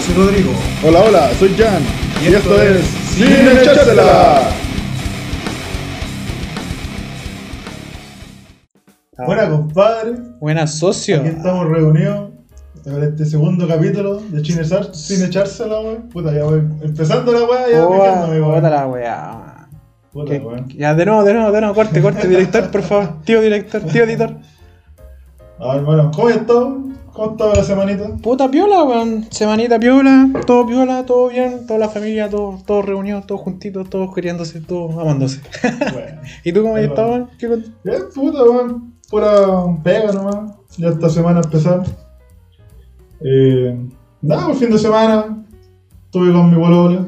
soy Rodrigo. Hola, hola, soy Jan. Y Y, esto esto, es Sin Echársela. Buena, compadre. Buena socio. Aquí estamos reunidos en este segundo capítulo de Chine Sar- sin echársela, weón. Puta, ya voy empezando la weá, ya weón. Puta la weá. Weón. Ya, de nuevo, de nuevo, de nuevo. Corte, corte, director, por favor. Tío director, tío editor. A ver, bueno, ¿cómo estás? ¿Cómo estaba la semanita? Puta piola, weón. Semanita piola, todo piola, todo bien, toda la familia, todos todo reunidos, todos juntitos, todos queriéndose, todos amándose. Bueno. ¿Y tú cómo has estado, weón? ¿Qué Bien, puta, weón. Pura pega nomás. Ya esta semana empezar. Eh, nada, por fin de semana. Estuve con mi bolola.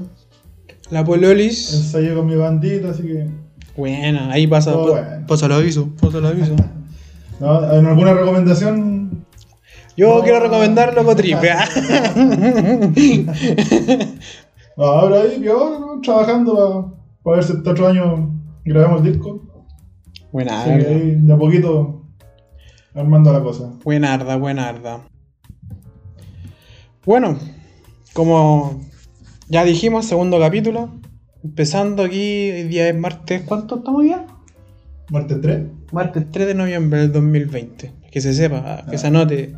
La Pololis. Ensayé con mi bandita, así que. Buena, ahí pasa, pa- bueno. pasa el aviso, pasa el aviso. ¿no? ¿En alguna recomendación? Yo No. quiero recomendar Loco. No, ahora ahí, ahora, ¿no? Trabajando para ver si este otro año grabamos el disco. Buena que ahí, de a poquito, armando la cosa. Buenarda, buenarda. Bueno, como ya dijimos, segundo capítulo. Empezando aquí, hoy día es martes, ¿cuánto estamos ya? Martes 3. Martes 3 de noviembre del 2020. Que se sepa, que se anote.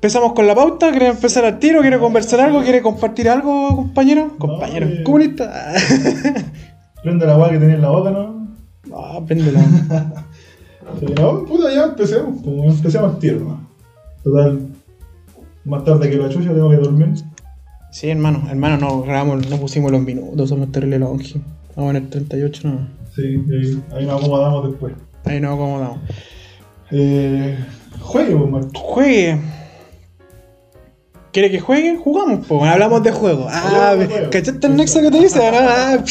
Empezamos con la pauta, ¿quiere empezar al tiro? ¿Quiere conversar algo? ¿Quiere compartir algo, compañero? Compañero, eh. comunista. Prende la weá que tenía en la boca, ¿no? Ah, préndelo. Sí, no, puta, ya empecemos. Como empecemos al tiro, ¿no? Total, más tarde que la chucha tengo que dormir. Sí, hermano, hermano, no grabamos, no pusimos los minutos, somos terrible longe. Vamos en el 38, no. Sí, ahí, ahí nos acomodamos después. Ahí nos acomodamos. Eh, juegue, pues, Marco. Juegue. ¿Quiere que juegue? Jugamos, pues. Hablamos de juego. Ah. ¿cachaste el nexo que te dice? Ah,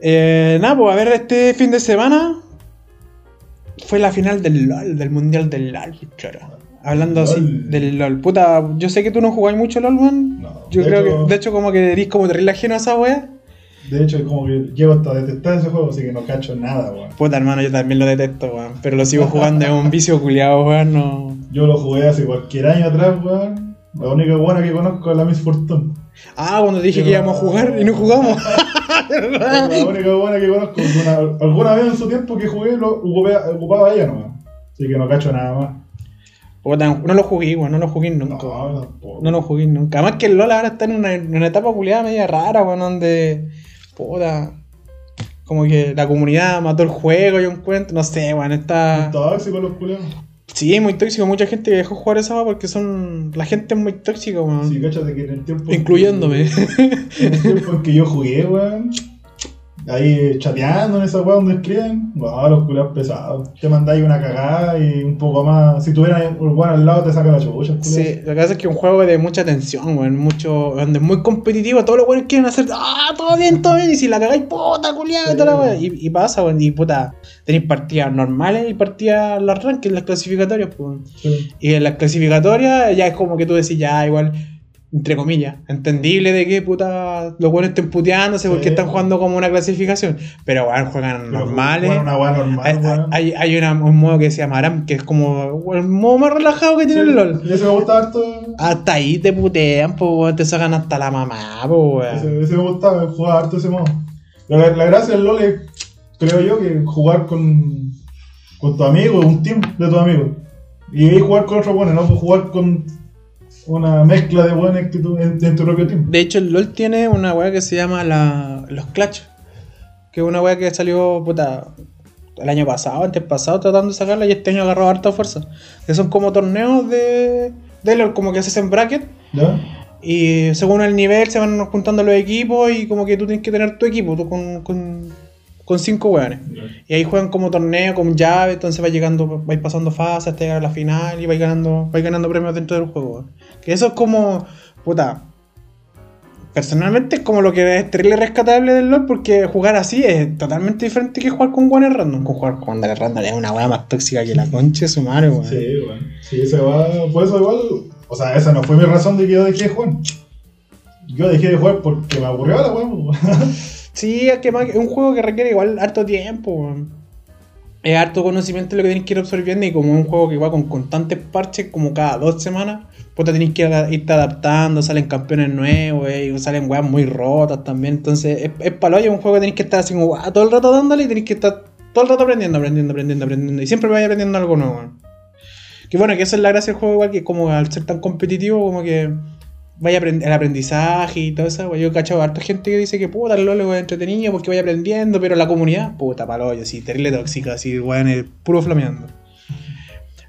eh, nada, pues a ver, este fin de semana fue la final del LOL, del mundial del LOL, choro. Hablando así del LOL. Puta, yo sé que tú no jugás mucho LOL, weón. No, Yo creo hecho- que, de hecho, como que eres como terrible ajeno a esa wea. De hecho, como que llego hasta detestar ese juego, así que no cacho nada, weón. Puta, hermano, yo también lo detesto, weón. Pero lo sigo jugando, es un vicio culiado, weón. No. Yo lo jugué hace cualquier año atrás, weón. La única buena que conozco es la Miss Fortune. Ah, cuando dije que íbamos a jugar y no jugamos. la única buena que conozco. Alguna, alguna vez en su tiempo que jugué lo ocupé- ocupaba ella nomás. Así que no cacho nada más. Puta, no lo jugué, weón. No lo jugué nunca. No. No lo jugué nunca. Además que el LOL ahora está en una, en una etapa culiada media rara, weón, donde. Puta. Como que la comunidad mató el juego, yo encuentro. No sé, weón. Está. Tóxico los culeros. Sí, muy tóxico. Mucha gente que dejó jugar esa porque son. La gente es muy tóxica, weón. Sí, cáchate que en el tiempo. Incluyéndome. En el tiempo en que yo jugué, weón. Ahí chateando en esa weá donde escriben. Wow, los culeros pesados. Te mandáis una cagada y un poco más. Si tuvieras el weón al lado, te saca la culiao. Sí, lo que pasa es que es un juego de mucha tensión, weón, mucho, donde es muy competitivo, todos los weones quieren hacer, ah, todo bien, todo bien, y si la cagáis, puta, culiada, Sí. y toda la wea. Y, y pasa, weón, y puta, tenéis partidas normales y partidas las rankings, las clasificatorias, pues. Sí. Y en las clasificatorias ya es como que tú decís, ya, igual, entre comillas, entendible de que puta los buenos estén puteándose porque Sí. están jugando como una clasificación, pero weón, juegan Pero, normales. weón, una normal, Hay, hay, hay una- un modo que se llama Aram, que es como el modo más relajado que tiene Sí, el LOL. Y ese me gusta harto. Hasta ahí te putean, pues, te sacan hasta la mamá, pues. Ese, ese me gustaba, jugar harto ese modo. La, la gracia del LoL es, creo yo, que jugar con, con tu amigo, un team de tus amigos. Y ahí jugar con otros buenos, no jugar con una mezcla de en tu, en, en tu propio team. De hecho, el LOL tiene una weá que se llama la, los Clutch. Que es una weá que salió, puta, el año pasado, antes pasado, tratando de sacarla y este año agarró harta fuerza. Que son como torneos de, de LOL, como que haces en bracket. ¿Ya? Y según el nivel se van juntando los equipos y como que tú tienes que tener tu equipo, tú con, con, con cinco weones. Y ahí juegan como torneo, con llave, entonces vais llegando, vais pasando fases hasta llegar a la final y vais ganando, vais ganando premios dentro del juego. Weón. Que eso es como, puta. Personalmente es como lo que es terrible rescatable del LoL porque jugar así es totalmente diferente que jugar con guanes random. Con jugar con guanes random es una weá más tóxica que la concha de su madre, weón. Sí, bueno. Sí, se va. Por eso igual. O sea, esa no fue mi razón de que yo dejé de jugar. Yo dejé de jugar porque me aburrió la weá. Sí, es que más- es un juego que requiere igual harto tiempo, weón. Es harto conocimiento lo que tenéis que ir absorbiendo y como es un juego que va con constantes parches como cada dos semanas, pues te tenéis que ir irte adaptando, salen campeones nuevos eh, y salen weas muy rotas también, entonces es, es palo, es un juego que tenéis que estar así como todo el rato dándole y tenéis que estar todo el rato aprendiendo, aprendiendo, aprendiendo, aprendiendo y siempre vais aprendiendo algo nuevo. Que bueno, que eso es la gracia del juego igual que como al ser tan competitivo como que vaya el aprendizaje y todo eso, yo he cachado a harta gente que dice que puta el LOL es entretenido porque vaya aprendiendo, pero la comunidad, puta palo, yo así, terrible tóxica, así, weón, es puro flameando.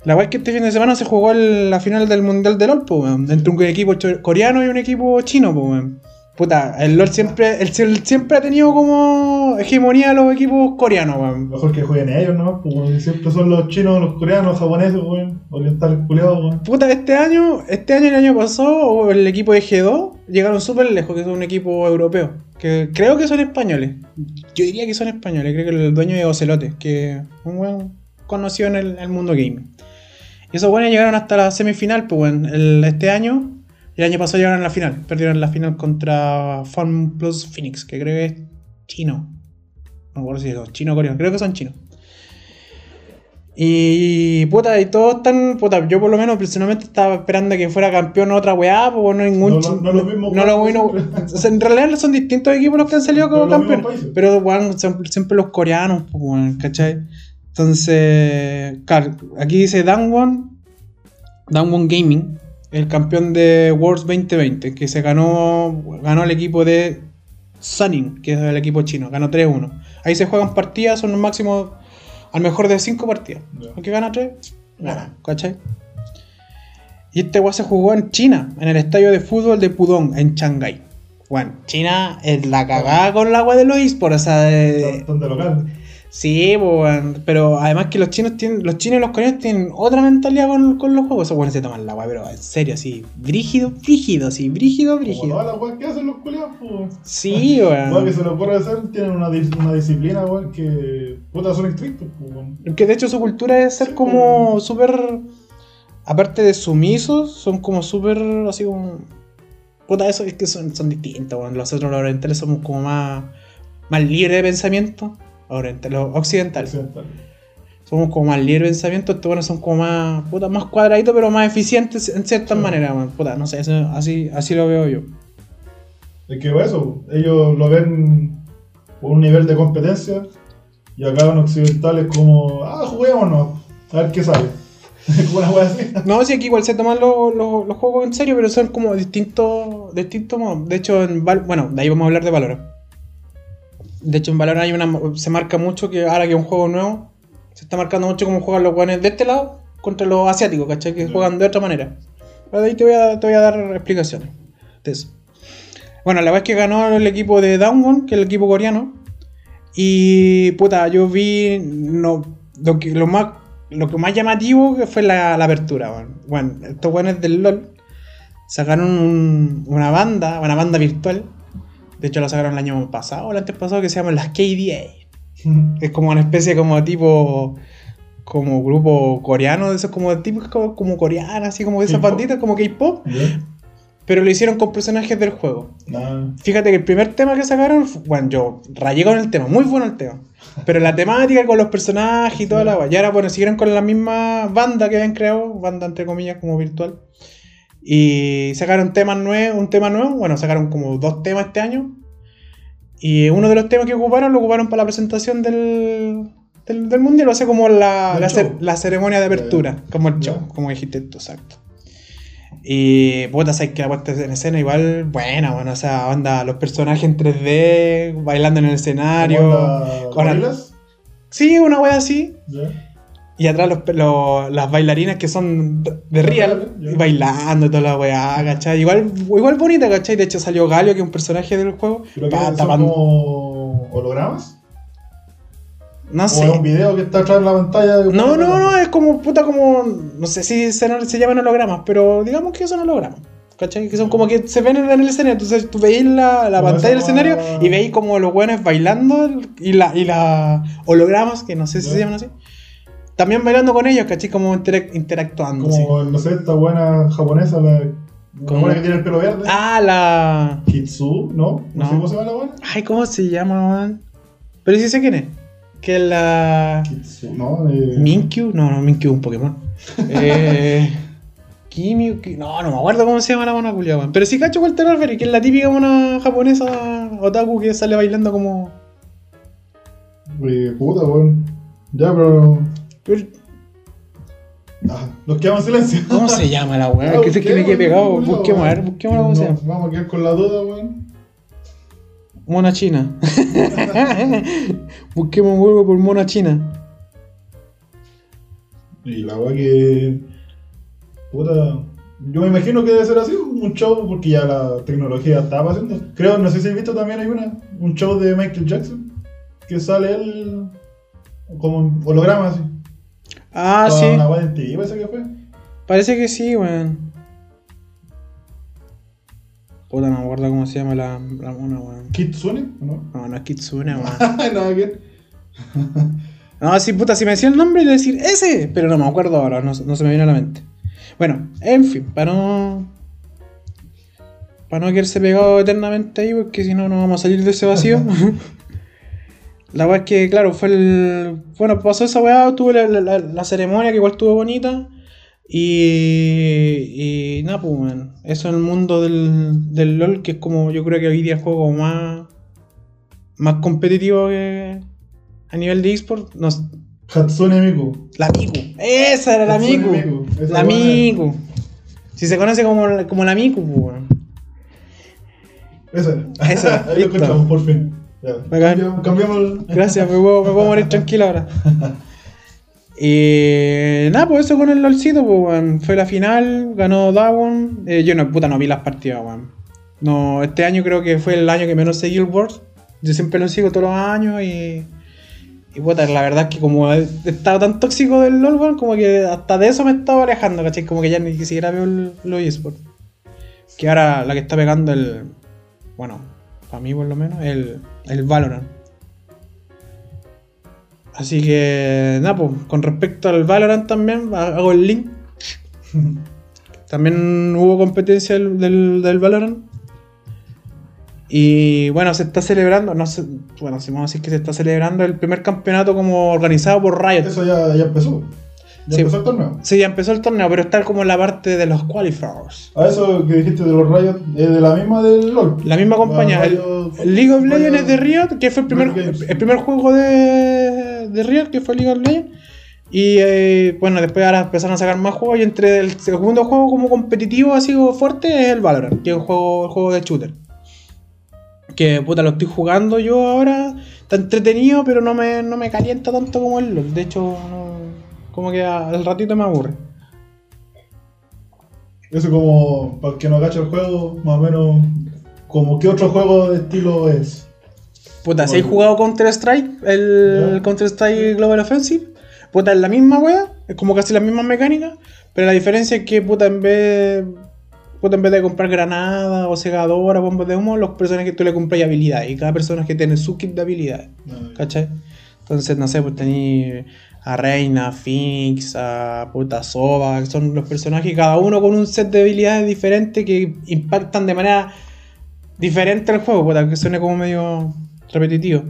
La weá es que este fin de semana se jugó la final del Mundial de LOL, weón, entre un equipo coreano y un equipo chino, weón. Puta, el LOL siempre, el, el- siempre ha tenido como hegemonía a los equipos coreanos, weón. Mejor que jueguen ellos, ¿no? Como siempre son los chinos, los coreanos, los japoneses, weón. Orientales culiados, weón. Puta, este año, este año y el año pasado, el equipo de G2 llegaron súper lejos, que es un equipo europeo. Que creo que son españoles. Yo diría que son españoles, creo que el dueño de Ocelote, que es un buen conocido en el, el mundo gaming. Y esos buenos llegaron hasta la semifinal, pues el- este año. El año pasado llegaron a la final. Perdieron la final contra Fun Plus Phoenix, que creo que es chino. No me acuerdo si es chino o coreano, creo que son chinos. Y puta, y todos están, puta, yo por lo menos personalmente estaba esperando que fuera campeón otra weá, pues no ningún No, no, no lo mismo, no lo weón, bueno, siempre. o sea, en realidad son distintos equipos los que han salido como campeones, pero weón, son siempre los coreanos, pues ¿cachai? Entonces, claro, aquí dice Dangwon, Dangwon Gaming, el campeón de Worlds 2020, que se ganó, ganó el equipo de Sunning, que es el equipo chino, ganó 3-1. Ahí se juegan partidas, son los máximos al mejor de 5 partidas. Ya. El que gana 3, gana, ¿cachai? Y este weón se jugó en China, en el estadio de fútbol de Pudong, en Shanghái. Bueno, China es la cagada con la weá de Son de local. Sí, pues, weón, pero además que los chinos tienen, los chinos y los coreanos tienen otra mentalidad con, con los juegos. Esos buenos se toman la weá, pero en serio, así, brígido, brígido, sí, brígido, Como brígido. todas las que hacen los culiados, pues. Sí, Weón que weón. se le ocurre hacer, tienen una, una disciplina, weón, que puta son estrictos, pues. Que de hecho su cultura es ser como súper. Aparte de sumisos, son como súper así como. Puta, eso es que son, son distintos, weón. Nosotros los orientales somos como más. más libres de pensamiento. Orientales, los occidentales. Occidental. Somos como más libres de pensamiento, estos buenos son como más, puta, más cuadraditos, pero más eficientes en ciertas Sí. maneras, man. Puta, no sé, eso- así, así lo veo yo. Es que eso, ellos lo ven por un nivel de competencia y acá en occidental es como, ah, juguémonos, a ver qué sale. No, sí, aquí igual se toman los, los- los juegos en serio, pero son como distintos, distintos modos. De hecho, en Val- bueno, de ahí vamos a hablar de Valorant. De hecho, en Valorant hay una, se marca mucho que ahora que es un juego nuevo, se está marcando mucho cómo juegan los guanes de este lado contra los asiáticos, ¿cachai? Que juegan de otra manera. Pero de ahí te voy a, te voy a dar explicaciones de eso. Bueno, la vez que ganó el equipo de Downgon, que es el equipo coreano. Y puta, yo vi no, lo, que, lo, más, lo que más llamativo que fue la, la apertura. Bueno, bueno estos buenos del LOL sacaron un- una banda, una banda virtual. De hecho, la sacaron el año pasado o el antes pasado que se llaman las KDA. Es como una especie como tipo. Como grupo coreano, de esos como tipos como, como coreanas, así como de esas banditas, como K-pop, pero lo hicieron con personajes del juego. Nah. Fíjate que el primer tema que sacaron, bueno, yo rayé con el tema, muy bueno el tema. Pero la temática con los personajes y toda la guay. Y ahora, bueno, siguieron con la misma banda que habían creado, banda entre comillas como virtual. Y sacaron temas nuevos, un tema nuevo, bueno, sacaron como dos temas este año. Y uno de los temas que ocuparon lo ocuparon para la presentación del, del, del mundial, o sea, como la, la, show. cer- la ceremonia de apertura, como el show, como dijiste tú, exacto. Y puta, sabes que la puesta en escena igual buena, bueno, o sea, onda, los personajes en 3D, bailando en el escenario. ¿Cómo anda con-? Sí, una wea así. Y atrás los, las bailarinas que son de- real, Ya. y bailando y toda la weá, ¿cachai? Igual, igual bonita, ¿cachai? De hecho salió Galio, que es un personaje del juego. ¿Pero que pa- tapando- como hologramas? No ¿O sé. un video que está atrás de la pantalla? No, no, no, es como puta como. No sé si se, se llaman hologramas, pero digamos que son hologramas. ¿Cachai? Que son como que se ven en el escenario. Entonces tú veis la, la pantalla del escenario y veis como los buenos bailando y la, y la hologramas, que no sé si se llaman así. También bailando con ellos, ¿cachai? Como interac- interactuando. así. Como, no sé, esta buena japonesa, la, la ¿Cómo? buena que tiene el pelo verde. Ah, la. Kitsu, ¿no? No, No. sé cómo se llama la buena. Ay, ¿cómo se llama, man? Pero sí sé quién es. que es la. Kitsu, ¿no? Eh, Minkyu, no, no, Minkyu es un Pokémon. Eh, Kimio, Ki- no, no me acuerdo cómo se llama la mona culia. Pero sí cacho te refieres, que es la típica mona japonesa otaku que sale bailando como. eh, puta, weón. Ya, pero. Pero, Ah, nos quedamos en silencio. ¿Cómo se llama la Ah, weá? que sé que me pegado. busquemos, a ver, busquemos cómo se llama. Vamos a quedar con la duda, weón. Mona china. Busquemos un huevo por mona china. Y la weá que. Puta. Yo me imagino que debe ser así, un show, porque ya la tecnología estaba haciendo. Creo, no sé si has visto también hay una, un show de Michael Jackson, que sale él como holograma así. Ah, sí. Weá en ti, parece que fue. Parece que sí, weón. Puta, no me acuerdo cómo se llama la, la mona, weón. Kitsune, ¿no? No, no es Kitsune, weón. Nada que. No, sí, puta, si me decía el nombre, le decir ese, pero no me acuerdo ahora, no, no se me viene a la mente. Bueno, en fin, para no. Para no quedarse pegado eternamente ahí, porque si no, no vamos a salir de ese vacío. la weá es que, claro, fue el. Bueno, pasó esa weá, tuve la, la- la ceremonia que igual estuvo bonita. Y. Y nada, pues, weón. Eso en el mundo del, del LOL, que es como yo creo que hoy día el juego más. Más competitivo que. A nivel de eSport. No, Hatsune Miku. la Miku. Esa era la Miku. Miku, esa La. Miku. Si se conoce como, la- como la Miku, pues. Esa era. Esa, Ahí lo encontramos, por fin. Bacán. Cambiamos, Gracias, me puedo, me puedo morir tranquilo ahora. Y nada, pues eso con el LOLcito, pues, weón. Fue la final, ganó Dawon. Eh, yo no, puta, no vi las partidas, weón. No, este año creo que fue el año que menos seguí el World. Yo siempre lo sigo todos los años y. Y puta, la verdad es que como he estado tan tóxico del LOL, weón, como que hasta de eso me estaba alejando, ¿cachai? Como que ya ni siquiera veo el- los eSports. Que ahora la que está pegando el. Bueno, para mí por lo menos, el, el Valorant. Así que, nada, pues, con respecto al Valorant también, ha- hago el link. También hubo competencia del Valorant. Y bueno, se está celebrando, no sé, bueno, si vamos a decir que se está celebrando el primer campeonato como organizado por Riot. Eso ya, ya empezó. Ya Sí. empezó el torneo. Sí, ya empezó el torneo, pero está como en la parte de los qualifiers. A eso que dijiste de los Riot, es de la misma del LOL. La misma compañía, La el, Riot- el League of Legends es de Riot, que fue el primer, el primer juego de, de Riot, que fue League of Legends. Y eh, bueno, después ahora empezaron a sacar más juegos. Y entre el segundo juego como competitivo, así como fuerte, es el Valorant, que es un juego, juego de shooter. Que puta, lo estoy jugando yo ahora. Está entretenido, pero no me, no me calienta tanto como el LoL. De hecho, no- como que al ratito me aburre. Eso como, para el que no cacha el juego, más o menos, como qué otro juego de estilo es. Puta, si hay Bueno. jugado Counter-Strike, el Ya. Counter-Strike Global Offensive, puta, es la misma wea, es como casi la misma mecánica, pero la diferencia es que, puta, en vez, puta, en vez de comprar granadas o segadoras, bombas de humo, los personajes tú le compras habilidades, y cada personaje tiene su kit de habilidades, ¿cachai? Entonces, no sé, pues tení a Reina, a Phoenix, a puta Sova, que son los personajes, cada uno con un set de habilidades diferentes que impactan de manera diferente al juego, puta, que suene como medio repetitivo.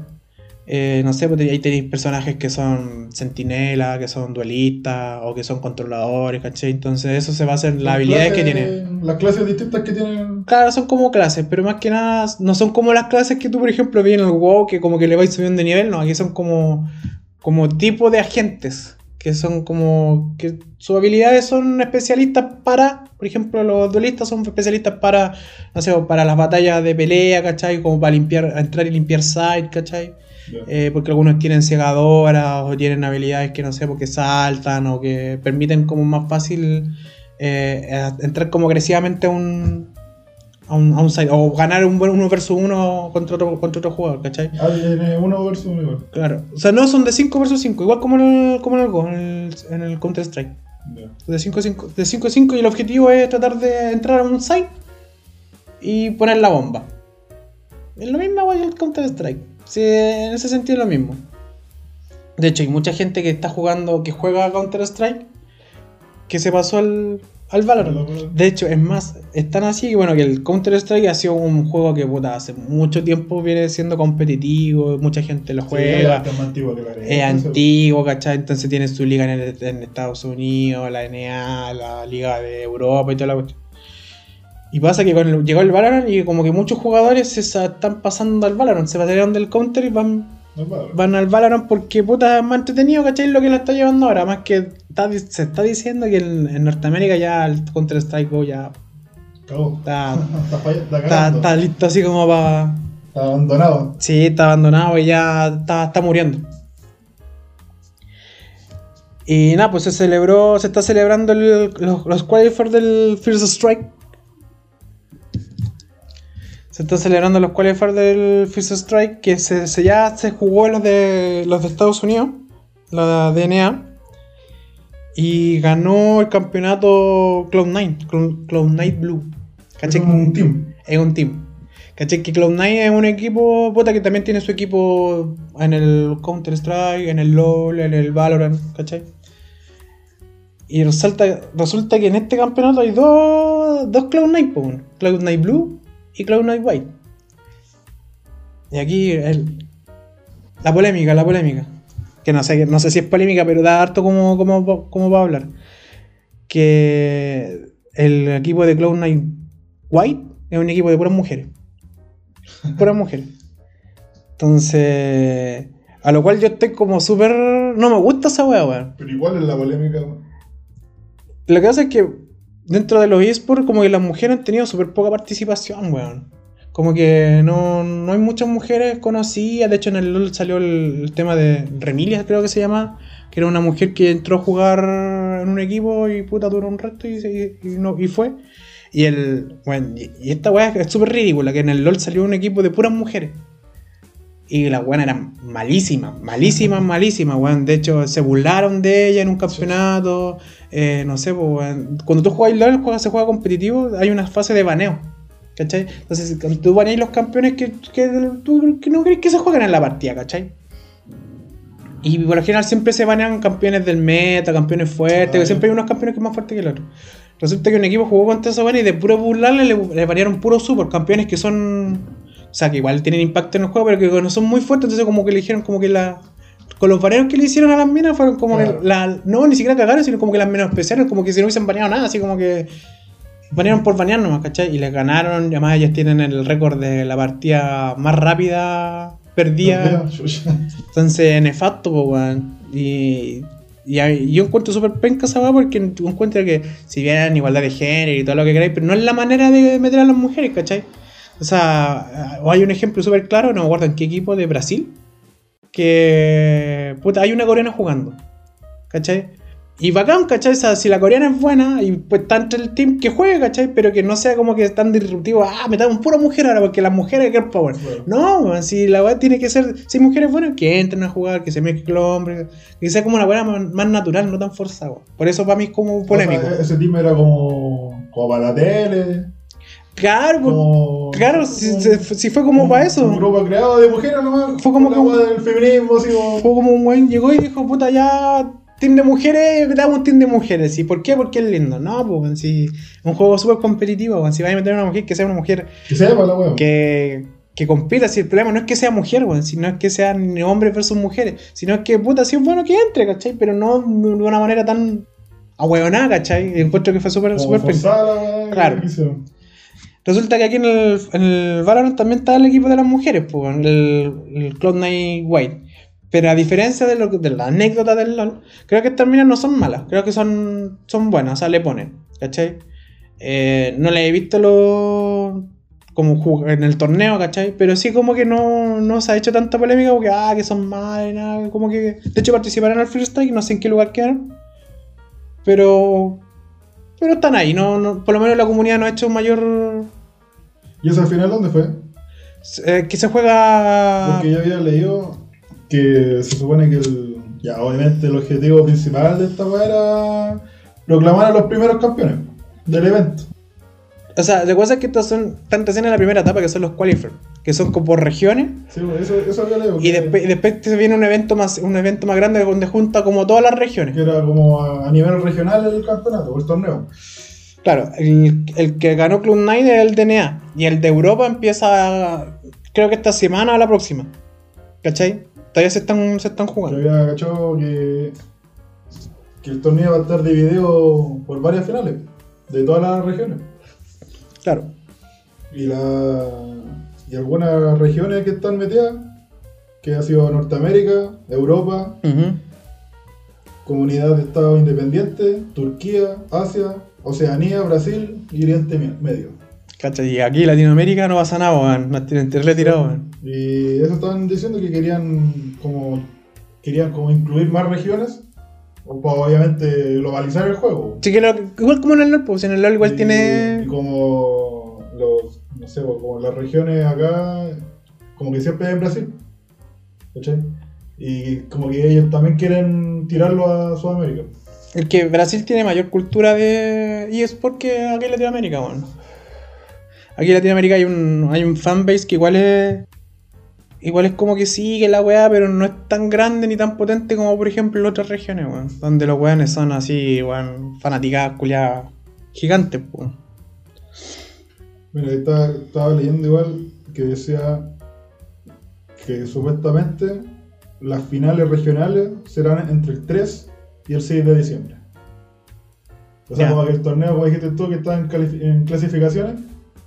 Eh, no sé, pues ahí tenéis personajes que son sentinelas, que son duelistas o que son controladores, ¿cachai? Entonces eso se basa en las habilidades que tienen. Las clases distintas que tienen. Claro, son como clases, pero más que nada no son como las clases que tú, por ejemplo, vi en el WoW, que como que le vais subiendo de nivel, no, aquí son como, como tipo de agentes, que son como, que sus habilidades son especialistas para, por ejemplo, los duelistas son especialistas para, no sé, para las batallas de pelea, ¿cachai? Como para limpiar, entrar y limpiar site, ¿cachai? Eh, porque algunos tienen cegadoras o tienen habilidades que no sé, porque saltan o que permiten como más fácil eh, eh, entrar como agresivamente a un, a un, a un o ganar un buen uno versus uno contra otro, contra otro jugador, ¿cachai? Ah, tiene uno versus uno igual. Claro, o sea, no son de 5 versus 5, igual como en el, como en el, Go, en el, en el Counter Strike. De 5 a 5, de 5 a 5 y el objetivo es tratar de entrar a un site y poner la bomba. Es lo mismo que el Counter Strike. Sí, en ese sentido es lo mismo. De hecho, hay mucha gente que está jugando, que juega Counter Strike, que se pasó al, al Valorant. De hecho, es más, es tan así que bueno, que el Counter-Strike ha sido un juego que puta, hace mucho tiempo viene siendo competitivo, mucha gente lo juega. Sí, es antiguo que la arena. es antiguo, ¿cachai? Entonces tiene su liga en, el- en Estados Unidos, la NA, la Liga de Europa y toda la cuestión. Y pasa que con el- llegó el Valorant y como que muchos jugadores se están pasando al Valorant, se pasaron del Counter y van. Van al Valorant porque puta es más entretenido, ¿cachai? Lo que lo está llevando ahora, más que está se está diciendo que en, en Norteamérica ya el Counter Strike Go ya Cagó. está, Está, listo así como para... Está abandonado. Sí, está abandonado y ya está, está muriendo. Y nada, pues se celebró, se está celebrando el- los, los qualifiers del First Strike. Se están celebrando los qualifiers del First Strike, que se, se- ya se jugó los de los de Estados Unidos, la DNA. Y ganó el campeonato Cloud9, Cloud- Cloud9 Blue. Es ¿Cachai? como un team. es un team. ¿Cachai? Que Cloud9 es un equipo, puta, que también tiene su equipo en el Counter-Strike, en el LoL, en el Valorant, ¿cachai? Y resulta, resulta que en este campeonato hay dos, dos Cloud9, po, weón. Cloud9 Blue y Cloud9 White. Y aquí el- la polémica, la polémica. Que no sé, no sé si es polémica, pero da harto como, como, como va a hablar. Que el equipo de Cloud9 White es un equipo de puras mujeres. Puras mujeres. Entonces. A lo cual yo estoy como súper. No me gusta esa wea, weón. Pero igual es la polémica. Lo que pasa es que dentro de los eSports, como que las mujeres han tenido súper poca participación, weón. Como que no, no hay muchas mujeres conocidas. De hecho, en el LoL salió el, el tema de Remilia, creo que se llama. Que era una mujer que entró a jugar en un equipo y puta duró un rato y, se- y no, y fue. Y el. Bueno, y, esta weá es súper ridícula, que en el LoL salió un equipo de puras mujeres. Y las weas eran malísimas, malísimas, malísimas, weón. De hecho, se burlaron de ella en un campeonato. Eh, no sé, pues. Cuando tú juegas LoL, juegas- se juega competitivo, hay una fase de baneo. ¿Cachai? Entonces, cuando tú baneas los campeones que, que, tú- que no crees que se juegan en la partida, ¿cachai? Y por lo general siempre se banean campeones del meta, campeones fuertes, que siempre hay unos campeones que es más fuertes que el otro. Resulta que un equipo jugó contra esa buena y de puro burlarle le, le banearon puros super campeones que son. O sea, que igual tienen impacto en el juego, pero que no son muy fuertes. Entonces, como que le dijeron, como que la. Con los baneos que le hicieron a las minas fueron como Claro. que la. No, ni siquiera cagaron, sino como que las menos especiales, como que si no hubiesen baneado nada, así como que. Banearon por banear nomás, ¿cachai? Y les ganaron. Además, ellas tienen el récord de la partida más rápida perdida. Entonces, nefasto, weón. Y, y yo encuentro súper penca esa porque encuentro que, si bien igualdad de género y todo lo que queráis, pero no es la manera de meter a las mujeres, ¿cachai? O sea, o hay un ejemplo súper claro, no me acuerdo en qué equipo de Brasil, que, puta, hay una coreana jugando, ¿cachai? Y bacán, ¿cachai? O sea, si la coreana es buena y pues está entre el team que juegue, ¿cachai? Pero que no sea como que tan disruptivo, ah, metamos pura mujer ahora porque las mujeres girl power. Claro. No, si la weá tiene que ser, si hay mujeres buenas, que entren a jugar, que se mezclen hombres, que sea como una weá más, más natural, no tan forzada. Por eso para mí es como polémico. O sea, ese team era como, como para la tele. Claro, pues, Como, claro, si, si- fue como un- para eso. Un grupo creado de mujeres nomás. Fue como weá del feminismo, así como. Fue como un weón llegó y dijo, puta, ya, team de mujeres, damos un team de mujeres. ¿Y por qué? Porque es lindo. No, pues, weón, si es un juego súper competitivo, weón, si vas a meter a una mujer, que sea una mujer Que sepa la weá. que, que compita. Si el problema no es que sea mujer, weón, sino es que sean hombres versus mujeres, sino es que, puta, si es bueno que entre, ¿cachai? Pero no de una manera tan ahueonada, ¿cachai? Encuentro que fue súper, Como súper. Claro. Resulta que aquí en el, en el Valorant también está el equipo de las mujeres, pues, el, el Cloud9 White. Pero a diferencia de, lo, de la anécdota del LoL, creo que estas minas no son malas, creo que son, son buenas, o sea, le ponen, ¿cachai? Eh, no le he visto lo, como en el torneo, ¿cachai? Pero sí como que no, no se ha hecho tanta polémica porque, ah, que son malas, y nada, como que... De hecho participaron al freestyle, no sé en qué lugar quedaron. Pero... Pero están ahí, no, no, por lo menos la comunidad no ha hecho mayor ¿Y eso al final dónde fue? eh, que se juega. Porque yo había leído que se supone que el. Ya, obviamente el objetivo principal de esta weá era proclamar a los primeros campeones del evento. O sea, la cosa es que estos son. Están recién en la primera etapa, que son los qualifiers. Que son como por regiones. Sí, pues, eso, eso había leído. Y después, y después se viene un evento más un evento más grande donde junta como todas las regiones. Que era como a, a nivel regional el campeonato o el torneo. Claro, el, el que ganó Club 9 es el DNA. Y el de Europa empieza, creo que esta semana o la próxima. ¿Cachai? Todavía se están, se están Yo jugando. había cachado que, que el torneo va a estar dividido por varias finales de todas las regiones. Claro. Y, la, y algunas regiones que están metidas, que ha sido Norteamérica, Europa. Comunidad de Estados Independientes, Turquía, Asia, Oceanía, Brasil y Oriente Medio. ¿Cachai? Y aquí Latinoamérica no pasa nada, weón. Terrible tirado, weón. Y eso estaban diciendo que querían como querían como incluir más regiones, o para obviamente globalizar el juego. Sí, que lo- igual como en el LoL, pues en el LoL igual Y- tiene. y como los, no sé, como las regiones acá, como que siempre en Brasil. ¿Cachai? Y como que ellos también quieren tirarlo a Sudamérica. El que Brasil tiene mayor cultura de eSport que aquí en Latinoamérica, weón. Aquí en Latinoamérica hay un, hay un fanbase que igual es. Igual es como que sigue la weá, pero no es tan grande ni tan potente como por ejemplo en otras regiones, weón. Donde los weones son así, weón, fanaticadas, culiadas, gigantes, weón. Mira, ahí está- estaba leyendo igual que decía que supuestamente las finales regionales serán entre el 3 y el 6 de diciembre. O sea, como que el torneo, como dijiste tú, que está en, clasificaciones,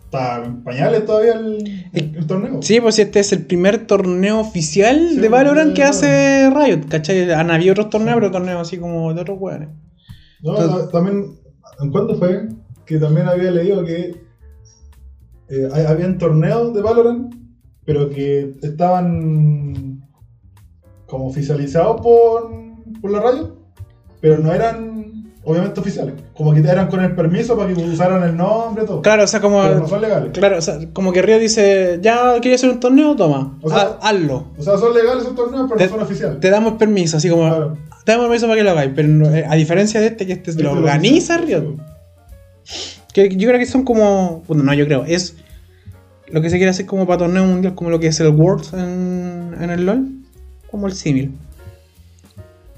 está en pañales todavía el, el- el torneo. Sí, pues este es el primer torneo oficial Sí, de Valorant que hace Riot, ¿cachai? Han habido otros torneos, pero torneos así como de otros weones. No, Entonces- también, ¿en cuándo fue? Que también había leído que eh, habían torneos de Valorant, pero que estaban como oficializados por, por la radio, pero no eran obviamente oficiales. Como que eran con el permiso para que usaran el nombre todo. Claro, o sea, como. Pero no son legales. Claro, o sea, como que Río dice, ya quieres hacer un torneo, toma, O sea- ha- hazlo. O sea, son legales esos torneos, pero Te- no son oficiales. Te damos permiso, así como, Claro. te damos permiso para que lo hagáis, pero eh, a diferencia de este, que este Este lo organiza. Riot. Que yo creo que son como, bueno, no, yo creo, es lo que se quiere hacer como para torneo mundial, como lo que es el Worlds en, en el LoL, como el símil.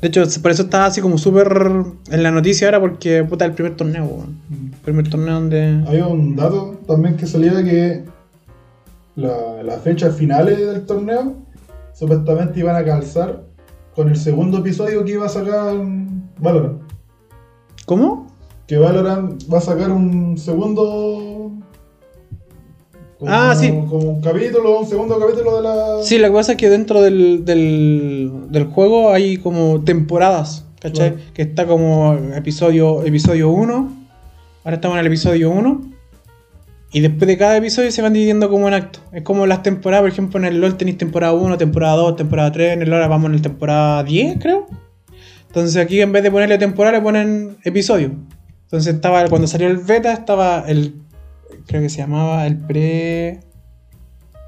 De hecho, por eso estaba así como súper en la noticia ahora, porque puta, el primer torneo, weón. Mm. Primer torneo donde. Había un dato también que salía que la- las fechas finales del torneo supuestamente iban a calzar con el segundo episodio que iba a sacar Valorant. ¿Cómo? Que Valorant va a sacar un segundo. como- Ah, sí. Como un capítulo, un segundo capítulo de la. Sí, la cosa es que dentro del, del, del juego hay como temporadas, ¿cachai? Que está como episodio episodio 1, ahora estamos en el episodio 1, y después de cada episodio se van dividiendo como en actos. Es como las temporadas, por ejemplo, en el LoL tenéis temporada 1, temporada 2, temporada 3, en el LoL ahora vamos en el temporada 10, creo. Entonces aquí en vez de ponerle temporada le ponen episodio. Entonces estaba, cuando salió el beta estaba el, creo que se llamaba el pre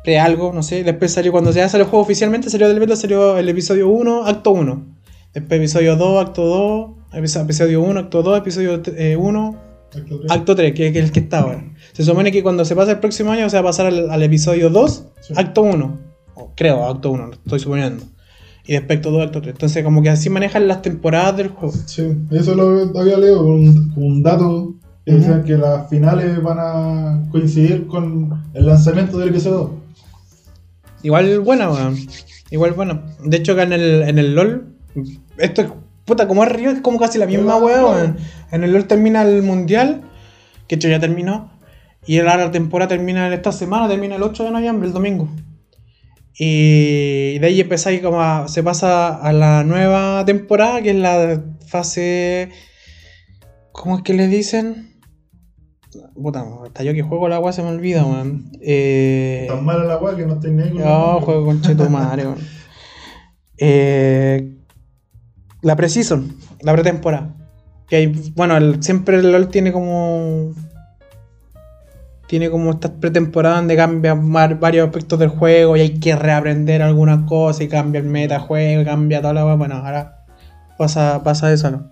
pre algo, no sé. Después salió, cuando ya salió el juego oficialmente, salió del beta, salió el episodio 1, acto 1. Después episodio 2, acto 2. episo- Episodio 1, acto 2, episodio 1, Acto tres. acto 3, que es el que está ahora. Se supone que cuando se pasa el próximo año se va a pasar al, al episodio 2, Sí. acto 1. O creo, acto 1, estoy suponiendo. Y después acto 2, acto 3. Entonces como que así manejan las temporadas del juego. Sí, eso lo había leído, un, un dato que Ujú. decían que las finales van a coincidir con el lanzamiento del episodio 2. Igual buena, weón. Igual buena. De hecho, acá en el, en el LOL, esto es puta, como es Río, es como casi la misma weón. En el LOL termina el mundial, que hecho ya terminó. Y ahora la temporada termina en esta semana, termina el 8 de noviembre, el domingo. Y de ahí empezáis como a- se pasa a la nueva temporada, que es la fase. ¿Cómo es que le dicen? Puta, hasta yo que juego la agua se me olvida, weón. Eh, Tan mala la weá que no estoy con no, juego con Chetumare, weón. Eh, la Precision, la pretemporada. Que hay, bueno, el- siempre el LOL tiene como. Tiene como estas pretemporadas donde cambian var- varios aspectos del juego y hay que reaprender algunas cosas y cambia el metajuego y cambia toda la. Bueno, ahora pasa, pasa eso, ¿no?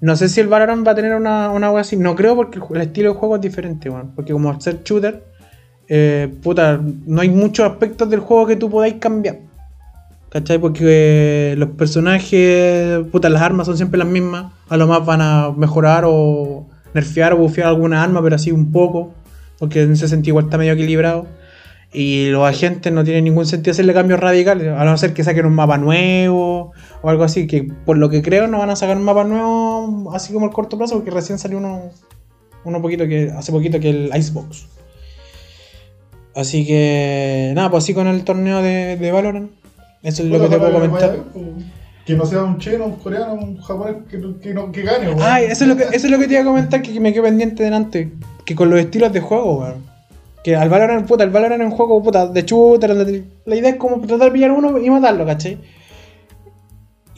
No sé si el Valorant va a tener una, una wea así. No creo porque el, estilo de juego es diferente. Porque como al ser shooter, eh, puta, no hay muchos aspectos del juego que tú podáis cambiar. ¿Cachai? Porque eh, los personajes, puta, las armas son siempre las mismas. A lo más van a mejorar o nerfear o bufear alguna arma, pero así un poco, porque en ese sentido igual está medio equilibrado. Y los agentes no tienen ningún sentido hacerle cambios radicales, a no ser que saquen un mapa nuevo o algo así, que por lo que creo no van a sacar un mapa nuevo así como el corto plazo, porque recién salió uno, uno poquito que, hace poquito que el Icebox. Así que nada, pues así con el torneo de, de Valorant. Eso es lo que te puedo comentar. Que no sea un chino, un coreano, un japonés que, que, no- que gane, weón. Ay, eso es lo que, eso es lo que te iba a comentar que, me quedé pendiente delante. Que con los estilos de juego, weón. Que al Valorant, puta, el Valorant es un juego puta, de shooter. donde La idea es como tratar de pillar uno y matarlo, ¿cachai?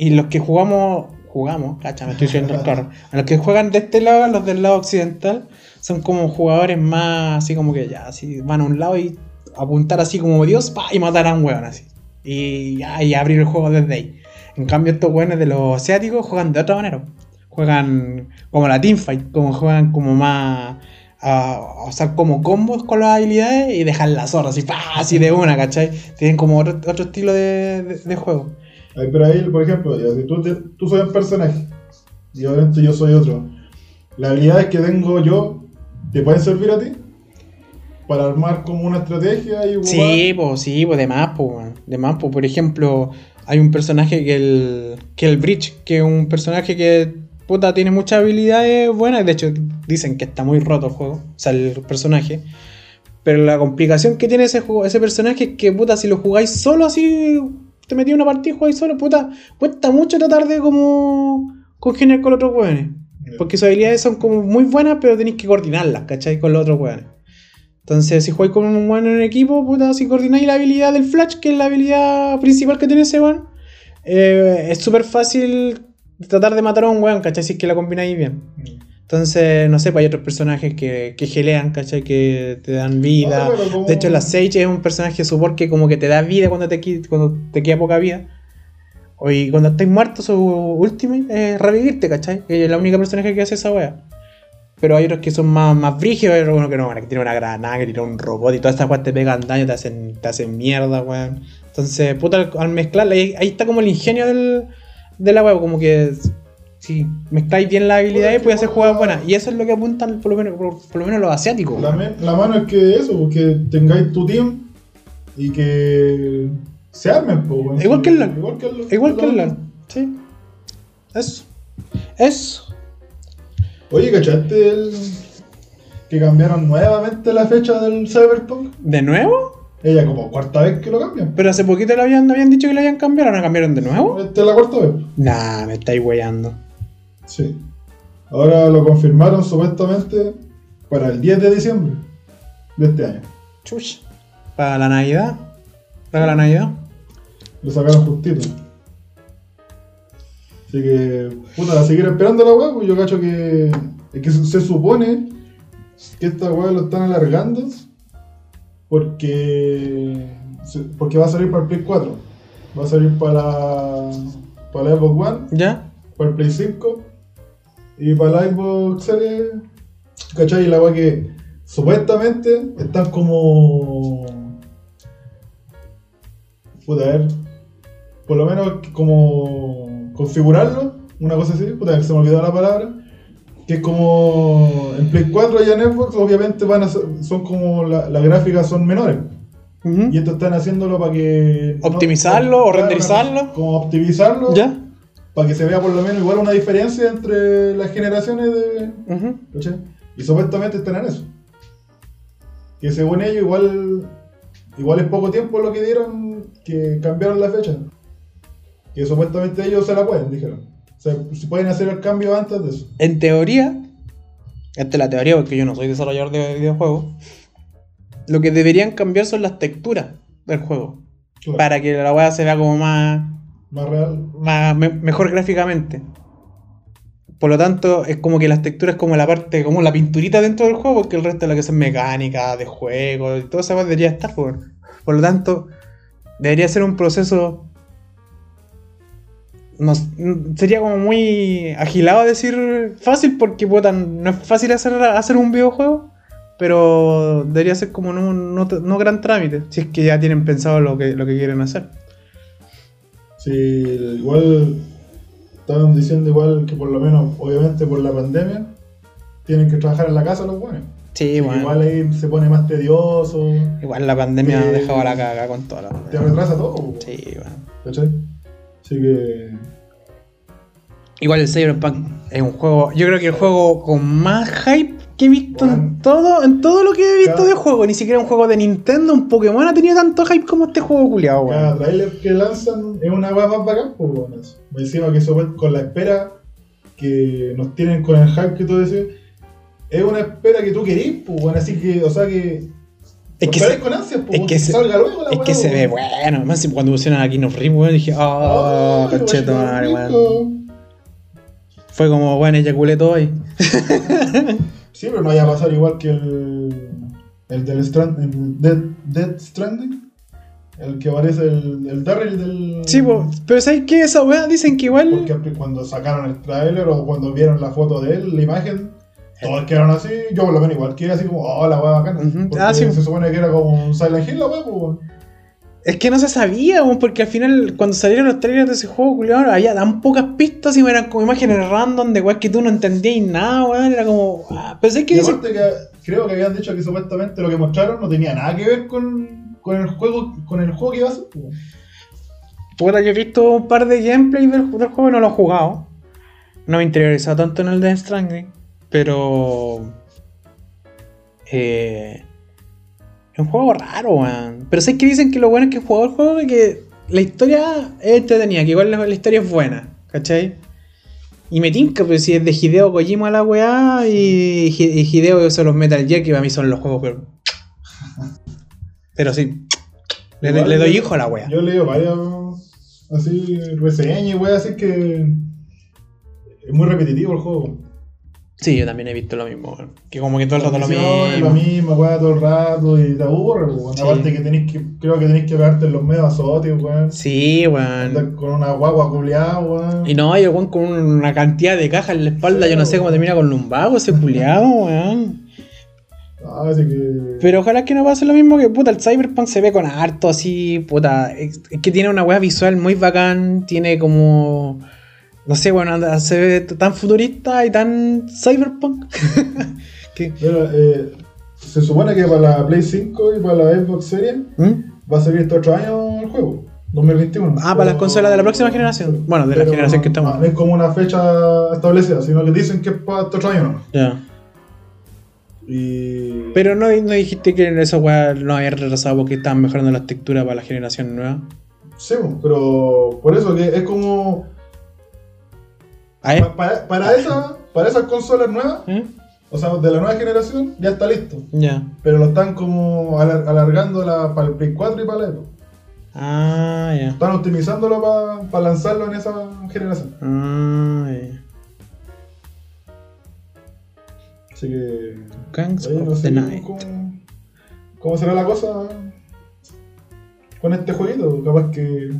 Y los que jugamos, jugamos, cacha, me estoy diciendo claro. A los que juegan de este lado, los del lado occidental, son como jugadores más así como que ya, así van a un lado y apuntar así como Dios, pa, y matar a un weón así. Y y abrir el juego desde ahí. En cambio, estos weones de los asiáticos juegan de otra manera. Juegan como la teamfight, como juegan como más. A, a usar como combos con las habilidades y dejar la zorra así, pa, así de una, ¿cachai? Tienen como otro, otro estilo de juego. Ay, pero ahí, por ejemplo, ya, si tú, te- tú soy un personaje y obviamente yo soy otro. Las habilidades que tengo yo te pueden servir a ti para armar como una estrategia y Sí, pues sí, pues de más, de más, po. por ejemplo, hay un personaje que el que el Bridge, que es un personaje que puta tiene muchas habilidades buenas, de hecho dicen que está muy roto el juego, o sea, el personaje. Pero la complicación que tiene ese juego, ese personaje es que puta si lo jugáis solo así te metí una partida y jugáis solo, puta, cuesta mucho tratar de como congeniar con los otros weones. Porque sus habilidades son como muy buenas, pero tenéis que coordinarlas, ¿cachai? Con los otros weones. Entonces, si jugáis con un weón en equipo, puta, si coordináis la habilidad del Flash, que es la habilidad principal que tiene ese weón, eh, es súper fácil tratar de matar a un weón, ¿cachai? Si es que la combináis bien. Entonces, no sé, pues hay otros personajes que, que gelean, ¿cachai? Que te dan vida. Ah, como- De hecho, la Sage es un personaje support que como que te da vida cuando te, cuando te queda poca vida. O y cuando estáis muerto, su ultimate es revivirte, ¿cachai? Que es la única personaje que hace esa wea. Pero hay otros que son más, más brígidos, hay otros que no, que tiene una granada, que tiene un robot y todas estas weas te pegan daño, te hacen, te hacen mierda, weón. Entonces, puta, al, al mezclarla, ahí, ahí está como el ingenio del, de la wea, como que si mezcláis bien las habilidades, puedes hacer jugadas buenas. Y eso es lo que apuntan por lo menos, por, por lo menos los asiáticos. La, la mano es que eso, que tengáis tu team y que se armen, po, weón. Igual que el LoL. Igual que el LoL. Igual que el LoL. Sí. Eso. Eso. Oye, ¿cachaste el... que cambiaron nuevamente la fecha del Cyberpunk? ¿De nuevo? Ella como cuarta vez que lo cambian. Pero hace poquito lo habían, habían dicho que lo habían cambiado, ¿ahora cambiaron de nuevo? Esta es la cuarta vez. Nah, me estáis weyando. Sí. Ahora lo confirmaron supuestamente para el 10 de diciembre de este año. Chuch. Para la Navidad. Para la Navidad. Lo sacaron justito. Así que, puta, a seguir esperando la weá, pues yo cacho que. Es que se, supone que esta weá lo están alargando porque. Porque va a salir para el Play 4. Va a salir para. Para la Xbox One, ¿Ya? para el Play 5 y para la Xbox Series. ¿Cachai? Y la weá que supuestamente están como. Puta, a ver. Por lo menos como configurarlo, una cosa así, puta, se me olvidó la palabra. Que es como en Play 4 y en Xbox, obviamente van a ser- son como la- las gráficas son menores. Y esto están haciéndolo para que. ¿Optimizarlo o renderizarlo? Como optimizarlo. ¿Ya? Para que se vea por lo menos igual una diferencia entre las generaciones de. Ujú. ¿cachai? Y supuestamente están en eso. Que según ellos igual. Igual es poco tiempo lo que dieron que cambiaron la fecha. Que supuestamente ellos se la pueden, dijeron. O sea, si pueden hacer el cambio antes de eso. En teoría, esta es la teoría porque yo no soy desarrollador de videojuegos, lo que deberían cambiar son las texturas del juego. Claro, Para que la weá se vea como más, Más real. más me- mejor gráficamente. Por lo tanto, es como que las texturas como la parte, como la pinturita dentro del juego, porque el resto de lo que son mecánicas, de juego, y todo eso debería estar. Por, por lo tanto, debería ser un proceso. No, sería como muy agilado decir fácil, porque puta, no es fácil hacer, hacer un videojuego, pero debería ser como no, no, no gran trámite, si es que ya tienen pensado lo que, lo que quieren hacer. Sí, igual estaban diciendo igual que por lo menos, obviamente por la pandemia, tienen que trabajar en la casa los buenos. Sí, bueno. Igual ahí se pone más tedioso, Igual la pandemia ha Eh, dejado la caga con toda la. te retrasa todo. Sí, bueno. ¿Cachai? Así que. Igual el Cyberpunk es un juego. Yo creo que el juego con más hype que he visto en todo, en todo lo que he visto Cada- de juego. Ni siquiera un juego de Nintendo, un Pokémon ha tenido tanto hype como este juego culiado, Cada weón. trailer que lanzan es una weá más bacán, pues eso. Me Encima que eso con la espera que nos tienen con el hype que tú decís, es una espera que tú querís, pues bueno, así que, o sea que. Es que se- con ansias, pues es que se- salga luego la Es que se pues, ve weón. bueno. Más cuando pusieron a King of Rim, weón, dije, oh, Ay, concheto, weón, weón. Fue como, bueno, eyaculé todo ahí. Sí, pero no vaya a pasar igual que el. El del Strand, el Dead, Dead Stranding. El que aparece el, el Darryl del. Sí, po, pero ¿sabes qué? Esa weá dicen que igual. Porque cuando sacaron el trailer o cuando vieron la foto de él, la imagen, todos quedaron así. Yo por lo menos igual quedé así como, oh, la weá bacana. Porque Ah, sí. se supone que era como un Silent Hill la weá, pues. Es que no se sabía, porque al final, cuando salieron los trailers de ese juego, culiao, había tan pocas pistas y eran como imágenes random de weas que tú no entendías nada, weón. Era como. Ah, pero es que que creo que habían dicho que supuestamente lo que mostraron no tenía nada que ver con, con el juego con el juego que iba a ser. pues. Puta, yo he visto un par de gameplays del, del juego y no lo he jugado. No me he interiorizado tanto en el de Stranding. Pero. Eh, es un juego raro, weón. Pero sé que dicen que lo bueno es que el juego y que la historia es entretenida, que igual la, la historia es buena, ¿cachai? Y me tinca, pues si es de Hideo Kojima la weá y, y Hideo son los Metal Gear, que para mí son los juegos, pero. Pero sí. Le, Igual le doy hijo a la weá. Yo leo varias así reseñas y weá, así que es muy repetitivo el juego. Sí, yo también he visto lo mismo, weón. Que como que todo el rato lo mismo. Lo mismo, weá, todo el rato y te aburre, weón. Sí. Aparte que tenéis que, creo que tenéis que pegarte en los medios azotes, weón. Sí, weón. con una guagua culiada, weón. Y no, el weón con una cantidad de cajas en la espalda, yo no sé cómo termina con lumbago ese culiado, weón. Ah, así que. Pero ojalá que no pase lo mismo que puta, el Cyberpunk se ve con harto así, puta. Es, es que tiene una weá visual muy bacán, tiene como. No sé, bueno, anda- se ve tan futurista y tan cyberpunk. que, eh, se supone que para la Play 5 y para la Xbox Series ¿Mm? va a salir este otro año el juego, 2021. Ah, para las consolas de la próxima generación. Bueno, de la generación que estamos. No, es como una fecha establecida, sino que dicen que es para este otro año, ¿no? Ya. Y. Pero no, no dijiste que esa weá no había retrasado porque estaban mejorando las texturas para la generación nueva. Sí, pero por eso que es como. ¿Eh? pa- Para, para, esa, para esas consolas nuevas, ¿Eh? o sea, de la nueva generación, ya está listo. Ya. Pero lo están como alar- alargando la, para el Play 4 y para la Xbox. Ah, ya. Están optimizándolo para lanzarlo en esa generación. Ah, ya. Así que. Gangs no of the Night. cómo, cómo será la cosa con este jueguito. Capaz que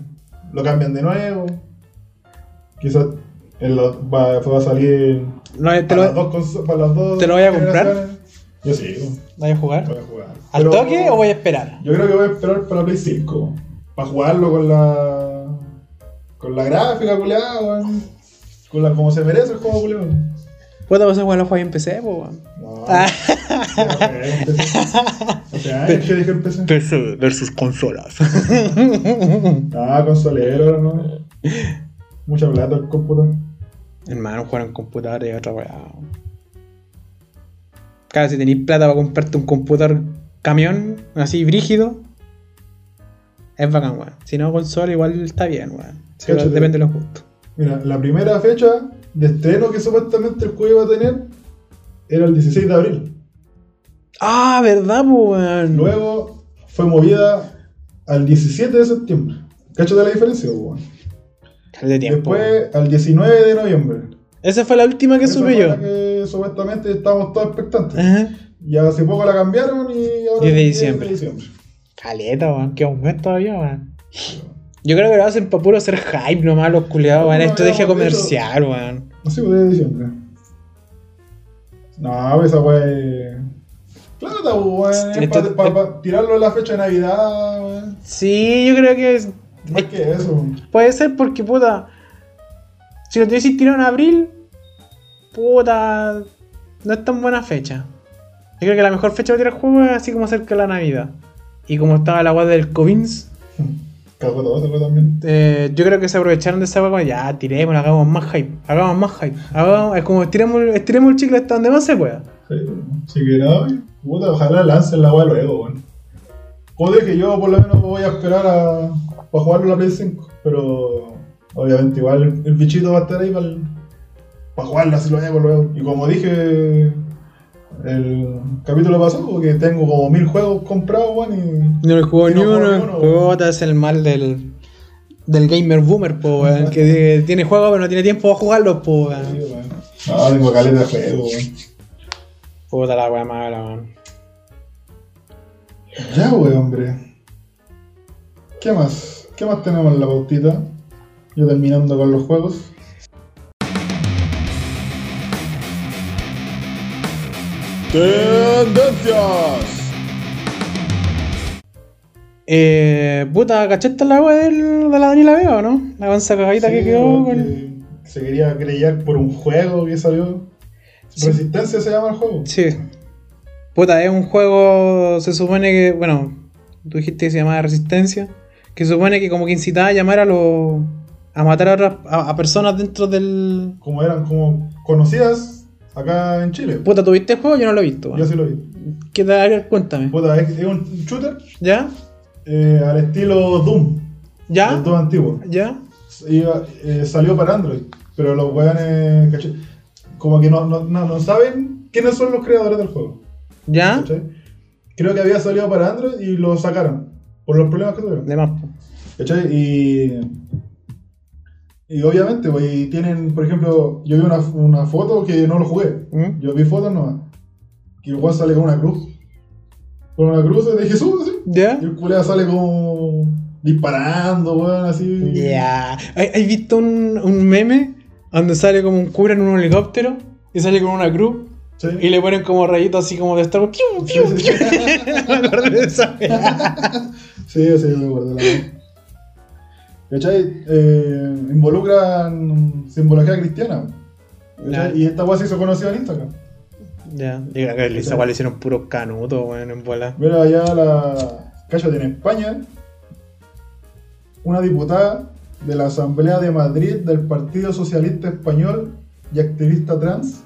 lo cambian de nuevo. Quizás en lo- va, va a salir No, ¿Te para, las lo dos conso- para las dos ¿Te lo voy a comprar? Yo sí, vas a jugar? voy a jugar. ¿Al Pero toque o voy a esperar? Yo creo que voy a esperar para la Play 5. Para jugarlo con la. Con la gráfica, culiada, weón. Con la, como se merece el juego, culiado. Puedo pasar a jugar los juegos en PC, po, weón. No, Ah. O sea, es que dije empecé. PC versus consolas. Ah, consolero, ¿no? Mucha plata el computador. Hermano, jugar en computador es otra weá. Claro, si tenéis plata para comprarte un computador camión, así brígido, es bacán, weón. Si no, consola igual está bien, weón. Depende de los gustos. Mira, la primera fecha de estreno que supuestamente el juego iba a tener era el 16 de abril. Ah, ¿verdad, weón? Luego fue movida al 17 de septiembre. ¿Cachate la diferencia, weón? De tiempo. Después al 19 de noviembre. Esa fue la última que supe yo. la que supuestamente estábamos todos expectantes. Ajá. Y hace poco la cambiaron y ahora 10 de diciembre. diciembre. Caleta, weón. Qué buen todavía, weón. Yo creo que lo hacen para puro hacer hype nomás los culiados, No, weón. no, Esto deje habíamos dicho- comercial, weón. No sé, pues, de diciembre. No, esa weá es. Plata, weón. Esto- para tirarlo en la fecha de Navidad, weón. Sí, yo creo que Más que eso. puede ser porque, puta, si lo tuvieses tirado en abril, puta, no es tan buena fecha. Yo creo que la mejor fecha para tirar juego es así como cerca de la Navidad. Y como estaba la weá del Covins, también. eh, yo creo que se aprovecharon de esa weá como, ya, tiremos, hagamos más hype, hagamos más hype. Hagamos, es como estiremos, estiremos el chicle hasta donde más se pueda. Sí, que nada, puta, ojalá lancen la weá luego, weón. Joder, que yo por lo menos voy a esperar a, para jugarlo en la Play 5, pero obviamente igual el, el bichito va a estar ahí para, para jugarlo así lo hago luego. Y como dije el capítulo pasado, porque tengo como mil juegos comprados, weón, y No le jugó Sí, ni no uno. Puta, es el mal del, del gamer boomer, po, weón, que tiene juegos pero no tiene tiempo para jugarlos, po, Sí, weón. weón. No, tengo caleta de juego, weón. Puta la weá mala, weón. Ya, weón, hombre. ¿Qué más? ¿Qué más tenemos en la pautita? Yo terminando con los juegos. Tendencias. Eh, puta, ¿cachaste la del- de la Daniela Vega o no? La avanza cagadita que quedó con. Se quería creyar por un juego que salió. Sí. Resistencia se llama el juego. Sí. Puta, es un juego. Se supone que. Bueno, tú dijiste que se llamaba Resistencia. Que supone que como que incitaba a llamar a los. a matar a otras. a, a personas dentro del. Como eran como conocidas acá en Chile. Puta, ¿tuviste el juego? Yo no lo he visto. Yo sí lo vi. ¿Qué tal? Cuéntame. Puta, es, es un shooter ¿Ya? eh, al estilo Doom. ¿Ya? El Doom antiguo. ¿Ya? Iba- eh, salió para Android. Pero los weones, ¿cachai? Como que no, no, no, no saben quiénes son los creadores del juego. ¿Ya? ¿cachai? Creo que había salido para Android y lo sacaron. Por los problemas que tuvieron. De más. ¿Cachai? Y, y obviamente, pues, y tienen, por ejemplo, yo vi una, una foto que no lo jugué. ¿Mm? Yo vi fotos nomás. Que el weón sale con una cruz. Con una cruz de Jesús, así. ¿Ya? Y el culea sale como disparando, weón, así. Ya. ¿Hay, hay visto un, un meme donde sale como un cura en un helicóptero y sale con una cruz Sí. y le ponen como rayitos así como de Star Wars? ¡Piu, Sí, piu, sí, piu! sí. Me acordé de esa. Sí, sí, me acuerdo. la. ¿Cachai? Eh, involucran simbología cristiana. Y esta weá se hizo conocida en Instagram. Ya, creo que esa weá le hicieron puros canutos, weón, en bola. Mira, allá la. Cállate, en España, una diputada de la Asamblea de Madrid del Partido Socialista Español y activista trans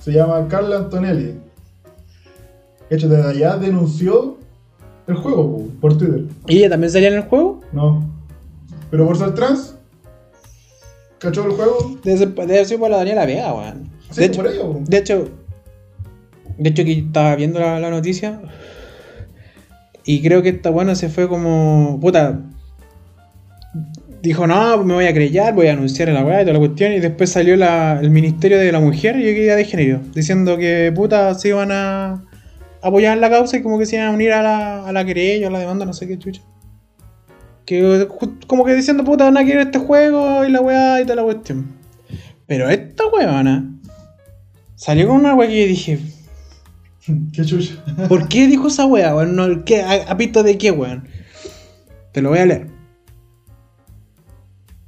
se llama Carla Antonelli. Hecho desde allá denunció el juego po, por Twitter. ¿Y ella también salía en el juego? No. Pero por ser trans, cachó el juego. Debe ser, debe ser por la Daniela Vega, weón. Sí, de, hecho, ello. de hecho, de hecho, que estaba viendo la, la noticia y creo que esta buena se fue como. Puta. Dijo, no, me voy a creyar, voy a anunciar en la weá y toda la cuestión. Y después salió la- el Ministerio de la Mujer y Equidad de Género diciendo que puta se iban a apoyar en la causa y como que se iban a unir a la, a la querella, a la demanda, no sé qué chucha. Que como que diciendo, puta, van a querer este juego y la weá y toda la cuestión. Pero esta weona salió con una weá que yo dije, Qué chucha. ¿por qué dijo esa weá, weón? No, ¿qué, a, a pito de qué, weón? Te lo voy a leer.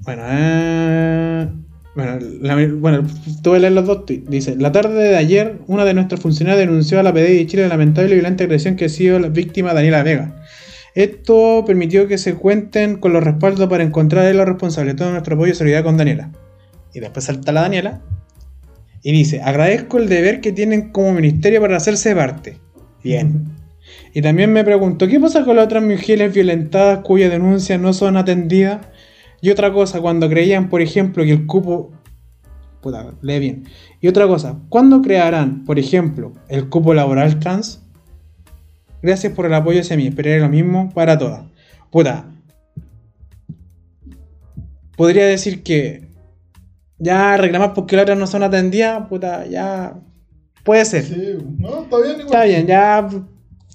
Bueno, eh, bueno, la- bueno, te voy a leer los dos tweets. Dice, la tarde de ayer, una de nuestros funcionarios denunció a la PDI de Chile la lamentable y violenta agresión que ha sido la víctima Daniela Vega. Esto permitió que se cuenten con los respaldos para encontrar a los responsables. Todo nuestro apoyo y solidaridad con Daniela. Y después salta la Daniela y dice, agradezco el deber que tienen como ministerio para hacerse parte. Bien. Y también me pregunto, ¿qué pasa con las otras mujeres violentadas cuyas denuncias no son atendidas? Y otra cosa, cuando creían, por ejemplo, que el cupo... Puta, lee bien. Y otra cosa, ¿cuándo crearán, por ejemplo, el cupo laboral trans? Gracias por el apoyo hacia mí, esperaré lo mismo para todas. Puta. Podría decir que ya reclamar porque las otras no son atendidas, puta, ya... Puede ser. Sí, no, está bien igual. Está bien, ya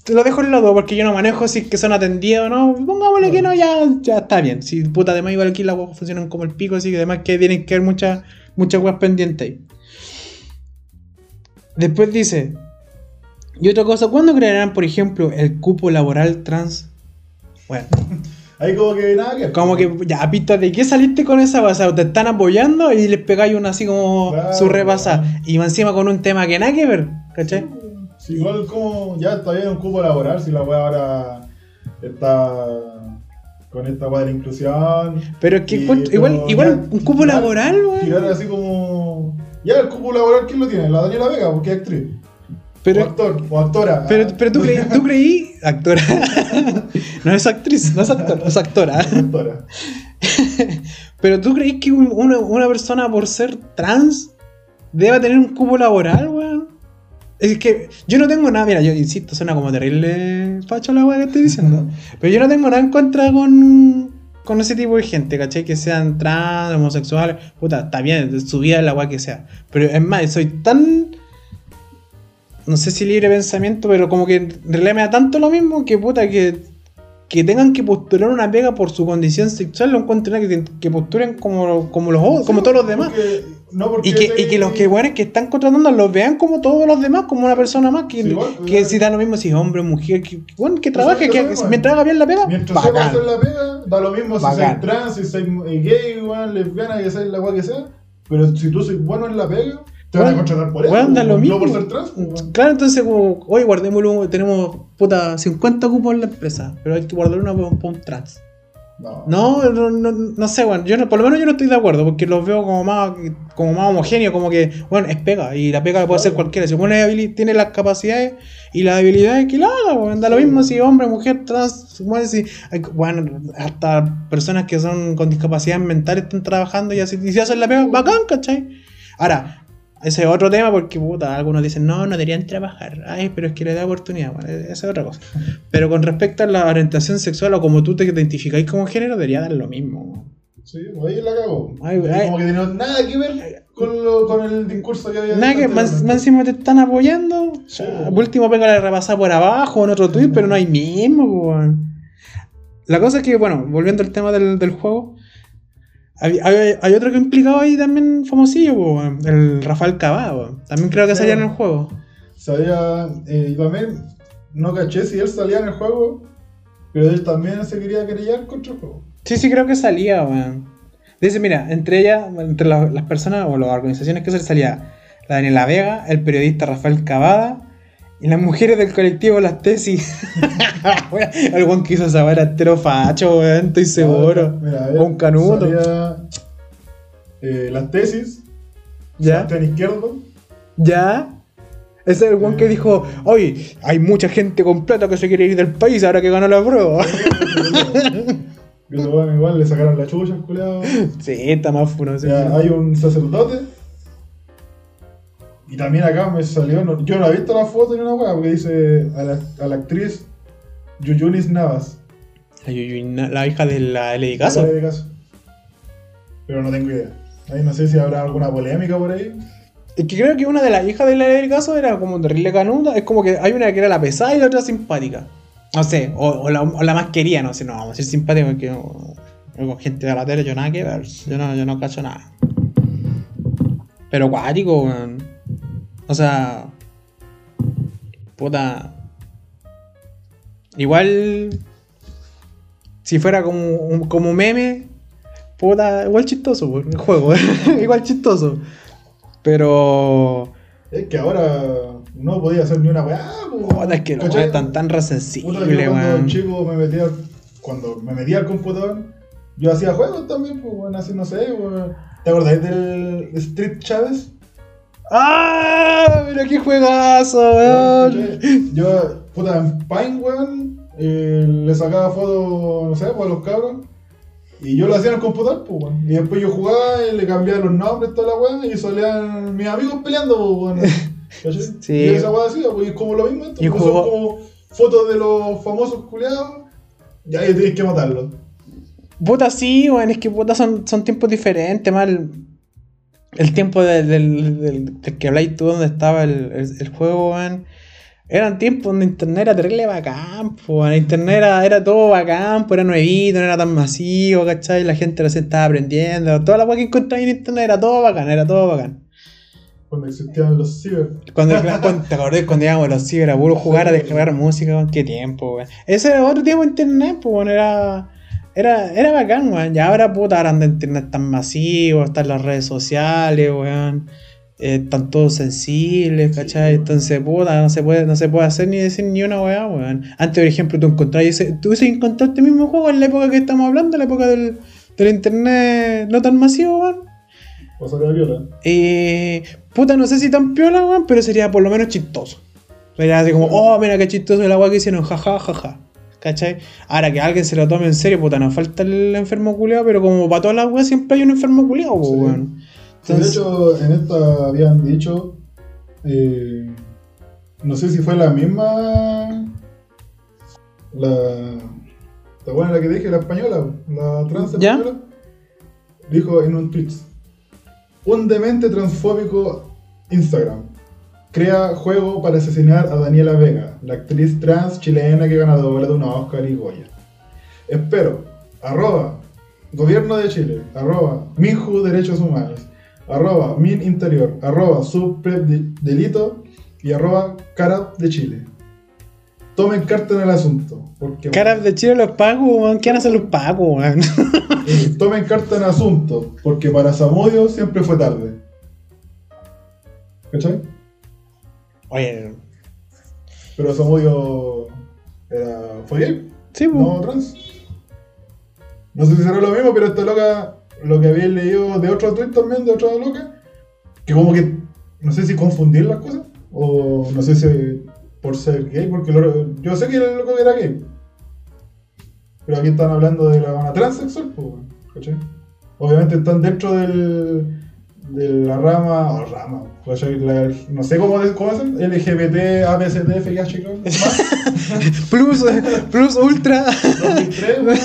te lo dejo en los dos porque yo no manejo si es que son atendidos o no. Pongámosle que no, ya, ya está bien. Si puta, además igual aquí las weas funcionan como el pico, así que además que tienen que haber muchas muchas weas pendientes ahí. Después dice, y otra cosa, ¿cuándo crearán, por ejemplo, el cupo laboral trans? Bueno, Ahí como que nada que. Como que, ya, pista, ¿de qué saliste con esa? O sea, te están apoyando y les pegáis una así como Claro. su repasa. Y más encima con un tema que nada que ver, ¿cachai? Sí, igual como ya todavía hay un cupo laboral, si la weá ahora está con esta weá de la inclusión. Pero es que Y igual, como igual ya un cupo tirar- laboral, weón. Tirar así como. Ya el cupo laboral, ¿quién lo tiene? La Daniela Vega, porque es actriz. O Pero, actor, o actora. pero, Ah, pero tú creí, tú creí, actora. no es actriz, no es actor, es actora. actora. Pero tú creí que un- una, una persona por ser trans deba tener un cupo laboral, weón. Es que yo no tengo nada, mira, yo insisto, suena como terrible facho la weá que estoy diciendo. Pero yo no tengo nada en contra con, con ese tipo de gente, ¿cachai? Que sean trans, homosexuales, puta, está bien, su vida la weá que sea. Pero es más, soy tan. No sé si libre pensamiento, pero como que en realidad me da tanto lo mismo que puta que. Que tengan que postular una pega por su condición sexual, lo encuentro que, que postulen como, como, los, otros, como todos los demás. Porque- no, porque Y que, y que los que bueno, que están contratando los vean como todos los demás, como una persona más, que, Sí, igual, que igual. si da lo mismo si es hombre o mujer, que, bueno, que trabaje, que, mismo, mientras haga bien la pega, Mientras bacán. hacer la pega, da lo mismo si soy trans, si soy gay, weón, lesbiana, que sea la weá que sea. Pero si tú soy bueno en la pega, te van a Weón, contratar por eso. weón, da lo mismo. No por ser trans, pues. Claro, entonces como, oye, guardémoslo, tenemos puta 50 cupos en la empresa, pero hay que guardar una para un trans. No. No, no, no, no sé, bueno, yo no, por lo menos yo no estoy de acuerdo, porque los veo como más, como más homogéneos, como que, bueno, es pega, y la pega la puede hacer cualquiera. Si uno tiene las capacidades y las habilidades, que la haga, bueno, da lo mismo si hombre, mujer, trans, mujer, si, bueno, hasta personas que son con discapacidades mentales están trabajando y así, y si hacen la pega, bacán, ¿cachai? Ahora, ese es otro tema porque, puta, algunos dicen, no, no deberían trabajar. Ay, pero es que le da oportunidad. Bueno, esa es otra cosa. Pero con respecto a la orientación sexual o como tú te identificáis como género, debería dar lo mismo. Sí, ahí la cagó. Ay, ay. como que tiene nada que ver con, lo, con el discurso que había. Nada que más, más encima te están apoyando. Sí. Por último, pega la repasada por abajo en otro tweet, pero no hay mismo, weón. La cosa es que, bueno, volviendo al tema del, del juego, hay, hay- hay otro que implicado ahí también famosillo, po, el Rafael Cavado. También creo que Sí. salía en el juego. Sabía. Eh, y también no caché si él salía en el juego, pero él también se quería querellar contra el juego. Sí, sí, creo que salía, weón. Dice, mira, entre ellas, entre la- las personas o las organizaciones que salía la Daniela Vega, el periodista Rafael Cavada y las mujeres del colectivo Las Tesis. Esa weá era entero facho, weón, estoy seguro. Mira, a un canuto. salía, eh, las tesis, ¿Ya? Sebastián Izquierdo. ¿Ya? Ese es el weón que dijo, oye, hay mucha gente con plata que se quiere ir del país ahora que ganó la prueba. Que igual le sacaron la chucha, culiado. sí, está más furo. sí. Ya, hay un sacerdote. Y también acá me salió, no- yo no he visto la foto ni una weá, porque dice a la, a la actriz Yuyunis Navas. La, la hija de la Lady La Caso. de caso. Pero no tengo idea. Ahí no sé si habrá alguna polémica por ahí. Es que creo que una de las hijas de la del caso era como terrible canuda. Es como que hay una que era la pesada y la otra simpática. No sé, o, o la, o la más quería, no sé, no vamos a decir simpática porque yo con gente de la tele yo nada que ver. Yo no, yo no cacho nada. Pero cuático, weón. O sea. Puta. Igual. Si fuera como, un- como meme. Puta, igual chistoso, el juego. igual chistoso. Pero. Es que ahora no podía hacer ni una weá. Puta, es que los weones están tan resensibles, cuando weón. chico me metía, cuando me metía al computador, yo hacía juegos también, pues, bueno, así no sé, weón. ¿Te acordáis del Street Chávez? ¡Ah! Mira qué juegazo, weón. Yo, puta, en Pine, weón, eh, le sacaba fotos, no sé, pues, a los cabros. Y yo lo hacía en el computador, pues, weón. Y después yo jugaba y le cambiaba los nombres, toda la weón, y salían mis amigos peleando, pues, weón. ¿Cachai? Sí. Y esa weá hacía, pues, es como lo mismo, jugó- son como fotos de los famosos culiados, y ahí tienes que matarlos. Puta, sí, weón. Es que puta son, son tiempos diferentes, mal. El tiempo de- del, del- del que habláis tú, donde estaba el, el- el juego, weón. Eran tiempos donde internet era terrible bacán, weón. Internet era, era todo bacán, pues era nuevito, no era tan masivo, ¿cachai? La gente recién estaba aprendiendo. Toda la weá que encontraba en internet era todo bacán, era todo bacán. Cuando existían los ciber. Cuando, cuando- ¿Te acordás cuando íbamos a los ciber a puro jugar, a descargar música? weón? Qué tiempo, weón. Ese era otro tiempo de internet, pues, weón, era... Era, era bacán, weón. Y ahora, puta, ahora anda internet tan masivo, están las redes sociales, weón. eh, están todos sensibles, ¿cachai? Entonces, puta, no se puede, no se puede hacer ni decir ni una weá, weón. Antes, por ejemplo, tú encontrás ese, tú hubieses encontrado este mismo juego en la época que estamos hablando, en la época del, del internet no tan masivo, weón. Pasaría viola. Eh, puta, no sé si tan piola, weón, pero sería por lo menos chistoso. Sería así como, oh, mira qué chistoso el agua que hicieron, jaja, jaja. ¿Cachai? Ahora que alguien se lo tome en serio, puta, nos falta el enfermo culiado, pero como para todas las weas siempre hay un enfermo culiado, Sí. weón. Sí, de Entonces- hecho, en esta habían dicho, eh, no sé si fue la misma, la, la buena la que dije, la española, la trans ¿Ya? española, dijo en un tweet, un demente transfóbico Instagram crea juego para asesinar a Daniela Vega, la actriz trans chilena que ganadora de una Oscar y Goya. Espero, arroba, gobierno de Chile, arroba, Minju Derechos Humanos, arroba, Min Interior, arroba, Subprep de- Delito y arroba, de Chile. Tomen carta en el asunto, porque de Chile los pagos, weón. ¿Qué van a hacer los pagos, eh, tomen carta en el asunto, porque para Samudio siempre fue tarde. ¿Cachai? Oye, Pero Samudio era, fue gay. sí, pues. no trans. No sé si será lo mismo, pero esta loca, lo que había leído de otro tweet también, de otra loca, que como que, no sé si confundir las cosas, o no sé si por ser gay, porque lo- yo sé que el loco era gay. Pero aquí están hablando de la una transexual, pues, ¿cachai? Obviamente están dentro del, de la rama, o rama, ¿cachai? La- no sé cómo, cómo hacen, LGBT, ABCD, FIH, más. Plus, plus Ultra, 2003, weón.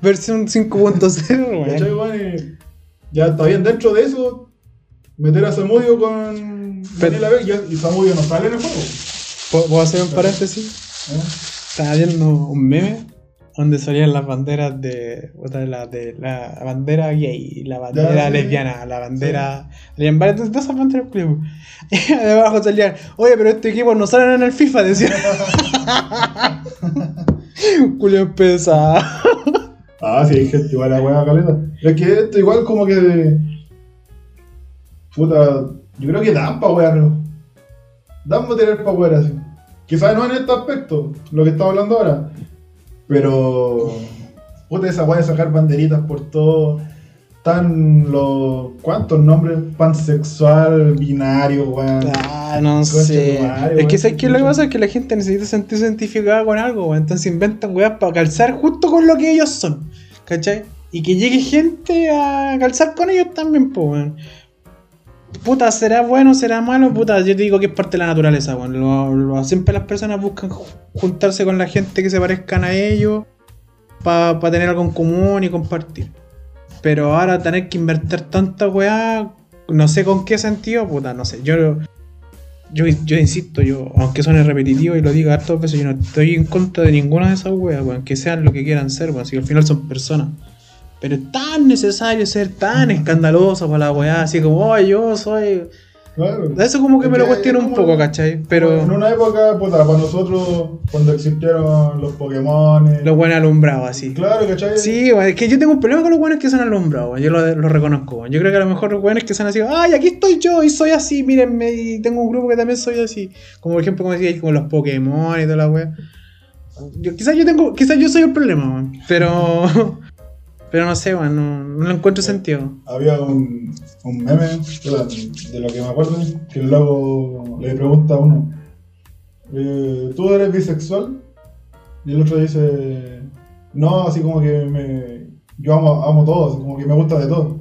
versión 5.0, ¿Cachai, weón. weón? Y Ya está bien, dentro de eso, meter a Samudio con Daniela Vega y, Samudio no sale en el juego. ¿Puedo puedo hacer un paréntesis? ¿eh? Estaba viendo un meme donde salían las banderas de. La, de la bandera gay, la bandera sí. lesbiana, la bandera. Salían varias de esas banderas. Y debajo salían, oye, pero este equipo no salen en el FIFA, decía. Julio pesado. Ah, sí, gente igual a hueá caleta. Es que esto igual como que. Puta, yo creo que dan pa' wearlo. Dan material pa' wear así. Quizás no en este aspecto, lo que estamos hablando ahora. Pero. Puta, esa weá de sacar banderitas por todo. Tan los. ¿Cuántos nombres? Pansexual, binario, weón. Ah, no Concha sé. es que. ¿sabes qué? Lo que pasa es que la gente necesita sentirse identificada con algo, weón. Entonces inventan weas para calzar justo con lo que ellos son. ¿Cachai? Y que llegue gente a calzar con ellos también, pues, weón. Puta, ¿será bueno, será malo? Puta, yo te digo que es parte de la naturaleza, weón. Lo- siempre las personas buscan ju- juntarse con la gente que se parezcan a ellos para tener algo en común y compartir. Pero ahora tener que invertir tanta weá, no sé con qué sentido, puta, no sé. Yo, yo, yo insisto, yo, aunque suene repetitivo y lo diga hartas veces, yo no estoy en contra de ninguna de esas weas, weón, que sean lo que quieran ser, weón, si al final son personas. Pero es tan necesario ser tan escandaloso para la weá, así como, oh, yo soy. Claro. Eso como que me lo Es cuestiono es un poco, ¿cachai? En Pero una época, puta, para nosotros, cuando existieron los Pokémon. los buenos alumbrados, así. Claro, ¿cachai? Sí, es que yo tengo un problema con los buenos que son alumbrados, yo lo, lo reconozco. Yo creo que a lo mejor los buenos que son así, ay, aquí estoy yo y soy así, mírenme, y tengo un grupo que también soy así. Como por ejemplo, como decía, como los Pokémon y toda la wea. Yo, quizás yo tengo, quizás yo soy el problema, weón. Pero, pero no sé, weón, no, no le encuentro sentido. Había un, un meme, de lo que me acuerdo, que loco le pregunta a uno, eh, ¿tú eres bisexual? Y el otro dice, no, así como que me, yo amo, amo todo, así como que me gusta de todo.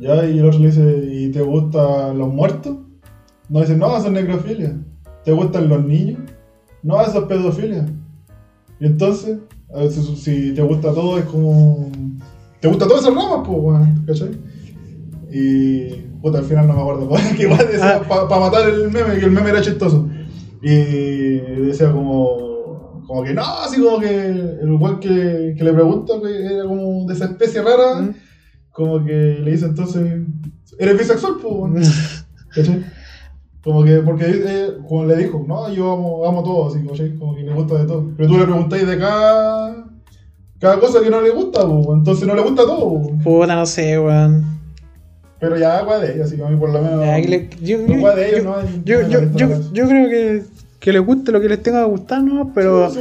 Ya, y el otro le dice, ¿y te gustan los muertos? No, dice, no, eso es necrofilia. ¿Te gustan los niños? No, eso es pedofilia. Y entonces, a veces, si te gusta todo, es como. Te gusta todas esas ramas, pues, weón, ¿cachai? Y. Puta, al final no me acuerdo. que igual decía, Ah. para matar el meme, que el meme era chistoso. Y decía como. Como que no, así como que el weón que, que le pregunta, que era como de esa especie rara, ¿Mm? como que le dice entonces. ¿Eres bisexual, pues? ¿Cachai? Como que, porque eh, como le dijo, no, yo amo, amo todo, así, ¿cachai? Como que le gusta de todo. Pero tú le preguntáis de cada, cada cosa que no le gusta, entonces no le gusta todo. Puta, no sé, weón. Pero ya agua de ellos, así que a mí por lo menos. Ya, le- yo, de ellos, yo- no yo- yo- yo creo que, que les guste lo que les tenga que gustar, ¿no? Pero, Sí,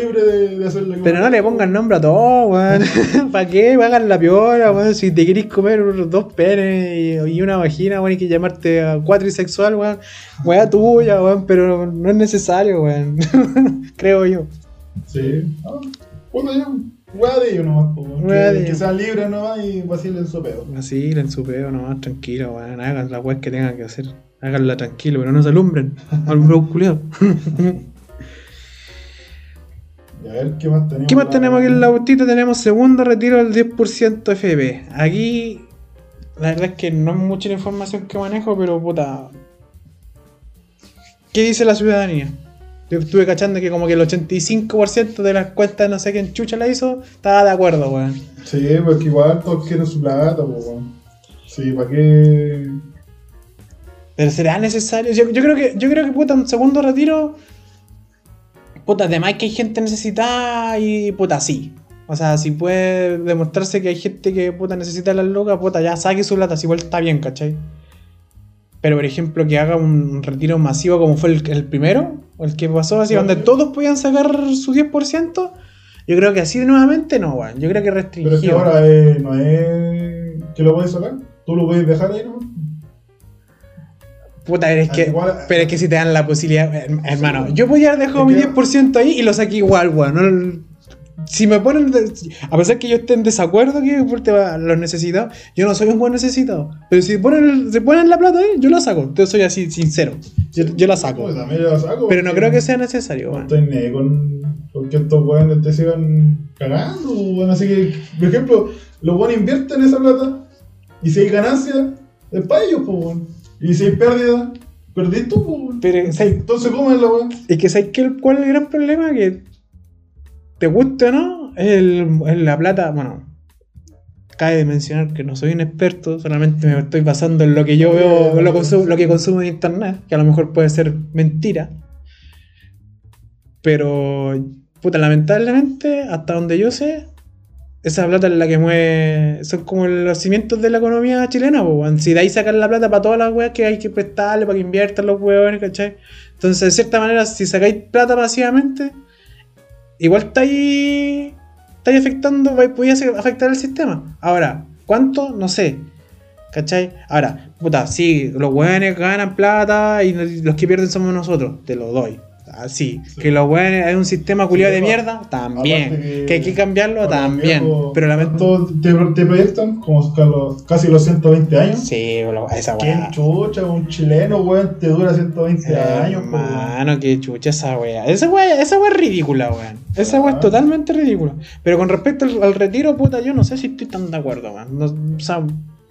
libre de, de pero no le pongan nombre a todo, weón. ¿Para qué? Hagan la piola, weón. Si te querés comer dos penes y, una vagina, weón, hay que llamarte a cuatrisexual, weón. Weá tuya, weón, pero no es necesario, weón. creo yo. Sí. Ah, puta ya. Hueá de ellos nomás, que, que sean libres nomás y vacilen su pedo. Así, en su peo nomás, tranquilo, weón. Hagan la weá que tengan que hacer. Háganla tranquilo, pero no se alumbren. Alumbro culiado. Y a ver, ¿qué más tenemos? ¿Qué más tenemos aquí en la autita? Tenemos segundo retiro del 10% FB. Aquí, la verdad es que no es mucha la información que manejo, pero puta. ¿Qué dice la ciudadanía? Yo estuve cachando que como que el 85% de las cuentas, no sé quién chucha la hizo, estaba de acuerdo, weón. Sí, porque igual todos quieren su plata, weón. Sí, ¿para qué? Pero será necesario. Yo, yo creo que, yo creo que puta, un segundo retiro. Puta, además que hay gente necesitada y puta, sí. O sea, si puede demostrarse que hay gente que puta necesita las lucas, puta, ya saque su lata, si igual está bien, ¿cachai? Pero por ejemplo, que haga un retiro masivo como fue el, el primero, o el que pasó así, donde todos podían sacar su 10%, yo creo que así nuevamente no, weón. Yo creo que Pero es restringido. que ahora eh, no es que lo puedes sacar. Tú lo puedes dejar ahí, ¿no? Puta, pero es que, Igual- pero es que si te dan la posibilidad, her- hermano, yo podía haber dejado mi Es que- 10% ahí y lo saqué igual, weón. no- si me ponen, a pesar que yo esté en desacuerdo que por tema los necesitados, yo no soy un buen necesitado. Pero si ponen, si ponen la plata yo la saco. Entonces soy así, sincero. Yo, yo la saco. Pues también yo la saco. Pero no creo que sea necesario, No weón. estoy ahí con, con que estos weones te sigan cagando, weón. Así que, por ejemplo, los weones invierten esa plata y si hay ganancia, es para ellos, pues, weón. Y si hay pérdida, perdís tú, pues. Pero. Entonces, ¿cómo es la weón? Es que ¿sabes cuál es el gran problema? Que te guste o no, el, el- la plata, bueno, cabe de mencionar que no soy un experto, solamente me estoy basando en lo que yo veo, lo, consumo- lo que consumo en internet, que a lo mejor puede ser mentira. Pero, puta, lamentablemente, hasta donde yo sé, esa plata es la que mueve. Son como los cimientos de la economía chilena, weón. Si de ahí sacan la plata para todas las weas que hay que prestarle, para que inviertan los weones, ¿cachai? Entonces, de cierta manera, si sacáis plata pasivamente, igual estáis, estáis afectando, vais- podía ser- afectar el sistema. Ahora, ¿cuánto? No sé. ¿Cachai? Ahora, puta, sí, los weones ganan plata y los que pierden somos nosotros, te lo doy. Así, Sí. que los weones hay un sistema culiado de mierda, también. Que, hay que cambiarlo, también. Pero. ¿Cuánto te, te proyectan? Como los- casi los 120 años. Sí, esa ¿Quién weá. chucha? Un chileno, weón, te dura 120 años, po, weón. Hermano, que chucha esa wea. Esa wea, esa wea es ridícula, weón. Esa wea es Ah. totalmente ridícula. Pero con respecto al, al retiro, puta, yo no sé si estoy tan de acuerdo, weón. No, o sea,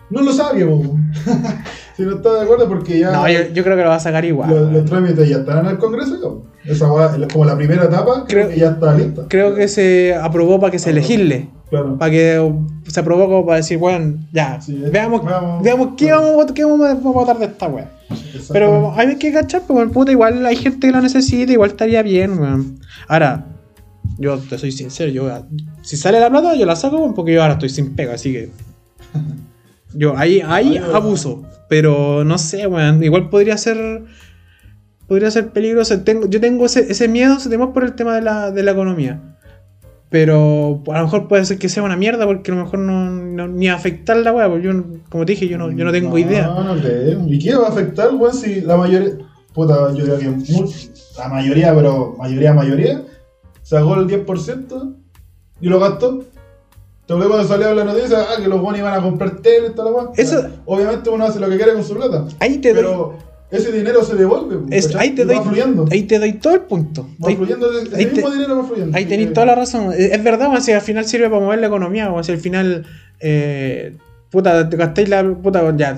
No lo sabía, si no está de acuerdo, porque ya no, yo, yo creo que lo va a sacar igual. los, trámites ya están en el Congreso. po. Esa weá, es como la primera etapa, creo, Creo- que ya está lista. Creo que se aprobó para que se legisle. Claro. Para que se aprobó como para decir, weón, ya, Sí, veamos, vamos- veamos qué, claro. vamos, qué vamos a votar de esta. Exactamente. Pero hay que cachar, pues, puta, igual hay gente que lo necesita, igual estaría bien, weón. Ahora, yo te soy sincero, yo si sale la plata, yo la saco, porque yo ahora estoy sin pega, así que. Yo ahí, ahí Ay, abuso. Pero no sé, weón. Igual podría ser. Podría ser peligroso. Tengo, yo tengo ese, ese miedo, temor por el tema de la, de la economía. Pero a lo mejor puede ser que sea una mierda porque a lo mejor no, no- ni afectar la weá. Porque yo, como te dije, yo no, yo no tengo idea. No, no creo. ¿Y qué va a afectar, weón, si la mayoría. Puta, yo creo que la mayoría, pero mayoría, mayoría, sacó el 10% y lo gastó. Entonces cuando salió la noticia, ah, que los buenos iban a comprar tele y toda la. Eso- Obviamente uno hace lo que quiere con su plata. Ahí te doy, Pero ese dinero se devuelve. pues, es- ¿cachai? ahí te doy, fluyendo. ahí te doy todo el punto. Va Ahí, fluyendo, ese ahí te- mismo dinero va fluyendo. ahí toda la razón. Es, verdad, weón, si al final sirve para mover la economía, o si al final, eh, puta, te gastáis la puta, ya.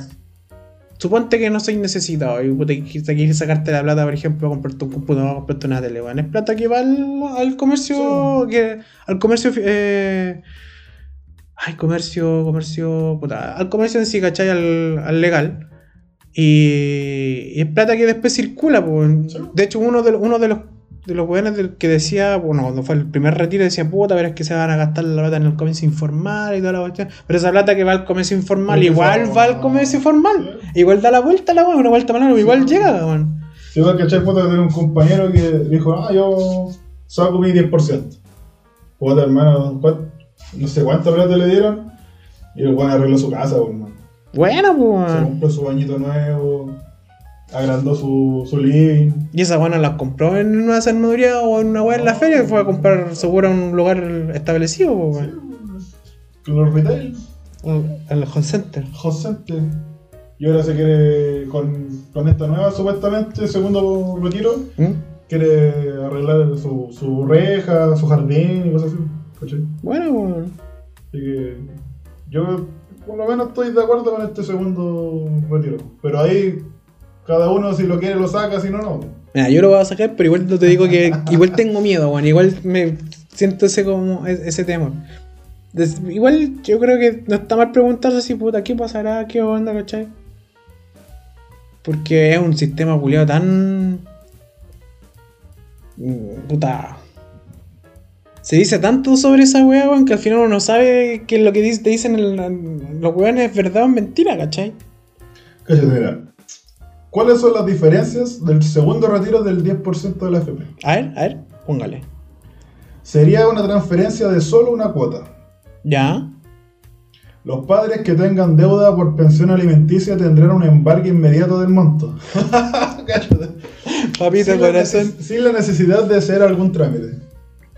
Suponte que no sois necesitado y puta, quieres sacarte la plata, por ejemplo, comprarte un computador, comprarte una tele, weón. Es plata que va al, al comercio, que, al comercio, eh, ay, comercio, comercio, puta, al comercio en sí, ¿cachai? Al, al legal. Y, y es plata que después circula, pues. Sí. De hecho, uno de, uno de los de los weones del que decía, bueno, cuando fue el primer retiro, decía, puta, pero es que se van a gastar la plata en el comercio informal y toda la cuestión. Pero esa plata que va al comercio informal, Pero igual va al comercio formal. Sí. Igual da la vuelta la weón, una vuelta mala, igual llega, weón. Si igual que puta que tenía un compañero que dijo, ah, yo saco mi 10%. Puta hermano, ¿cuán- no sé cuánta plata le dieron. Y el weón arregló su casa, weón. Bueno, pues, Se weón. compró su bañito nuevo, agrandó su, su living. Y esa no las compró en una armaduría o en una weá en la feria, fue a comprar seguro en un lugar establecido, weón. Con los retail, En el home center. hot center. Y ahora se quiere, con, con esta nueva, supuestamente, segundo retiro, ¿Mm? quiere arreglar su, su reja, su jardín y cosas así. ¿cachai? Bueno, weón. Así que yo por lo menos estoy de acuerdo con este segundo retiro. Pero ahí cada uno si lo quiere lo saca, si no, no. Mira, yo lo voy a sacar, pero igual no te digo que igual tengo miedo, weón. Igual me siento ese como e- ese temor. Des- igual yo creo que no está mal preguntarse si puta, ¿qué pasará? ¿Qué onda, cachai? Porque es un sistema culiado tan. Puta. Se dice tanto sobre esa weá, weón, que al final uno no sabe que lo que te dicen el- los weones es verdad o mentira, ¿cachai? Cállate, mira. ¿Cuáles son las diferencias del segundo retiro del 10% de la FP? A ver, a ver, póngale. Sería una transferencia de solo una cuota. Ya. Los padres que tengan deuda por pensión alimenticia tendrán un embargue inmediato del monto. Papito sin, corazón. sin la necesidad de hacer algún trámite.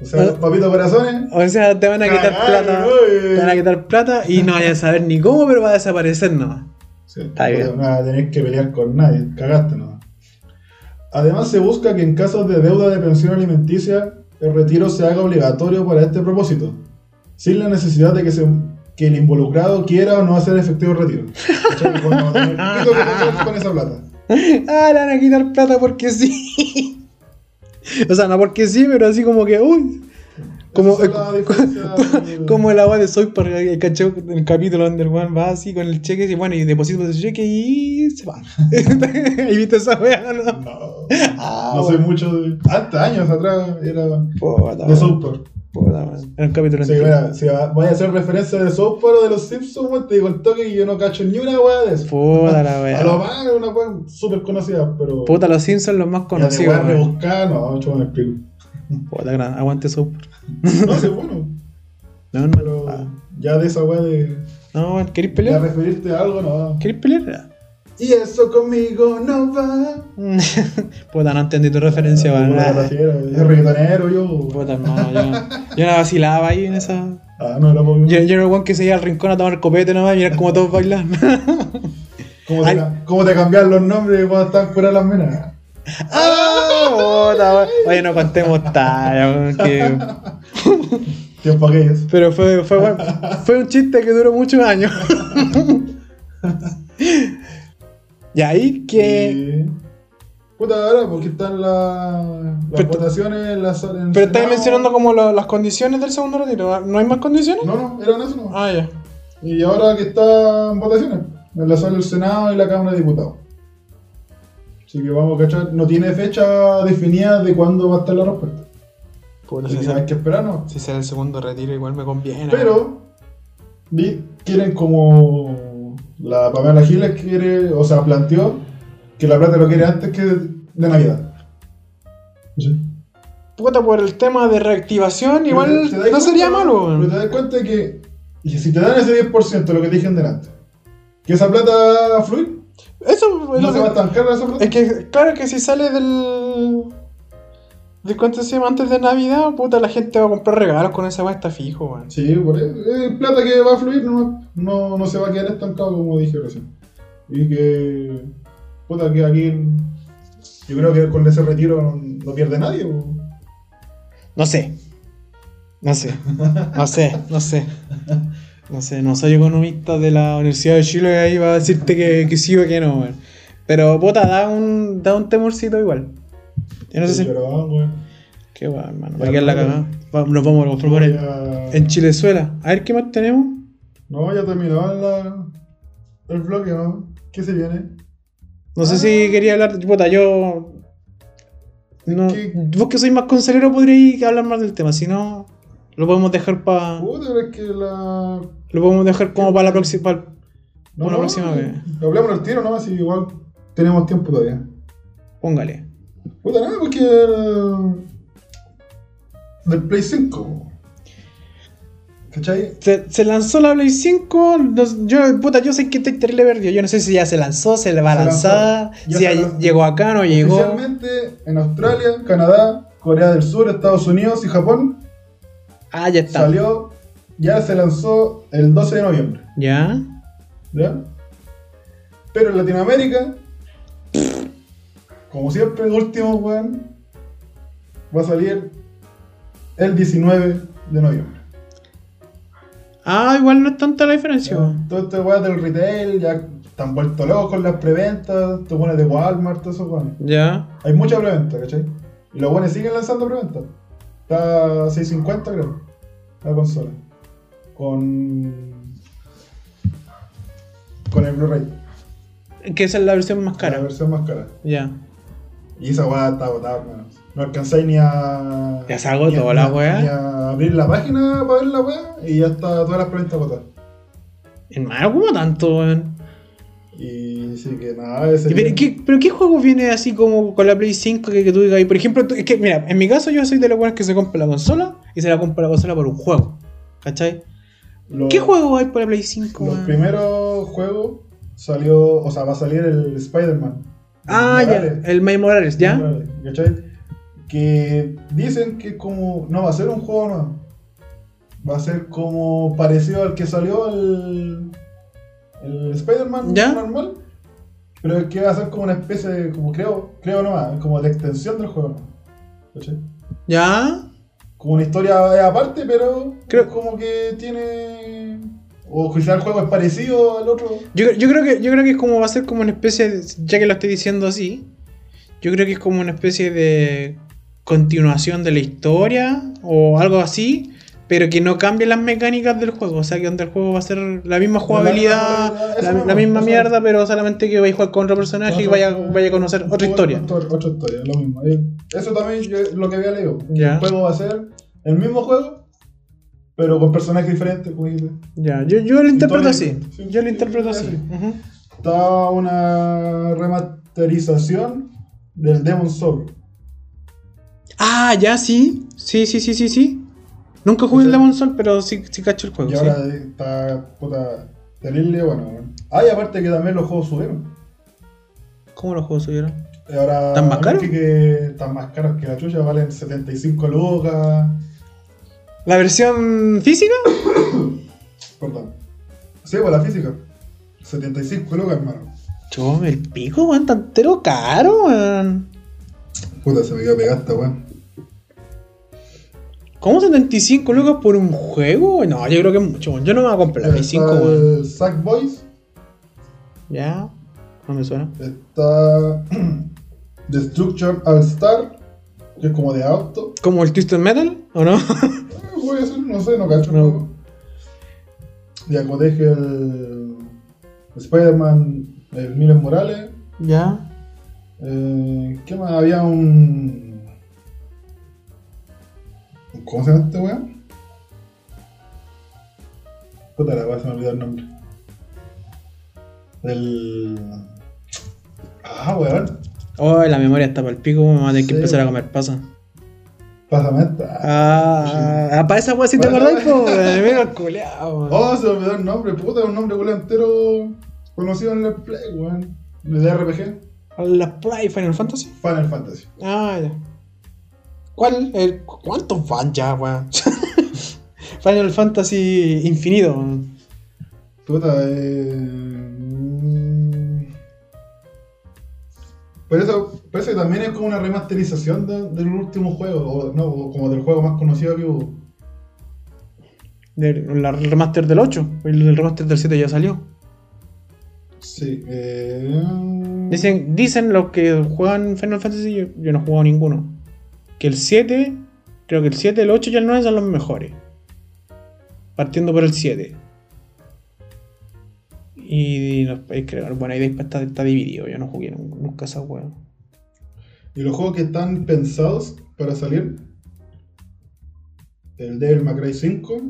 O sea, Ah. papito corazones, O sea, te van a quitar plata. Te van a quitar plata y no vayas a saber ni cómo, pero va a desaparecer nomás. Sí. No vas a tener que pelear con nadie, cagaste no. Además se busca que en casos de deuda de pensión alimenticia, el retiro se haga obligatorio para este propósito, sin la necesidad de que, se, que el involucrado quiera o no hacer efectivo el retiro. Que tener tocar con esa plata. Ah, le van a quitar plata porque sí. o sea, no porque sí, pero así como que, uy. Como, del- como el agua de Soy para el cacho el capítulo donde el weón va así con el cheque y bueno, y deposita ese cheque y se va. ¿Y viste esa wea, no? No, Ah, no soy mucho de... Hasta años atrás era Puta, de weón. Era un capítulo Sí, mira, si vaya a hacer referencia de Park o de los Simpsons, te digo el toque y yo no cacho ni una weá de eso. Puta la A lo wea. más es una weá súper conocida, pero. Puta, los Simpsons los más conocidos. weá weón. rebuscada, no, mucho me explico. Puta, gran, aguante Super. No, sí, bueno, No, no, pero ah. ya de esa weá de. no, weón, ¿queréis Ya pelear? referirte a algo, no. ¿Queréis pelear? Y eso conmigo no va. Puta, no entendí tu referencia, Ah, weón. la fiera, Es reggaetonero yo. Puta, hermano, yo, yo no vacilaba ahí en esa. Ah, no, era por. Yo, yo era el weón que se iba al rincón a tomar copete nomás y mirar como todos bailan. ¿Cómo te, Ay. ¿Cómo te cambian los nombres cuando están fuera de las minas? ¡Ah! Puta. Oye, no contemos talla, que- Tiempo aquellos. Pero fue, fue, weón, fue un chiste que duró muchos años. y ahí que. Puta, ahora, porque están la- las Pero- votaciones en la sala. en Pero estáis mencionando como lo- las condiciones del segundo retiro. ¿No hay más condiciones? No, no, eran eso no. Ah, ya. Y ahora que están votaciones, en la sala del Senado y la Cámara de Diputados. Así que vamos a cachar, no tiene fecha definida de cuándo va a estar la respuesta. Puta, si hay que esperar, ¿no? si será el segundo retiro, igual me conviene. Pero, vi- quieren como la Pamela Giles quiere, o sea, planteó que la plata lo quiere antes que de Navidad. Sí. Puta, por el tema de reactivación, igual Pero no sería malo. Pero te das cuenta que y si te dan ese 10% lo que te dije delante, que esa plata va a fluir, Eso es no lo se va a que. estancar esa plata. Es que, claro que si sale del. ¿De cuánto se llama antes de Navidad? Puta, la gente va a comprar regalos con esa weá, está fijo, weón. Sí, por eso. Es plata que va a fluir, no, no, no se va a quedar estancado como dije recién. Y que. Puta, que aquí. Yo creo que con ese retiro no, no pierde nadie. po. No sé. No sé. No sé, no sé. No sé, no soy economista de la Universidad de Chile ahí va a decirte que, que sí o que no, weón. Pero puta, da un, da un temorcito igual. Yo no sé si. Pero vamos, weón. Qué weón, hermano. Ya, Va la cagada. Nos vamos a transformar en, Ya- en Chilezuela. A ver qué más tenemos. No, ya terminaban la, el bloque, ¿no? ¿Qué se viene? No sé si quería hablar. Puta, yo. No, vos que sois más consolero podríais hablar más del tema, si no, lo podemos dejar para. Puta, pero es que la. Lo podemos dejar como para la próxima. para- No, Una no, próxima vez. Hablemos al tiro nomás y igual tenemos tiempo todavía. Póngale. Puta, nada, porque. el- Del Play 5. ¿Cachai? Se, se lanzó la Play 5. no- yo, puta, yo sé que estoy terrible perdido. Yo no sé si ya se lanzó, se le va a lanzar. Si ya lanzó. llegó acá, no llegó. Oficialmente en Australia, Canadá, Corea del Sur, Estados Unidos y Japón Ah, ya está. salió, ya se lanzó el 12 de noviembre. Ya. ¿Ya? Pero en Latinoamérica, como siempre, el último, weón, va a salir el 19 de noviembre. Ah, igual no es tanta la diferencia. Todo este weón del retail ya están vueltos locos con las preventas, te pones de Walmart, todo eso, weón. Ya. Hay mucha preventa, ¿cachai? Y los buenos siguen lanzando preventa. Está a 650, creo. La consola. Con. Con el Blu-ray. Que esa es la versión más La cara. versión más cara. Ya. Y esa weá está agotada, hermano. No alcanzáis ni a. Ya se agotó ni a- la ni a- weá. Ni a abrir la página para ver la weá. Y ya está todas las preventas agotadas. Hermano, ¿cómo tanto, weón? Y sí que nada, ese. ¿Y ¿Pero qué, pero qué juego viene así como con la Play 5 que, que tú digas? ahí? Por ejemplo, tú- es que, mira, en mi caso yo soy de los buenos que se compra la consola y se la compra la consola por un juego. ¿Cachai? Los- ¿Qué juego hay para la Play 5? Los primeros juegos salió. O sea, va a salir el Spider-Man. Ah, Morales. ya, el Miles Morales, ¿ya? Morales, ¿Cachai? Que dicen que como. No va a ser un juego nuevo. Va a ser como parecido al que salió el. El Spider-Man normal. Pero es que va a ser como una especie de. Como creo. Creo nomás. Como de extensión del juego. ¿Ya? Como una historia aparte, pero. Creo- es como que tiene. O quizás el juego es parecido al otro. Yo, yo creo que yo creo que es como va a ser como una especie de, ya que lo estoy diciendo así, yo creo que es como una especie de continuación de la historia o algo así, pero que no cambie las mecánicas del juego, o sea que donde el juego va a ser la misma jugabilidad, la, misma mierda, pero solamente que vaya a jugar con otro personaje y vaya, vaya a conocer otra historia. Otra, otra historia, lo mismo. Eso también yo- es lo que había leído. El juego va a ser el mismo juego, pero con personajes diferentes. Ya, yo, yo lo interpreto así. Sí, Yo lo interpreto sí, así. sí. Está una remasterización del Demon Soul. Ah, ya sí. Sí, sí, sí, sí, sí. Nunca jugué el Sí. Demon Soul, pero sí, sí cacho el juego. y sí. ahora está puta terrible, bueno. Ah, y aparte que también los juegos subieron. ¿Cómo los juegos subieron? Y ahora ¿Están más caros? que, están más caros que la chucha, valen 75 lucas. ¿La versión física? Perdón. Sí, pues la física. 75 lucas, hermano. Chome, el pico, weón, tan entero caro, weón. Puta, se me quedó pegada esta weón. ¿Cómo 75 lucas por un juego? No, yo creo que es mucho. Yo no me voy a comprar la Play 5, weón. el Sackboys. Ya, no me suena. Está Destruction All Star, que es como de auto. ¿Como el Twisted Metal? ¿O no? Voy a hacer, no sé, no cacho. No. Ya como dije el Spider-Man, el Miles Morales. ya. Eh, ¿Qué más? Había un. ¿Cómo se llama este weón? Puta la weá, se me olvidó el nombre. El. Ah, weón. Oh, la memoria está para el pico, me voy a tener que empezar a comer pasa. Pásame esta. Ah, ah, para esa weá si te acordáis, po. Mira culeado, weón. Oh, se me olvidó el nombre, puta, es un nombre culo entero conocido en el Play, weón. De RPG. La Play Final Fantasy. Final Fantasy. Ah, ya. ¿Cuál? El, ¿Cuántos van ya, weón? Final Fantasy Infinito. weón. Puta, eh. mm. Pero eso parece que también es como una remasterización de- del último juego, o no, como del juego más conocido que hubo. Del la remaster del 8. El, el remaster del 7 ya salió. Sí, eh. Dicen, dicen los que juegan Final Fantasy, yo, yo no he jugado ninguno. Que el 7, creo que el 7, el 8 y el 9 son los mejores. Partiendo por el 7. Y es que, bueno, ahí está, está dividido. Yo no jugué nun- nunca esa hueá. Y los juegos que están pensados para salir: el Devil May Cry 5,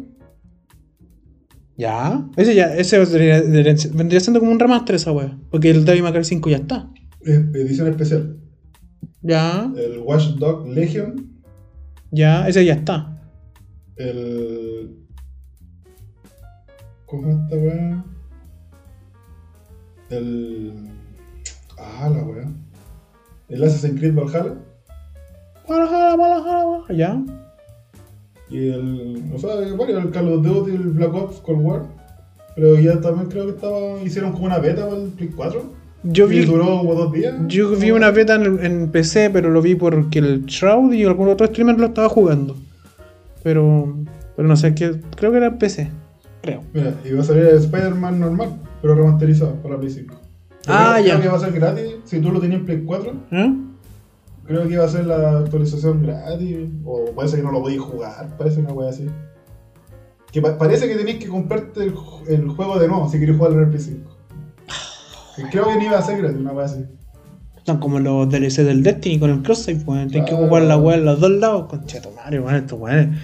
Ya. Ese ya, ese vendría, vendría- siendo como un remaster esa wea. Porque el Devil May Cry 5 ya está. edición especial. Ya, El Watch Dog Legion, ya, ese ya está. el. ¿Cómo es esta weá? El. Ah, la weá. El Assassin's Creed Valhalla. Valhalla, Valhalla. Ya. Y el. O sea, varios, el Call of Duty, el Black Ops, Cold War. Pero ya también creo que estaba. Hicieron como una beta para el Play 4. Yo vi, duró como dos días. yo vi una beta en, en PC, pero lo vi porque el Shroud y algún otro streamer lo estaba jugando. Pero, pero no sé, qué creo que era en PC. Creo. Mira, va a salir el Spider-Man normal, pero remasterizado para Play 5. Ah, creo, ya. Creo que va a ser gratis. Si tú lo tenías en Play 4, ¿Eh? creo que iba a ser la actualización gratis. O parece que no lo podéis jugar, parece una wea así. Que pa- parece que tenéis que comprarte el, ju- el juego de nuevo si queréis jugarlo en el Play 5. Creo que ni iba a ser gratis, una wea así. Están como los DLC del Destiny con el cross-save, weón. Tienes que jugar la weá en los dos lados. Concheto madre, weón, estos weones.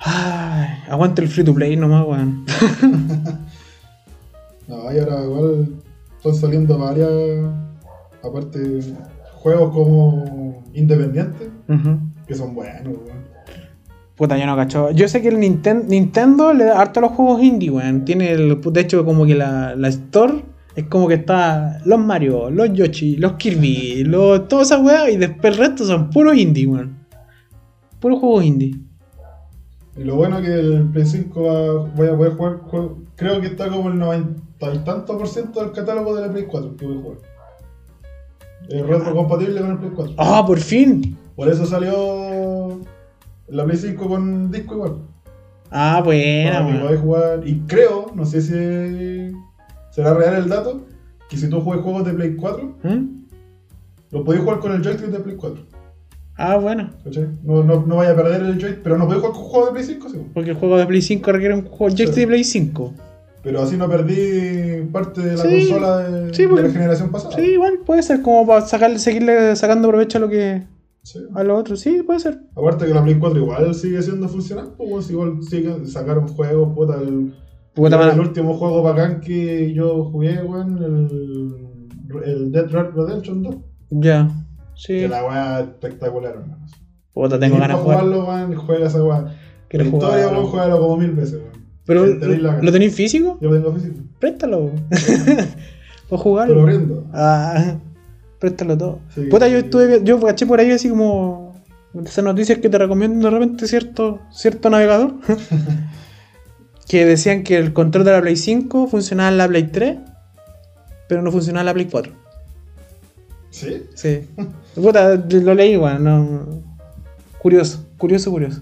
Ay, aguante el free to play nomás, weón. No, y ahora igual están saliendo varias. Aparte, juegos como independientes que son buenos, weón. Puta, yo no cacho. Yo sé que el Ninten- Nintendo le da harto a los juegos indie, weón. Tiene el. De hecho, como que la, la Store es como que está los Mario, los Yoshi, los Kirby, los, todas esas weas. Y después el resto son puros indie, weón. Puros juegos indie. Y lo bueno es que el Play 5 va, voy a poder jugar, creo que está como el 90 y tanto por ciento del catálogo de la Play 4 que voy a jugar. Es retrocompatible con el Play 4. ¡Ah, por fin! Por eso salió la Play 5 con disco igual. Ah, buena, para que podáis jugar. Y creo, no sé si será real el dato, que si tú juegas juegos de Play 4, ¿Mm? lo podéis jugar con el joystick de Play 4. Ah, bueno. No, no, no vaya a perder el joystick, pero no podéis jugar con juegos de Play 5, sí. Porque el juego de Play 5 requiere un joystick Sí. de Play 5. Pero así no perdí parte de la Sí, consola de, sí, de porque- la generación pasada. Sí, igual puede ser como para sacarle, seguirle sacando provecho a lo que Sí. a lo otro. Sí, puede ser. Aparte que la Play 4 igual sigue siendo funcional, pues igual sigue, sacaron juegos, puta, el, Puta, el, último juego bacán que yo jugué, weón, el, el Dead Red Redemption 2. Ya. Sí. Que la weá espectacular, hermanos. Puta, tengo Y ganas de jugarlo, weón, juega esa weá. La historia, jugarlo. weón, juégalo como mil veces, weón. Pero, ¿lo tenéis físico? Yo lo tengo físico. Préstalo. Para Te lo jugarlo. brindo. Ah, préstalo todo. Sí. Puta, yo estuve, yo caché por ahí así como esas noticias que te recomiendan de repente cierto, cierto navegador. que decían que el control de la Play 5 funcionaba en la Play 3, pero no funcionaba en la Play 4. ¿Sí? Sí. Puta, lo leí, weón. no. Curioso, curioso, curioso.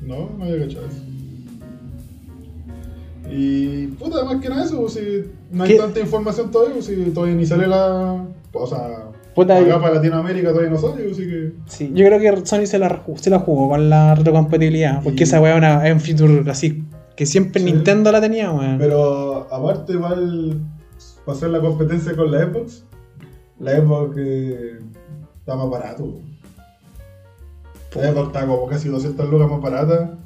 No, no había cachado eso. Y puta, más que nada eso, pues, si no hay ¿Qué? tanta información todavía, pues, si todavía ni sale la. O sea, Puta, acá yo- para Latinoamérica todavía no sale, así que. Sí, yo creo que Sony se la, se la jugó con la retrocompatibilidad. Porque Y- esa weá es un feature así. Que siempre Sí. Nintendo la tenía, weón. Pero aparte, igual, para hacer la competencia con la Xbox, la Xbox eh, está más barato. La Xbox está como casi 200 lucas más barata.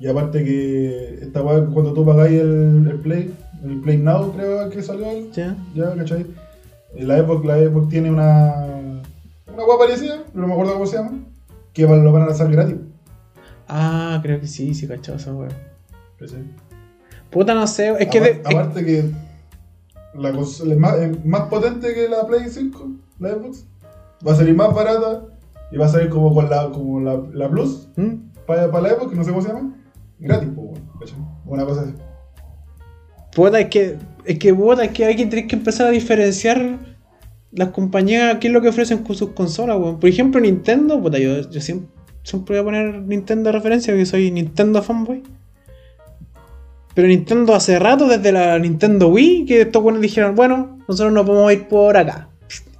Y aparte que esta weá, cuando tú pagáis el, el Play, el Play Now creo que salió el, Ya. Ya, ¿cachai? La Xbox, la Xbox tiene una. Una hueá parecida, pero no me acuerdo cómo se llama. Que lo van a lanzar gratis. Ah, creo que sí, sí, cachado esa weá. ¿Cachai? Puta, no sé. Es que. Apar- de- es- aparte que. La consola es más, es más potente que la Play 5, la Xbox. Va a salir más barata. Y va a salir como con la, como la, la Plus. ¿Mm? Para, para la Xbox, que no sé cómo se llama. Gratis, pues, bueno, ¿cachai? Una cosa así. Puta, es que. Es que, puta, es que hay que tener que empezar a diferenciar las compañías, qué es lo que ofrecen con sus consolas, weón. Por ejemplo, Nintendo, puta, yo, yo siempre, siempre voy a poner Nintendo de referencia porque soy Nintendo fanboy. Pero Nintendo hace rato, desde la Nintendo Wii, que estos buenos dijeron, bueno, nosotros no podemos ir por acá.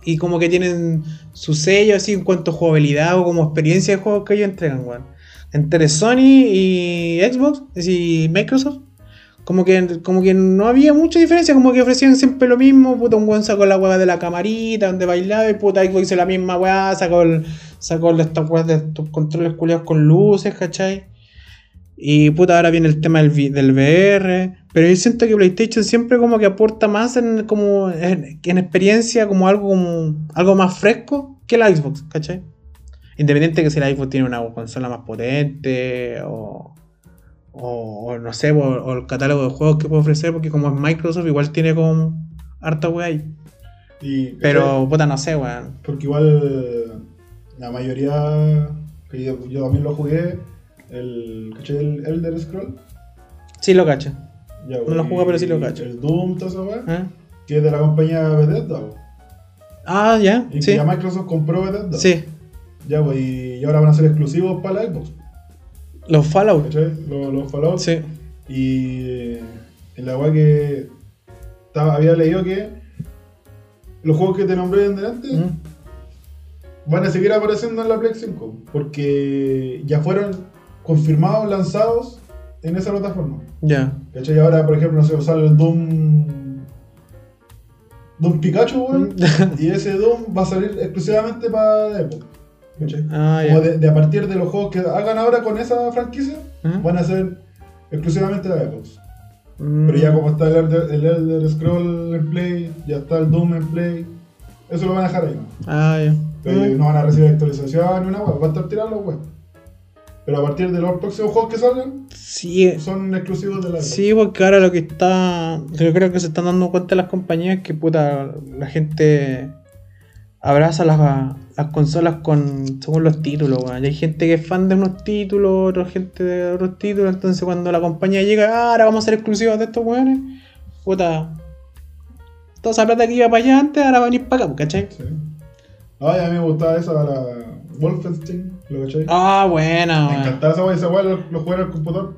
Y como que tienen su sello así en cuanto a jugabilidad o como experiencia de juegos que ellos entregan, weón. Entre Sony y Xbox, decir, Microsoft, Como que, como que no había mucha diferencia, como que ofrecían siempre lo mismo, puta, un buen sacó la hueá de la camarita donde bailaba y puta Xbox hizo la misma weá, sacó el, sacó el- estas de estos controles culiados con luces, ¿cachai? Y puta, ahora viene el tema del, del VR. Pero yo siento que PlayStation siempre como que aporta más en, como, en, en experiencia, como algo, como algo más fresco que la Xbox, ¿cachai? Independiente que si la Xbox tiene una consola más potente o, o, o no sé, o, o el catálogo de juegos que puede ofrecer, porque como es Microsoft, igual tiene como harta wea ahí. Y, Pero puta, no sé, weón. Porque igual la mayoría, que yo, yo también lo jugué, el, ¿cachai? El Elder Scroll. Sí lo cacho. Ya, No lo jugué, pero sí lo cacho. El Doom, toda esa weá, ¿Eh? que es de la compañía Bethesda. Ah, ya, Y que sí. ya Microsoft compró Bethesda. Sí. Ya, pues, y, ahora van a ser exclusivos para la Xbox. Los Fallout. ¿Cachai? Los, los Fallout. Sí. Y en la weá que estaba, había leído que los juegos que te nombré en delante Mm. van a seguir apareciendo en la Play 5 porque ya fueron confirmados, lanzados en esa plataforma. Ya. ¿Cachai? Ahora, por ejemplo, no sé, sale el Doom. Doom Pikachu, weón. y ese Doom va a salir exclusivamente para. ¿Cachai? Ah, Como ya. de, de a partir de los juegos que hagan ahora con esa franquicia, van a ser exclusivamente de Xbox. Mm. Pero ya como está el Elder, el Elder Scroll en Play, ya está el Doom en Play, eso lo van a dejar ahí. ¿no? Ah, ya. Pero Mm. no van a recibir actualización ni una web, va a estar tirado los web. Pero a partir de los próximos juegos que salgan, Sí, son exclusivos de la sí, porque ahora lo que está. Yo creo que se están dando cuenta las compañías que puta, la gente abraza las, las consolas con según los títulos, weón. Y hay gente que es fan de unos títulos, otra gente de otros títulos. Entonces cuando la compañía llega, "Ah, ahora vamos a ser exclusivos de estos weones, puta. Toda esa plata que iba para allá antes, ahora va a venir para acá, ¿cachai? Sí. Ay, a mí me gustaba esa, la Wolfenstein, ¿lo cachai? Ah, buena, me encantaba esa wea, esa wea lo, lo jugué en el computador.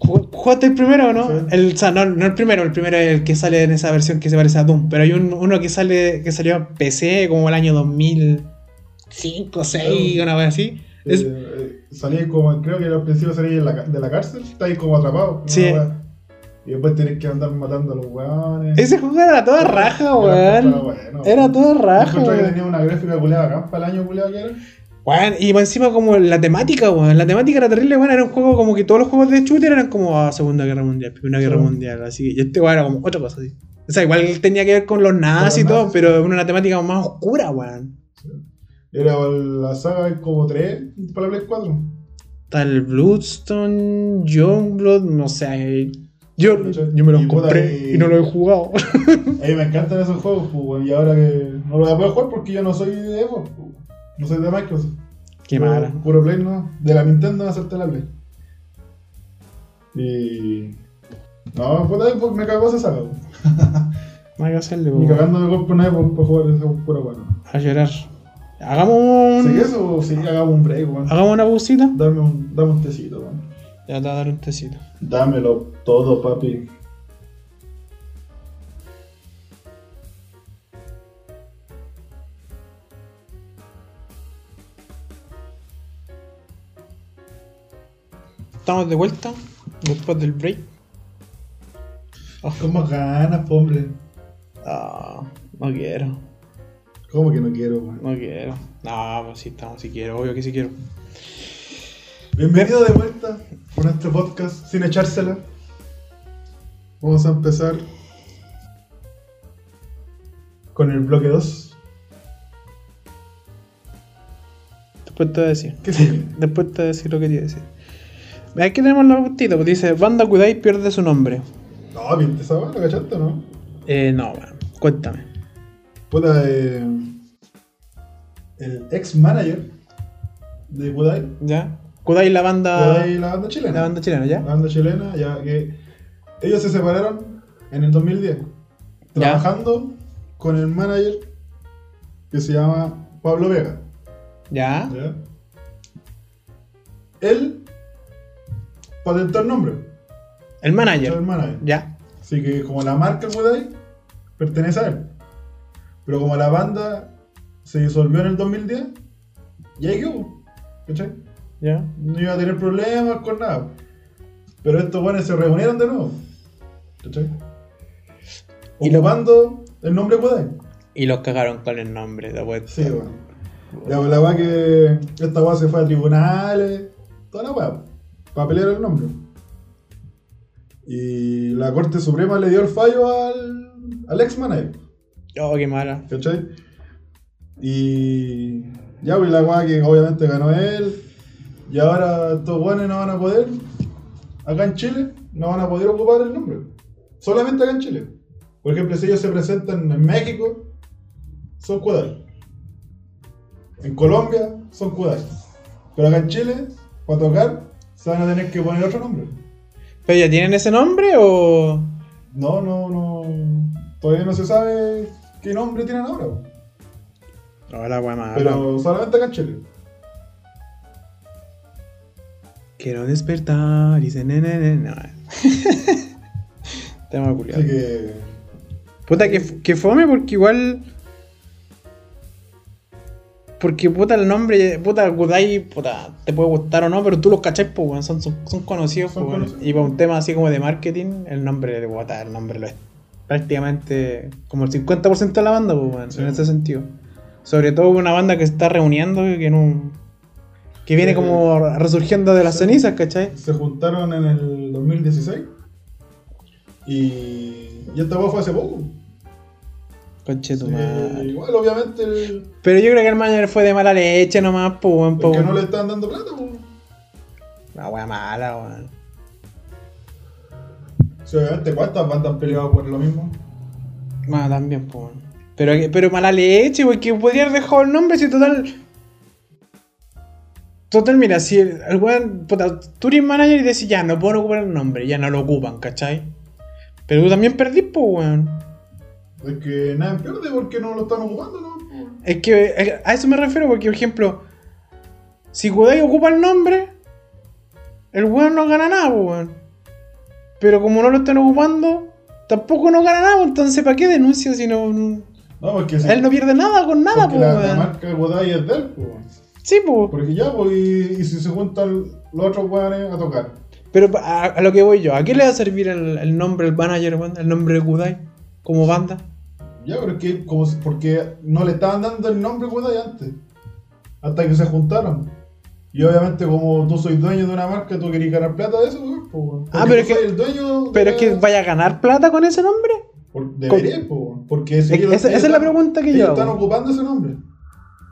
¿Ju- ¿Jugaste el primero o no? Sí. El, o sea, no, no el primero, el primero es el que sale en esa versión que se parece a Doom. Pero hay un, uno que sale que salió en PC como el año 2005, 6, una vez así. Es- Eh, eh, salí como, creo que al principio salí de la, de la cárcel, está ahí como atrapado. Sí. wea. Y después tenés que andar matando a los weones. ese juego era toda raja, Era weón. bueno. Era toda raja, Encontré que weón. tenía una gráfica culeada acá para el año culeado que era. Weón, Y encima como la temática, weón. La temática era terrible, weón. Era un juego como que todos los juegos de shooter eran como ah, Segunda Guerra Mundial, Primera Guerra Sí. Mundial. Así que este weón era como otra cosa así. O sea, igual tenía que ver con los nazis y todo, nazis, pero una temática más oscura, weón. Era la saga como 3 para la Play 4. Está el Bloodstone, Youngblood, no sé. Yo, yo me los Y compré y- y no los he jugado. A mí me encantan esos juegos, pues, y ahora que no los voy a poder jugar porque yo no soy de Xbox, pues, no soy de Microsoft. Qué mala. Puro Play, no. De la Nintendo va a hacerte la Play. Y. No, puta, Xbox me cagó esa saga. pues. No hay que hacerle, Ni cagando me compro una Xbox para jugar juego puro bueno. A llorar. Hagamos un. ¿Sí eso o sí hagamos un break, weón? Hagamos una pausita. Dame un, dame un tecito, weón. Ya te voy a dar un tecito. Dámelo todo, papi. Estamos de vuelta después del break. Oh, Con más ganas, hombre. ah, no quiero, ¿Cómo que no quiero, weón? no quiero. No, pues sí, estamos, sí quiero, obvio que sí quiero. Bienvenido de vuelta a nuestro podcast sin echársela. Vamos a empezar con el bloque 2. Después te voy a decir. ¿Qué? Después te voy a decir lo que te iba a decir. Aquí tenemos la puntita, pues dice, Banda Kudai pierde su nombre. No, viste esa ¿lo cachaste o no? Eh, no, bueno, cuéntame. Puta, eh, el ex manager de Kudai, ¿Ya? Kudai la banda... Kudai, la banda chilena. La banda chilena, ¿ya? La banda chilena, ya que ellos se separaron en el 2010, trabajando con el manager que se llama Pablo Vega. ¿Ya? ¿ya? Él patentó el nombre, El el manager. manager. ¿Ya? Así que como la marca Kudai pertenece a él. Pero como la banda se disolvió en el 2010, ya ahí quedó. ¿Cachai? ¿Ya? No iba a tener problemas con nada. Pero estos buenos se reunieron de nuevo. ¿Cachai? Y lo- Ocupando el nombre Kudai. Y los cagaron con el nombre, de vuelta. Sí. Ya, pues, la weá que esta weá se fue a tribunales, toda la weá, para pelear el nombre. Y la Corte Suprema le dio el fallo al, al ex manager, Oh, qué mala. ¿cachai? Y ya, pues la weá que obviamente ganó él, y ahora estos weones no van a poder, acá en Chile, no van a poder ocupar el nombre. Solamente acá en Chile. Por ejemplo, si ellos se presentan en México, son Kudai. En Colombia son Kudai. Pero acá en Chile, para tocar, se van a tener que poner otro nombre. ¿Pero ya tienen ese nombre o.? No, no, no. Todavía no se sabe qué nombre tienen ahora. wea mala. Pero solamente acá en Chile. Quiero despertar y se nene, nene. No. Tema culiado. Así que. Puta, que, que fome porque igual. Porque puta el nombre, puta Kudai, puta, te puede gustar o no, pero tú los cachai, pues, weón, son, son, son conocidos, Son pues, conocidos. Y para un tema así como de marketing, el nombre de puta, el nombre lo es prácticamente como el 50% de la banda, pues, weón, Sí. en ese sentido. Sobre todo una banda que se está reuniendo, que no. que viene Sí. como resurgiendo de las cenizas, ¿cachai? Se juntaron en el 2016. Y. Y esta fue hace poco. Conche tu Sí, madre. igual, obviamente, el, Pero yo creo que el manager fue de mala leche nomás, pues, weón, porque po- no le están dando plata. po. La wea mala, weón. Sí, obviamente, ¿cuántas bandas han peleado por lo mismo? Bueno, también, pues. Pero, pero mala leche, güey, que podría haber dejado el nombre si total. Total, mira, si el, el weón, puta, tú eres manager y decís ya, no puedo ocupar el nombre, ya no lo ocupan, ¿cachai? Pero tú también perdís, pues, weón. Es que nada pierde porque no lo están ocupando, ¿no? Es que eh, a eso me refiero, porque, por ejemplo, si Kudai ocupa el nombre, el weón no gana nada, weón. Pero como no lo están ocupando, tampoco no gana nada, entonces, ¿para qué denuncia si no.? no- porque si, Él no pierde nada con nada, pues, la, la weón. marca Godai es de él, pues. Sí, pues. Porque ya, pues, y, y si se juntan los otros weones a tocar. Pero a, a lo que voy yo, ¿a qué le va a servir el, el nombre, el manager, weón? El nombre de Kudai como banda? Ya, pero es que, como porque no le estaban dando el nombre Godai antes. Hasta que se juntaron. Y obviamente, como tú soy dueño de una marca, tú querías ganar plata de eso, weón, pues, weón. Ah, pero es que- el dueño. de Pero es que vaya a ganar plata con ese nombre. Por- Debería, pues, weón, porque si Es que ellos- esa- ellos esa es la están- pregunta que yo ellos hago. están ocupando ese nombre.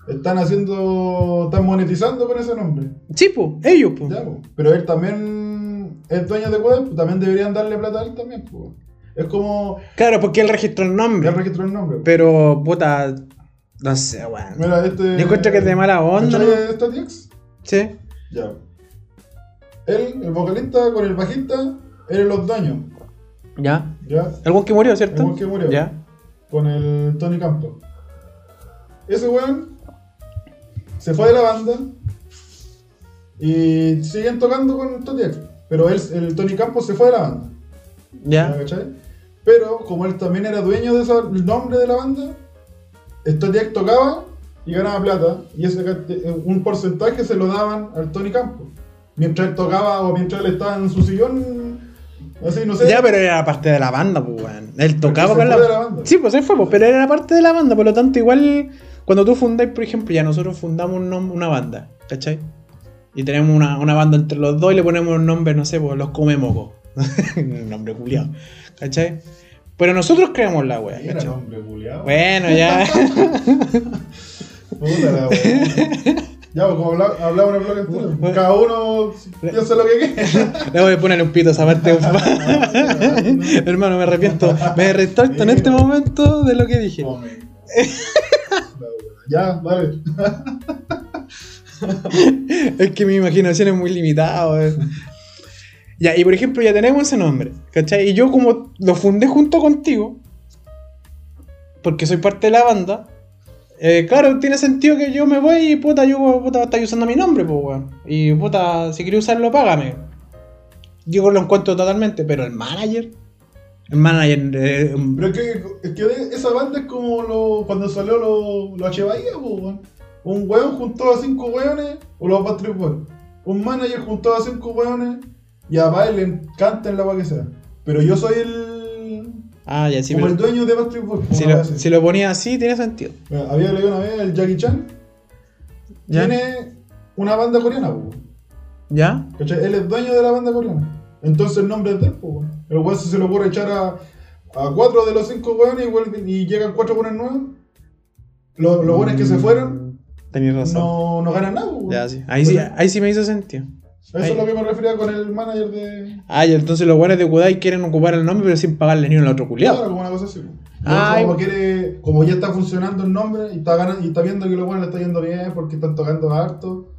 Están haciendo. Están monetizando con ese nombre. Sí, pues, ellos, pues. Ya, po. Pero él también es dueño de web, pues también deberían darle plata a él también. po. Es como. Claro, porque él registró el nombre. Ya registró el nombre. Pero, puta, no sé, weón. Mira, este. Yo encuentro que es de mala onda, ¿cachai ¿no? Static X? Sí. Ya. Él, el vocalista con el bajista, eran los dueños. Ya. Ya. El weón que murió, ¿cierto? El weón que murió. Ya. Con el Tony Campos. Ese weón se fue de la banda y siguen tocando con Tony. Pero él, el Tony Campos se fue de la banda. ¿Ya, Ya. cachai? Pero como él también era dueño del nombre de la banda, Statiac tocaba y ganaba plata. Y ese cante- un porcentaje se lo daban al Tony Campos. Mientras él tocaba o mientras él estaba en su sillón, así, no sé. Ya, pero era parte de la banda, pues, weón. Él tocaba con la... de la banda. Sí, pues él fue, pues, pero era parte de la banda, por lo tanto, igual cuando tú fundáis, por ejemplo, ya nosotros fundamos un una banda, ¿cachai? Y tenemos una, una banda entre los dos y le ponemos un nombre, no sé, pues los come moco. un nombre culiado, ¿cachai? Pero nosotros creamos la wea, Era nombre culiao. Bueno, ya. Puta la wea. Ya, pues como habla- hablaba el blog entero. Cada uno piensa lo que quiere. Le voy a poner un pito a esa parte. Hermano, me arrepiento. Me retracto en este momento de lo que dije. Ya, dale. Es que mi imaginación es muy limitada. Ya, y por ejemplo, ya tenemos ese nombre, ¿cachai? Y yo como lo fundé junto contigo, porque soy parte de la banda, eh, claro, tiene sentido que yo me voy y puta, yo puta, estar usando mi nombre, pues, weón. Y puta, si quieres usarlo, págame. Yo lo encuentro totalmente, pero el manager, el manager, eh, Pero es que, esa banda es como lo, cuando salió los lo H. Bahía, weón. Un weón juntó a cinco weones, o los Backstreet Boys. Un manager juntó a cinco weones y a Baile le encanta en la weá que sea. Pero yo soy el, Ah, ya sí, como pero el dueño de Backstreet Boys. si, lo, si ponía así, tiene sentido. Había leído una vez el Jackie Chan. ¿Ya? Tiene una banda coreana, po. ¿Ya? ¿Cachai? Él es dueño de la banda coreana. Entonces el nombre es de él, po. El weón si se le ocurre echar a, a cuatro de los cinco weones y, llegan cuatro weones nuevos. Los, los weones que se fueron Tenías Mm, razón. no, no ganan nada, po. Ya, sí. Ahí, sí. ahí sí me hizo sentido. Eso es lo que me refería con el manager de. Ah, y entonces los buenos de Kudai quieren ocupar el nombre pero sin pagarle ni un otro culiado. Claro, como una cosa así. Ay. como, quiere, como ya está funcionando el nombre y está, ganando, y está viendo que los weones le está yendo bien porque están tocando harto.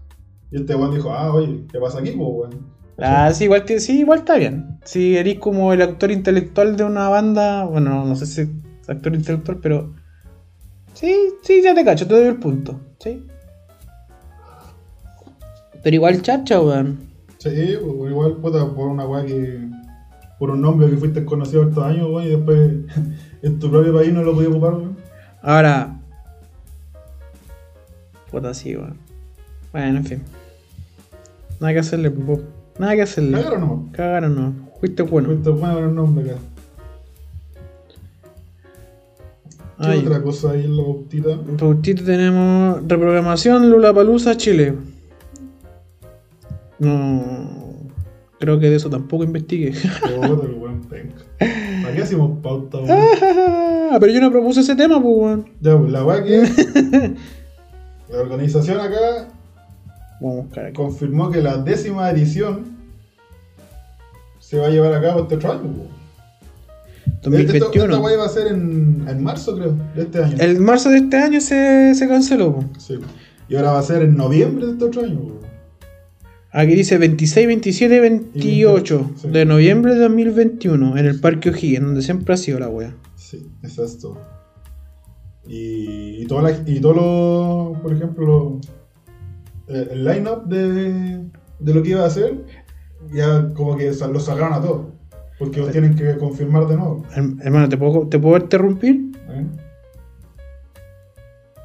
Y este weón dijo, ah, oye, ¿qué pasa aquí, weón? Ah, sí, igual, sí, igual está bien. Si eres como el actor intelectual de una banda, bueno, no, no sé si es actor intelectual, pero sí, sí, ya te cacho, te doy el punto, sí. Pero igual chacha, weón. Sí, pues, igual, puta, por una weá que. Por un nombre que fuiste conocido estos años, weón, y después en tu propio país no lo podías ocupar, weón. Ahora. Puta, sí, weón. Bueno, en fin. Nada que hacerle, po. Nada que hacerle. Cagaron no. Cagaron, no. Fuiste bueno. Fuiste bueno con el nombre acá. ¿Qué Ay. otra cosa ahí en la bautita? En Pautito tenemos reprogramación Lula Palusa Chile. No. Creo que de eso tampoco investigué. Weón. ¿Para qué hacemos pauta, weón? Ah, pero yo no propuse ese tema, pues, weón. Ya, pues la weá que. La organización acá Vamos a buscar aquí. confirmó que la décima edición se va a llevar a cabo este otro año, weón. Esta 2021. weá iba a ser en, en marzo, creo, de este año. El marzo de este año se, se canceló. po. Sí. Y ahora va a ser en noviembre de este otro año. weón. Aquí dice 26, 27 y 28 Sí. de noviembre de 2021 en el Parque O'Higgins, donde siempre ha sido la wea. Sí, es esto. Y, y, toda la- y todo lo, por ejemplo, eh, el line-up de, de lo que iba a hacer, ya como que lo sacaron a todos. Porque los tienen que confirmar de nuevo. Herm- Hermano, ¿te puedo, ¿te puedo interrumpir? ¿eh?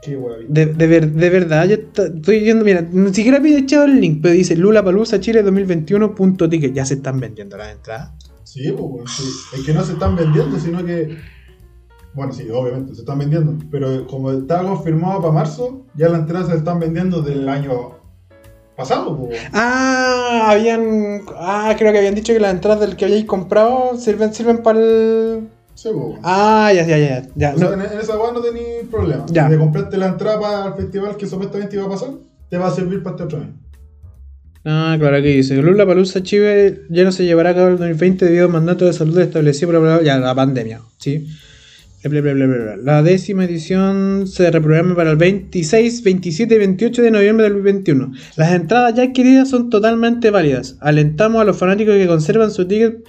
Qué. De, de, ver- de verdad, yo estoy viendo, mira, ni siquiera he echado el link, pero dice Lula Palusa Chile 2021.ticket. Ya se están vendiendo las entradas. Sí, pues, sí. Es que no se están vendiendo, sino que. Bueno, sí, obviamente se están vendiendo. Pero como estaba confirmado para marzo, ya las entradas se están vendiendo del año pasado, pues. Ah, habían. Ah, creo que habían dicho que las entradas del que habíais comprado sirven, sirven para el. Sí, pues. Ah, ya, ya, ya. ya. O sea, no. en, en esa weá no tenéis problema. Ya. Si te compraste la entrada para el festival que supuestamente iba a pasar, te va a servir para este otro año. Ah, claro, aquí dice: Lula Palusa Chile ya no se llevará a cabo el 2020 debido al mandato de salud establecido por la, ya, la pandemia. ¿sí? Bla, bla, bla, bla, bla. La décima edición se reprograma para el 26, 27 y 28 de noviembre del 2021. Las entradas ya adquiridas son totalmente válidas. Alentamos a los fanáticos que conservan su ticket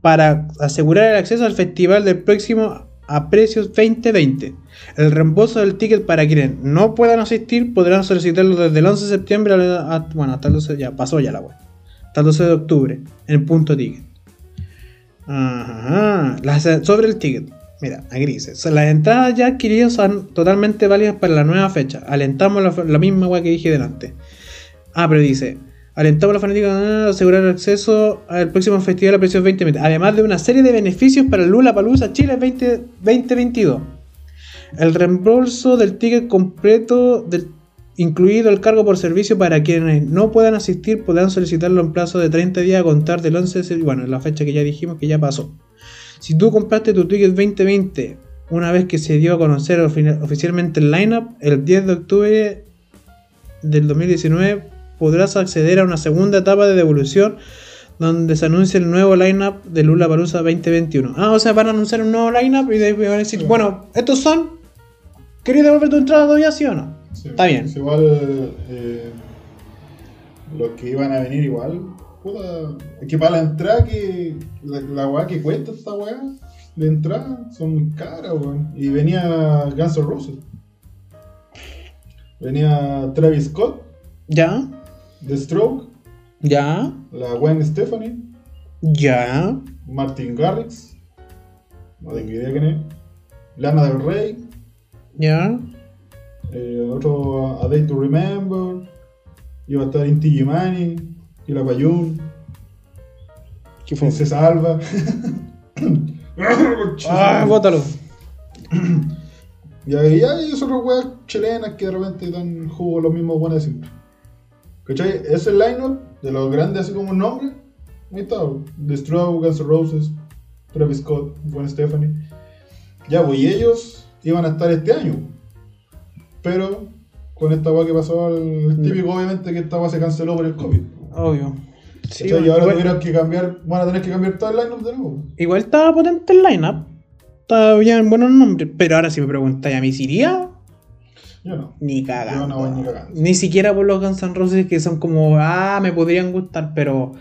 para asegurar el acceso al festival del próximo a precios 2020. El reembolso del ticket para quienes no puedan asistir podrán solicitarlo desde el 11 de septiembre hasta el 12, ya pasó ya la web. Hasta el 12 de octubre en punto ticket. Ajá. Sobre el ticket. Mira, aquí dice, "So- las entradas ya adquiridas son totalmente válidas para la nueva fecha. Alentamos la, la misma web que dije delante. Ah, pero dice, alentamos a los fanáticos a asegurar el acceso al próximo festival a precios 2020, además de una serie de beneficios para Lula Palusa Chile 20, 2022. El reembolso del ticket completo, incluido el cargo por servicio para quienes no puedan asistir, podrán solicitarlo en plazo de 30 días a contar del 11 de septiembre, bueno, la fecha que ya dijimos que ya pasó. Si tú compraste tu ticket 2020 una vez que se dio a conocer ofi- oficialmente el lineup, el 10 de octubre del 2019 podrás acceder a una segunda etapa de devolución donde se anuncia el nuevo lineup de Lula Palusa 2021. Ah, o sea, van a anunciar un nuevo lineup y de van a decir, Sí. bueno, estos son. ¿Queréis devolver tu entrada todavía, sí o no? Sí, Está bien. es igual, eh, los que iban a venir igual, puta, es que para la entrada que, la, la weá que cuesta esta weá, de entrada, son muy caras, weón. Y venía Guns N' Roses. Venía Travis Scott, Ya, The Stroke, ya, la Gwen Stephanie, ya, Martin Garrix, no tengo idea quién es, Lana del Rey, ya. Eh, otro A Day to Remember. Iba a estar Inti Gimani, Kila Payún, ¿Qué fue? Princesa Alba. Ah, bótalo. Y ahí hay otras weas chilenas que de repente dan jugo los mismos buenos de siempre. ¿Cachai? Ese line-up de los grandes, así como un nombre. Ahí está. The Guns N' Roses, Travis Scott, Gwen Stephanie. Ya, pues, y ellos iban a estar este año. Pero con esta wea que pasó, el típico, obviamente, que esta wea se canceló por el COVID. Obvio. Sí, ¿Cachai? y ahora igual, tuvieron que cambiar, van a tener que cambiar todo el line-up de nuevo. igual estaba potente el lineup. Estaba bien buenos nombres. Pero ahora si me preguntáis a mí si iría, Yo no. ni cagando. Yo no voy ni cagando. Ni siquiera por los Guns N' Roses que son como, ah, me podrían gustar, pero.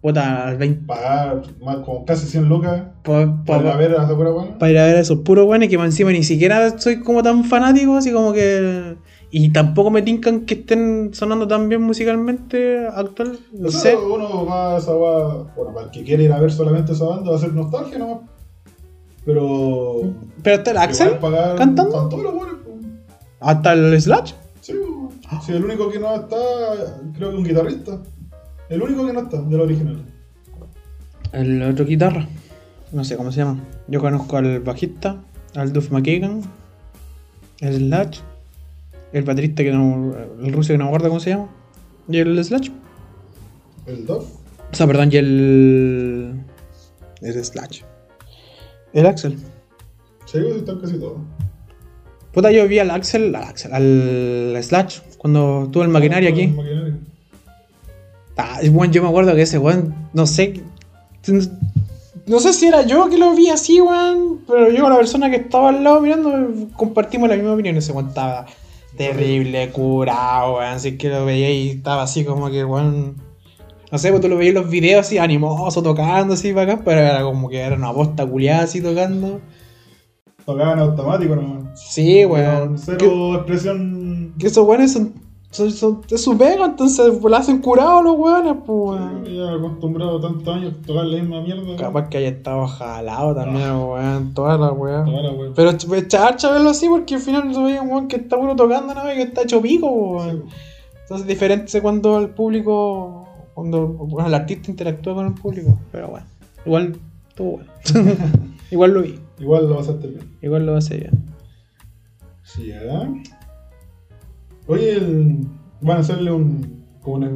Puta, al 20. Pagar más como casi 100 lucas Para para ir a ver a esa pura wea. ir a ver a esos puros buenos que encima ni siquiera soy como tan fanático, así como que. Y tampoco me tincan que estén sonando tan bien musicalmente actual. No O sé. uno va a esa va, bueno, para el que quiere ir a ver solamente esa banda va a ser nostalgia nomás. Pero. Pero está el Axel cantando. Están todos los buenos. Hasta el Slash. Sí. Sí, el único que no está, creo que un guitarrista. El único que no está, del original. El otro guitarra. No sé cómo se llama. Yo conozco al bajista, al Duff McKagan, el Slash, el baterista que no. el ruso que no me acuerdo cómo se llama. Y el Slash. El Duff. O sea, perdón, y el. El Slash. El Axel. Sí, pues están casi todos. Puta, yo vi al Axel, al Axel, al Slash, cuando tuvo el maquinario aquí. Ah, bueno, yo me acuerdo que ese weón, no sé. No sé si era yo que lo vi así, weón. Pero yo con la persona que estaba al lado mirando, compartimos la misma opinión. Ese weón estaba terrible, curado, weón. Así que lo veía y estaba así como que, weón. No sé, pues tú lo veías en los videos así animoso, tocando así para acá, pero era como que era una bosta culiada así tocando. Tocaban automático nomás. Sí, weón. Cero expresión. que esos weones son, son, son- es su pega, entonces pues, la hacen curado los weones, pues, weón. Ya acostumbrado tantos años a tocar la misma mierda. Capaz que haya estado jalado también, weón, toda la weá. Toda la wea. Pero ch- pues, chacha verlo así porque al final se veía un weón que está puro tocando, ¿no? Y que está hecho pico, weón. Entonces es diferente cuando el público, cuando bueno, el artista interactúa con el público. Pero bueno, igual estuvo bueno. igual lo vi, Igual lo pasaste bien. igual lo hace bien. Sí, ¿verdad? Oye, el- van a hacerle un, como una,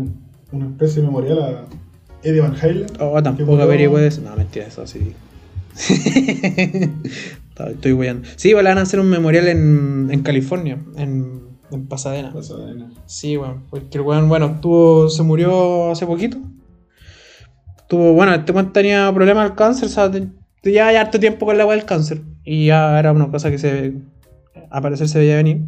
una especie de memorial a Eddie Van Halen. Oh, tampoco murió- averigüe eso. No, mentira, eso sí. Estoy- weyando. Sí, van a hacer un memorial en, en California, en, en Pasadena. Pasadena. Sí, weón. Porque el weón, bueno, tuvo, se murió hace poquito. Tuvo, bueno, este weón tenía problemas del cáncer, o sea, ya hay harto tiempo con la weá del cáncer. Y ya era una cosa que se. A parecer se veía venir.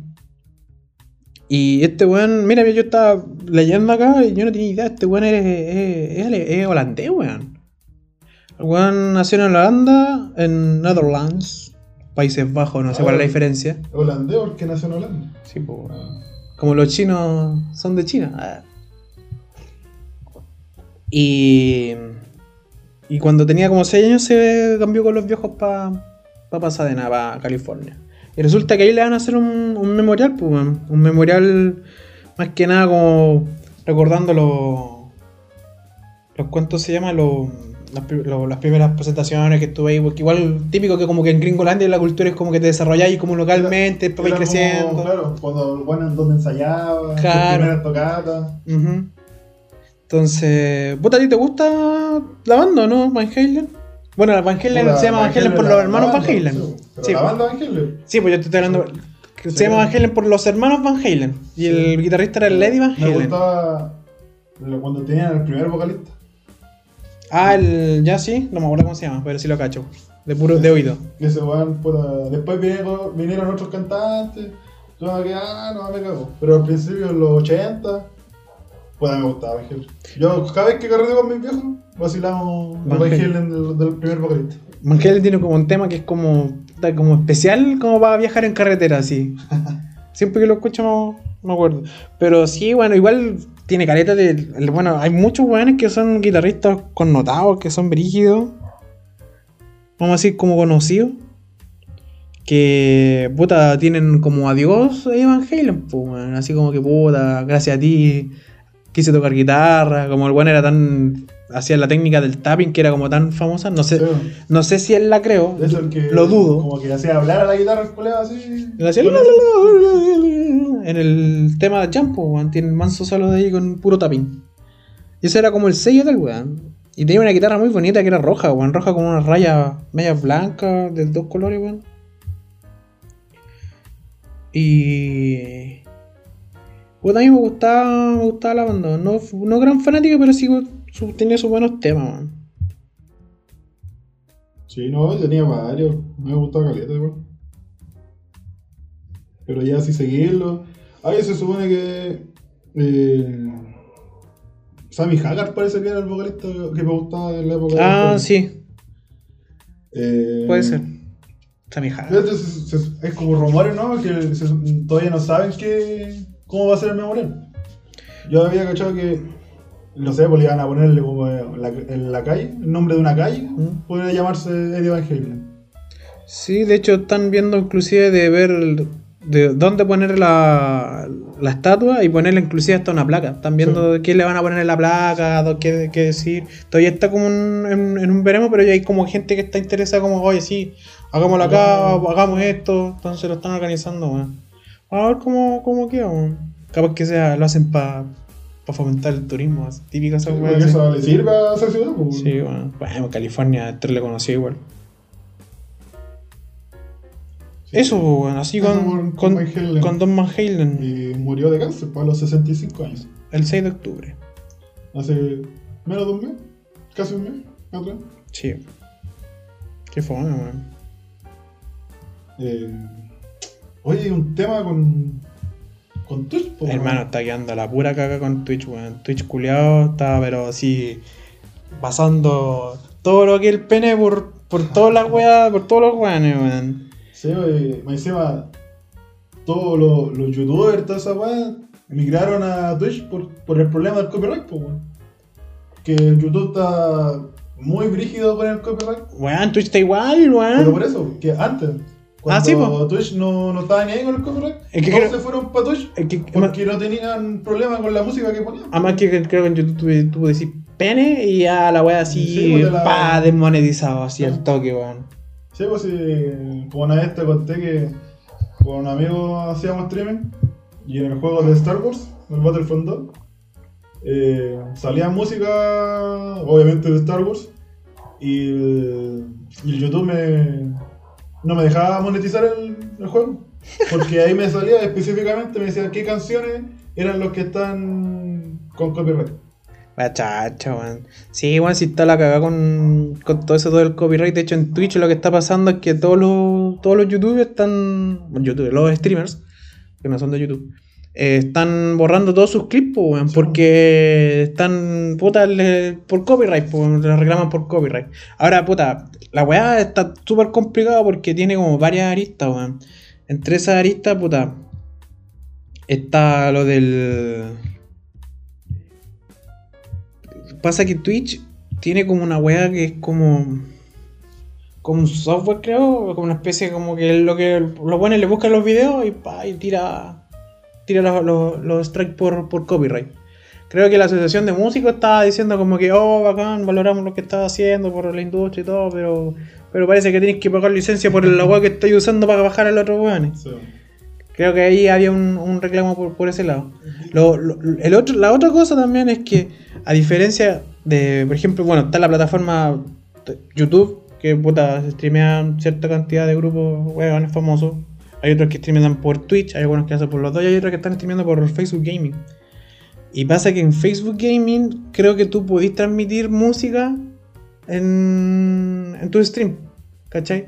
Y este weón, mira, yo estaba leyendo acá y yo no tenía idea. Este weón es, es, es, es holandés, weón. El weón nació en Holanda, en Netherlands, Países Bajos, no sé cuál es la diferencia. Holandés porque nació en Holanda. Sí, pues. Ah. Como los chinos son de China. Ah. Y. Y cuando tenía como 6 años se cambió con los viejos para pa Pasadena, para California. Y resulta que ahí le van a hacer un, un memorial, pues, un memorial más que nada como recordando los. los ¿Cuántos se llama? Los, las, las primeras presentaciones que estuve ahí, porque igual típico que como que en Gringolandia la cultura es como que te desarrolláis como localmente, después vais como, creciendo. claro, cuando, bueno, en donde ensayaba, Claro. sus primeras tocatas. Entonces, ¿puta a ti te gusta la banda o no? Van Halen. Bueno, Van Halen se llama Van Halen por los hermanos Van Halen. sí, la po. banda Van Halen. Sí, pues yo te estoy hablando. Sí. Se llama Van Halen por los hermanos Van Halen. Y el guitarrista era el Lady Van Me Halen. gustaba lo- cuando tenían el primer vocalista. Ah, el. Ya sí, no me acuerdo cómo se llama, pero sí lo cacho. De puro de oído. Ese weón, puta, después vinieron, vinieron otros cantantes. Yo me quedé, ah, no, me cago. Pero al principio, en los 80, puta, me gustaba Van Halen. Yo, cada vez que carreo con mis viejos, vacilamos Van Van Halen. Halen del, del primer vocalista. Van Halen tiene como un tema que es como. está como especial, como para viajar en carretera, así. Siempre que lo escucho no me acuerdo. Pero sí, bueno, igual tiene careta de. Bueno, hay muchos weones que son guitarristas connotados, que son brígidos. Vamos a decir, como conocidos. Que, puta, tienen como adiós a Halen, pues. Así como que, puta, gracias a ti quise tocar guitarra. Como el weón era tan hacía la técnica del tapping que era como tan famosa. No sé, Sí. no sé si él la creó, Eso el que. lo dudo. Como que hacía hablar a la guitarra el colega así. Le hacía la- En el tema de Jump, weón. Tiene el manso solo de ahí con puro tapping. Y ese era como el sello del weón. Y tenía una guitarra muy bonita que era roja, weón. Roja con una raya media blanca de dos colores, weón. Y. Puta, a mí me gustaba, me gustaba la banda. No, no gran fanático, pero sí su- tenía sus buenos temas, weón. Sí, no, tenía varios. Me gustaba caleta igual. Pero ya si seguirlo. Ahí se supone que. Eh, Sammy Hagar parece que era el vocalista que me gustaba en la época. Ah, sí, Eh, puede ser. Sammy Hagar. se- es como rumores, ¿no? Que se- todavía no saben qué, cómo va a ser el memorial. Yo había cachado que, no sé, pues le iban a ponerle como en la, en la calle, el nombre de una calle, Mm. podría llamarse Eddie Van Halen. Sí, de hecho están viendo inclusive de ver el- de dónde poner la, la estatua y ponerle inclusive hasta una placa. Están viendo qué le van a poner en la placa, qué, qué decir. Todavía está como un- en, en un veremos, pero ya hay como gente que está interesada como, oye, sí, hagámoslo acá, hagamos esto. Entonces lo están organizando, weón. A ver cómo, cómo queda, weón. Capaz que sea, lo hacen para fomentar el turismo, así, típica esa Sí, así. eso le sirve a esa ciudad. Pues. Sí, bueno. Bueno, California, esto le conocí igual. Sí. Eso, bueno, así Eso con, con- con, Don Van Halen, Y murió de cáncer pues, a los 65 años. el 6 de octubre. Hace menos de un mes, casi un mes, atrás. Sí. Qué fue, weón. Eh, oye, un tema con, con Twitch. po, Hermano, está quedando la pura caca con Twitch, weón. Twitch culiado está, pero así, pasando todo lo que el pene por, por todas las weas, por todos los weones, weón. Sí, oye, más encima, todos los, los youtubers, toda esa weá, migraron a Twitch por, por el problema del copyright, po, weón. Que el YouTube está muy brígido con el copyright. Weón, Twitch está igual, Pero weón. por eso, que antes, cuando Ah, sí, po. Twitch no, no estaba ni ahí con el copyright, Es que todos creo- se fueron para Twitch Es que- porque no tenían problema con la música que ponían. Además que creo que en YouTube tú, tú decís pene y ya la wea así, Sí, pues, la- pa, desmonetizado, así al toque, weón. Sí, pues sí, como una vez te conté que con un amigo hacíamos streaming y en el juego de Star Wars, el Battlefront 2, eh, salía música, obviamente de Star Wars, y y el YouTube me, no me dejaba monetizar el, el juego, porque ahí me salía específicamente, me decía qué canciones eran los que están con copyright. La chacha, weón. Sí, weón, si está la cagada con, con todo eso del copyright. De hecho, en Twitch lo que está pasando es que todos los, todos los youtubers están. bueno, youtubers, los streamers, que no son de YouTube, eh, están borrando todos sus clips, po, weón, Sí, porque están, puta, le- por copyright, po, le reclaman por copyright. Ahora, puta, la weá está súper complicada porque tiene como varias aristas, weón. Entre esas aristas, puta, está lo del. Pasa que Twitch tiene como una weá que es como. Como un software, creo. Como una especie como que lo que los buenos le buscan los videos y, pa, y tira. Tira los, los, los strikes por, por copyright. Creo que la asociación de músicos estaba diciendo como que, oh, bacán, valoramos lo que estás haciendo por la industria y todo, pero, pero parece que tienes que pagar licencia por la weá que estáis usando para bajar a los otros weones. Sí. Creo que ahí había un, un reclamo por, por ese lado. Lo- lo- el otro, la otra cosa también es que, a diferencia de, por ejemplo, bueno, está la plataforma YouTube, que puta, streamean cierta cantidad de grupos huevones famosos. Hay otros que streamean por Twitch, hay algunos que hacen por los dos, y hay otros que están streameando por Facebook Gaming. Y pasa que en Facebook Gaming creo que tú podís transmitir música en, en tu stream, ¿cachai?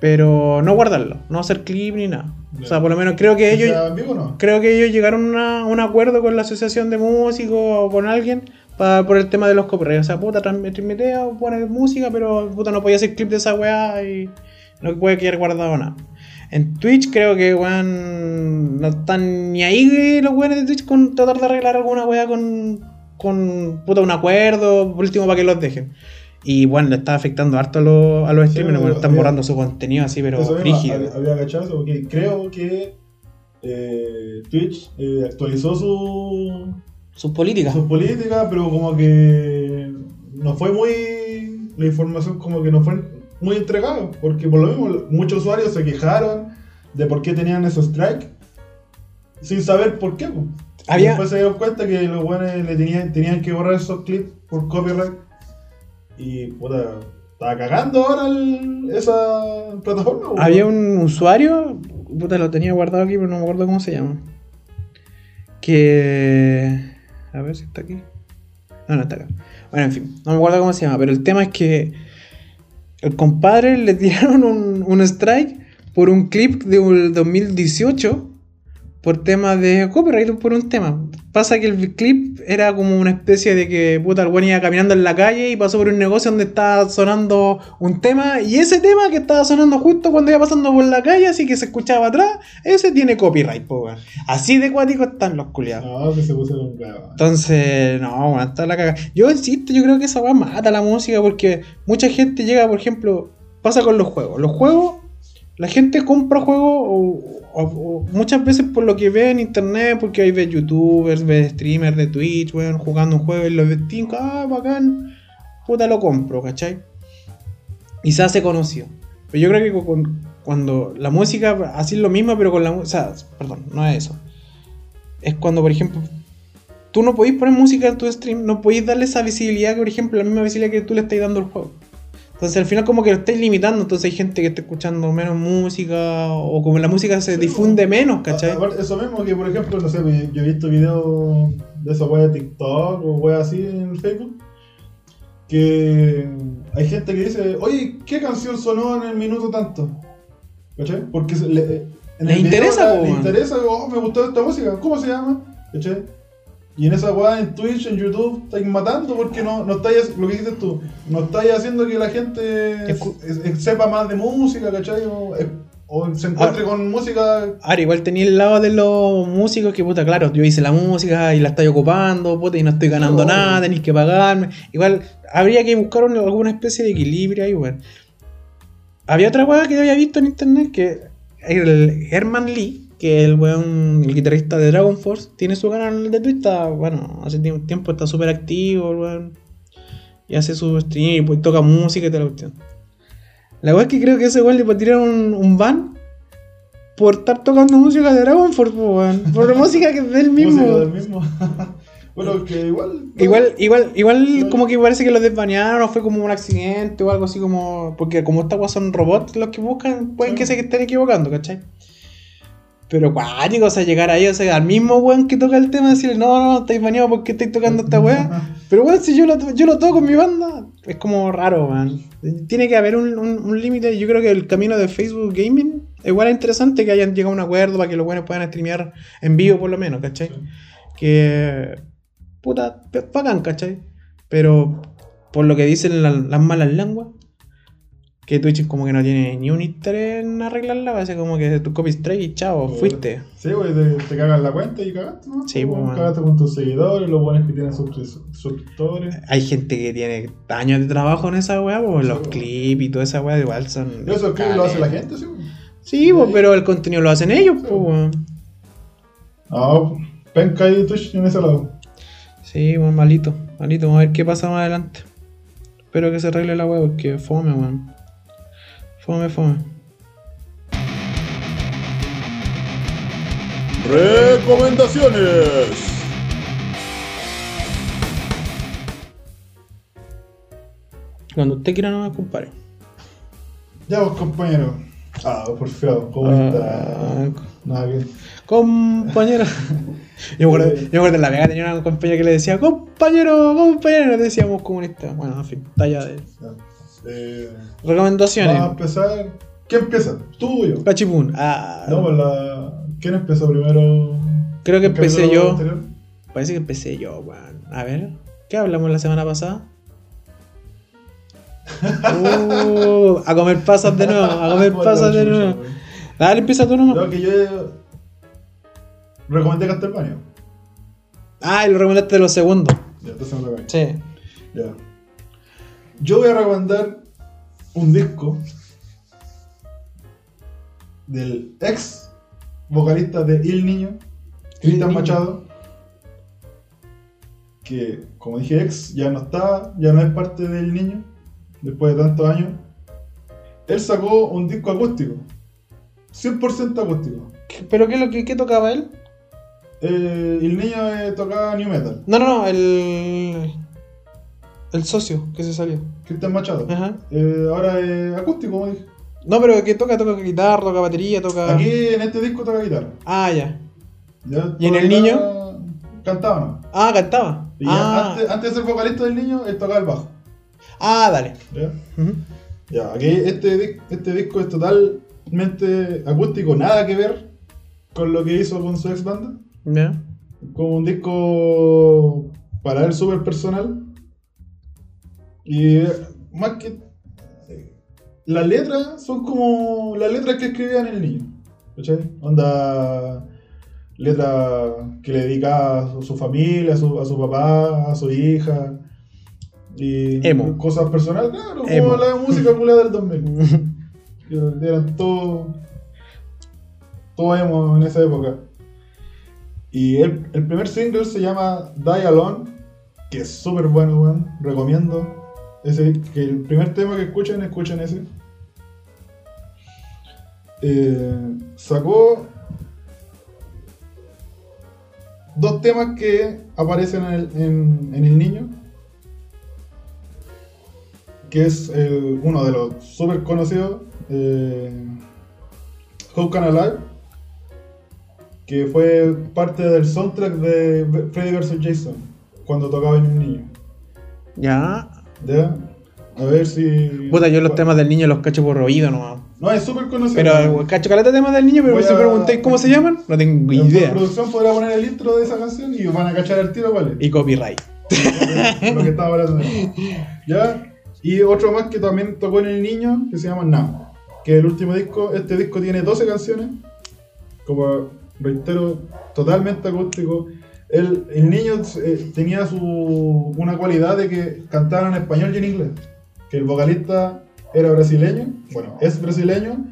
Pero no guardarlo, no hacer clip ni nada. O sea, por lo menos creo que ellos, ¿Está en vivo o no? creo que ellos llegaron a un acuerdo con la asociación de músicos o con alguien para, por el tema de los copyrights. O sea, puta, transmite o poner música, pero puta, no podía hacer clip de esa weá y no puede quedar guardado nada. En Twitch creo que weón no están ni ahí los weones de Twitch con tratar de arreglar alguna weá con, con puta, un acuerdo, por último para que los dejen. Y bueno, le está afectando harto a los, a los Sí, streamers, weón, están había- borrando su contenido así, pero Eso mismo, rígido. hab- Había cachado eso porque creo que eh, Twitch eh, actualizó su, Sus políticas. sus políticas, pero como que fue muy. La información como que no fue muy entregada. Porque por lo mismo, muchos usuarios se quejaron de por qué tenían esos strikes. Sin saber por qué. Había- Después se dieron cuenta que los buenos le tenían, tenían que borrar esos clips por copyright. Y puta, estaba cagando ahora el- esa plataforma. Había un usuario, puta, lo tenía guardado aquí, pero no me acuerdo cómo se llama. Que. A ver si está aquí. No, no está acá. Bueno, en fin, no me acuerdo cómo se llama, pero el tema es que. El compadre le tiraron un, un strike por un clip de un 2018 por tema de copyright, por un tema. Pasa que el clip era como una especie de que puta, el güey iba caminando en la calle y pasó por un negocio donde estaba sonando un tema. Y ese tema que estaba sonando justo cuando iba pasando por la calle, así que se escuchaba atrás, ese tiene copyright, po. Así de cuático están los culiados. No, que se pusieron huevos. Entonces, no, weón, está la caga. Yo insisto, yo creo que esa weá mata la música porque mucha gente llega, por ejemplo, pasa con los juegos. Los juegos, la gente compra juegos muchas veces por lo que ve en internet, porque ahí ve youtubers, ve streamers de Twitch, weón, jugando un juego y lo ve ah, bacán, puta lo compro, ¿cachai? Y se hace conocido. Pero yo creo que cuando la música, así es lo mismo, pero con la música, o sea, perdón, no es eso. Es cuando, por ejemplo, tú no podéis poner música en tu stream, no podéis darle esa visibilidad que, por ejemplo, la misma visibilidad que tú le estás dando al juego. Entonces al final como que lo estáis limitando, entonces hay gente que está escuchando menos música o como la música se difunde menos, ¿cachai? aparte, Eso mismo que, por ejemplo, no sé, pues, yo he visto videos de esa wea de TikTok o wea así en Facebook. Que hay gente que dice, oye, ¿qué canción sonó en el minuto tanto? ¿Cachai? Porque le, en Le el video interesa, po, le interesa, oh, me gustó esta música, ¿cómo se llama? ¿Cachai? Y en esa weá en Twitch, en YouTube, estáis matando porque no, no estáis, lo que dices tú, no estáis haciendo que la gente Escu- es- es- sepa más de música, ¿cachai? O, es- o se encuentre Ah. con música Ahora, igual tenía el lado de los músicos que, puta, claro, yo hice la música y la estoy ocupando, puta, y no estoy ganando nada, tenéis que pagarme. Igual, habría que buscar un- alguna especie de equilibrio ahí, weón. Había otra weá que había visto en internet que el Herman Lee, que el weón, el guitarrista de Dragon Force, tiene su canal de Twitch, está, bueno, hace tie- tiempo está súper activo, weón. Y hace su stream y pues, toca música y toda la cuestión. La weá es que creo que ese weón le puede tirar un, un ban por estar tocando música de Dragon Force, po, weón. Por la música que es del mismo. música del mismo. bueno, que igual. Igual, igual, igual No. como que parece que lo desbanearon o fue como un accidente o algo así como. Porque como estas weas son robots los que buscan, pueden Sí. que se estén equivocando, ¿cachai? Pero cuático, o sea, llegar ahí, o sea, al mismo weón que toca el tema, decirle, no, no, estáis baneado porque estáis tocando esta wea. Pero weón, si yo lo, yo lo toco en mi banda, es como raro, weón. Tiene que haber un, un- un límite. Yo creo que el camino de Facebook Gaming igual es interesante que hayan llegado a un acuerdo para que los buenos puedan streamear en vivo por lo menos, ¿cachai? Que. Puta, p- bacán, ¿cachai? Pero por lo que dicen la- las malas lenguas, que Twitch como que no tiene ni un interés en arreglarla, parece como que tu copy strike y chao, fuiste. Sí, güey, te, te cagan la cuenta y cagaste, ¿no? Sí, Tú pues. Cagaste con tus seguidores, los buenos que tienen suscri- suscriptores. Hay gente que tiene años de trabajo en esa weá, pues los Sí, clips y toda esa weá igual son. Eso que lo hace la gente, sí, güey. Sí, pues, pero el contenido lo hacen ellos, pues, weón. No, penca ahí Twitch en ese lado. Sí, weón, malito, malito. Vamos a ver qué pasa más adelante. Espero que se arregle la weá porque fome, weón. Fome, fome. Recomendaciones. Cuando usted quiera no me compare. Ya vos, compañero. Ah, por feo, ¿cómo está? Nada bien. Compañero. Yo me acuerdo, yo me acuerdo en la Vega tenía una compañera que le decía, compañero, compañero, le decíamos comunistas. Bueno, en fin, talla de. Eh, Recomendaciones. vamos a empezar. ¿Quién empieza? ¿Tú o yo? Cachipún. Ah, No, pues la. ¿Quién empezó primero? creo que ¿El empecé yo. anterior? Parece que empecé yo, weón. A ver, ¿qué hablamos la semana pasada? Uh, a comer pasas de nuevo, a comer pasas de nuevo. Dale, empieza tú nomás. No, que yo recomendé Castlevania. Ah, y lo recomendaste de los segundos. Ya, entonces a mí. Sí. Ya. Yo voy a recomendar un disco del ex vocalista de Il Niño, Cristian. Machado, que, como dije, ex ya no está, ya no es parte del niño, después de tantos años. Él sacó un disco acústico, 100% acústico. ¿Qué- ¿Pero qué, lo que qué tocaba él? Eh, el niño eh, tocaba new metal, No, no, no, el. El socio que se salió. Cristian Machado. Ajá. Eh, ahora es acústico, como dije. No, pero que toca, toca guitarra, toca batería, toca. Aquí en este disco toca guitarra. Ah, ya. ¿ya? ¿Y en el guitarra, Cantaba, ¿no? Ah, cantaba. Y Ah, antes, antes de ser vocalista del niño, él tocaba el bajo. ah, dale. ¿ya? Aquí este, este disco es totalmente acústico, nada que ver con lo que hizo con su ex banda. Ya. Como un disco para él súper personal. Y eh, más que. Las letras son como las letras que escribía en el niño. ¿Cachai? Onda. Letras que le dedicaba a su, familia, a su, a su papá, a su hija. Y Emo. cosas personales, claro, Emo. como la música culada del 2000. Que Eran todo. Todo emo en esa época. Y el, el primer single se llama Die Alone, que es súper bueno, weón. Recomiendo. Ese, que el primer tema que escuchen, escuchen ese. Eh, sacó dos temas que aparecen en el, niño. Que es el- uno de los súper conocidos. eh, How Can I Lie? que fue parte del soundtrack de Freddy vs. Jason, cuando tocaba en el niño. Ya. ¿Ya? A ver si. Puta, yo los temas del niño los cacho por oído nomás. No, es súper conocido. Pero cacho caleta temas del niño, pero si a- preguntáis cómo se llaman, no tengo La idea. producción podrá poner el intro de esa canción y van a cachar el tiro cuál es. Y copyright. lo que estaba hablando. ¿Ya? Y otro más que también tocó en el niño, que se llama Now. Que el último disco. Este disco tiene 12 canciones. Como reitero, totalmente acústico. El, el niño eh, tenía su, una cualidad de que cantaba en español y en inglés. Que el vocalista era brasileño, bueno, es brasileño,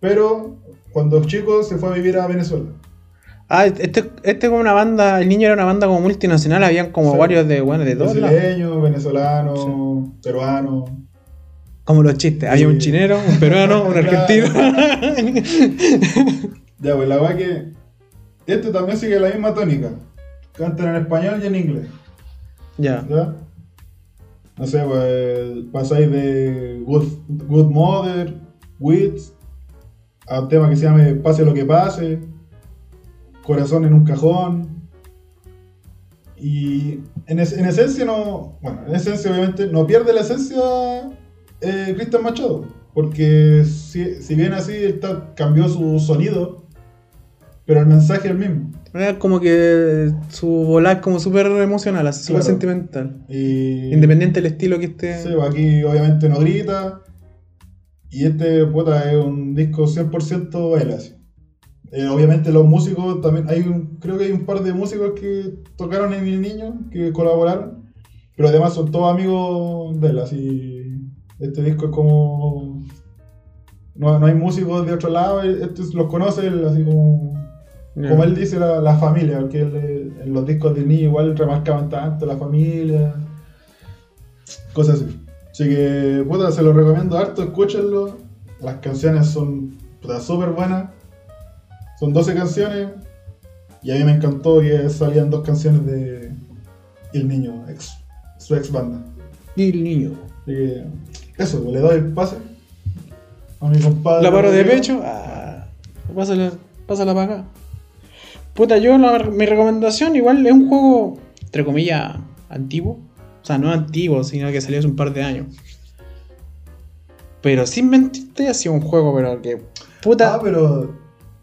pero cuando chico se fue a vivir a Venezuela. Ah, este, este como una banda, el niño era una banda como multinacional, habían como Sí. varios de, bueno, de todos. Brasileño, venezolano, peruano. Como los chistes, había un Sí. chinero, un peruano, un argentino. Ya, pues la verdad que este también sigue la misma tónica. Cantan en español y en inglés. ya. ¿Ya? No sé, pues pasáis de Good, Good Mother, Wits, a un tema que se llame Pase lo que pase, Corazón en un cajón. Y en, es- en esencia no. Bueno, en esencia obviamente no pierde la esencia eh, Cristian Machado. Porque si, si bien así está, cambió su sonido, pero el mensaje es el mismo. Era como que su volar como súper emocional, así súper Claro. sentimental. Y, Independiente del estilo que esté. Sí, pues aquí obviamente no grita. Y este puta es un disco 100% él así. Eh, obviamente los músicos también, hay un, creo que hay un par de músicos que tocaron en El Niño, que colaboraron. Pero además son todos amigos de él, así. Este disco es como... No, no hay músicos de otro lado, estos los conoce él, así como... Como él dice, la, la familia, porque él, en los discos de niño igual remarcaban tanto la familia, cosas así. Así que, puta, se lo recomiendo harto, escúchenlo. Las canciones son puta, súper buenas. Son 12 canciones. Y a mí me encantó que salían dos canciones de El Niño, ex, su ex banda. Y el niño. Así que, eso, le doy el pase a mi compadre. La paro de pecho. Ah, pásala, pásala para acá. Puta, yo la- mi recomendación igual es un juego, entre comillas, antiguo. O sea, no antiguo, sino que salió hace un par de años. Pero sin mentirte, ha sido un juego, pero que. Puta. Ah, pero,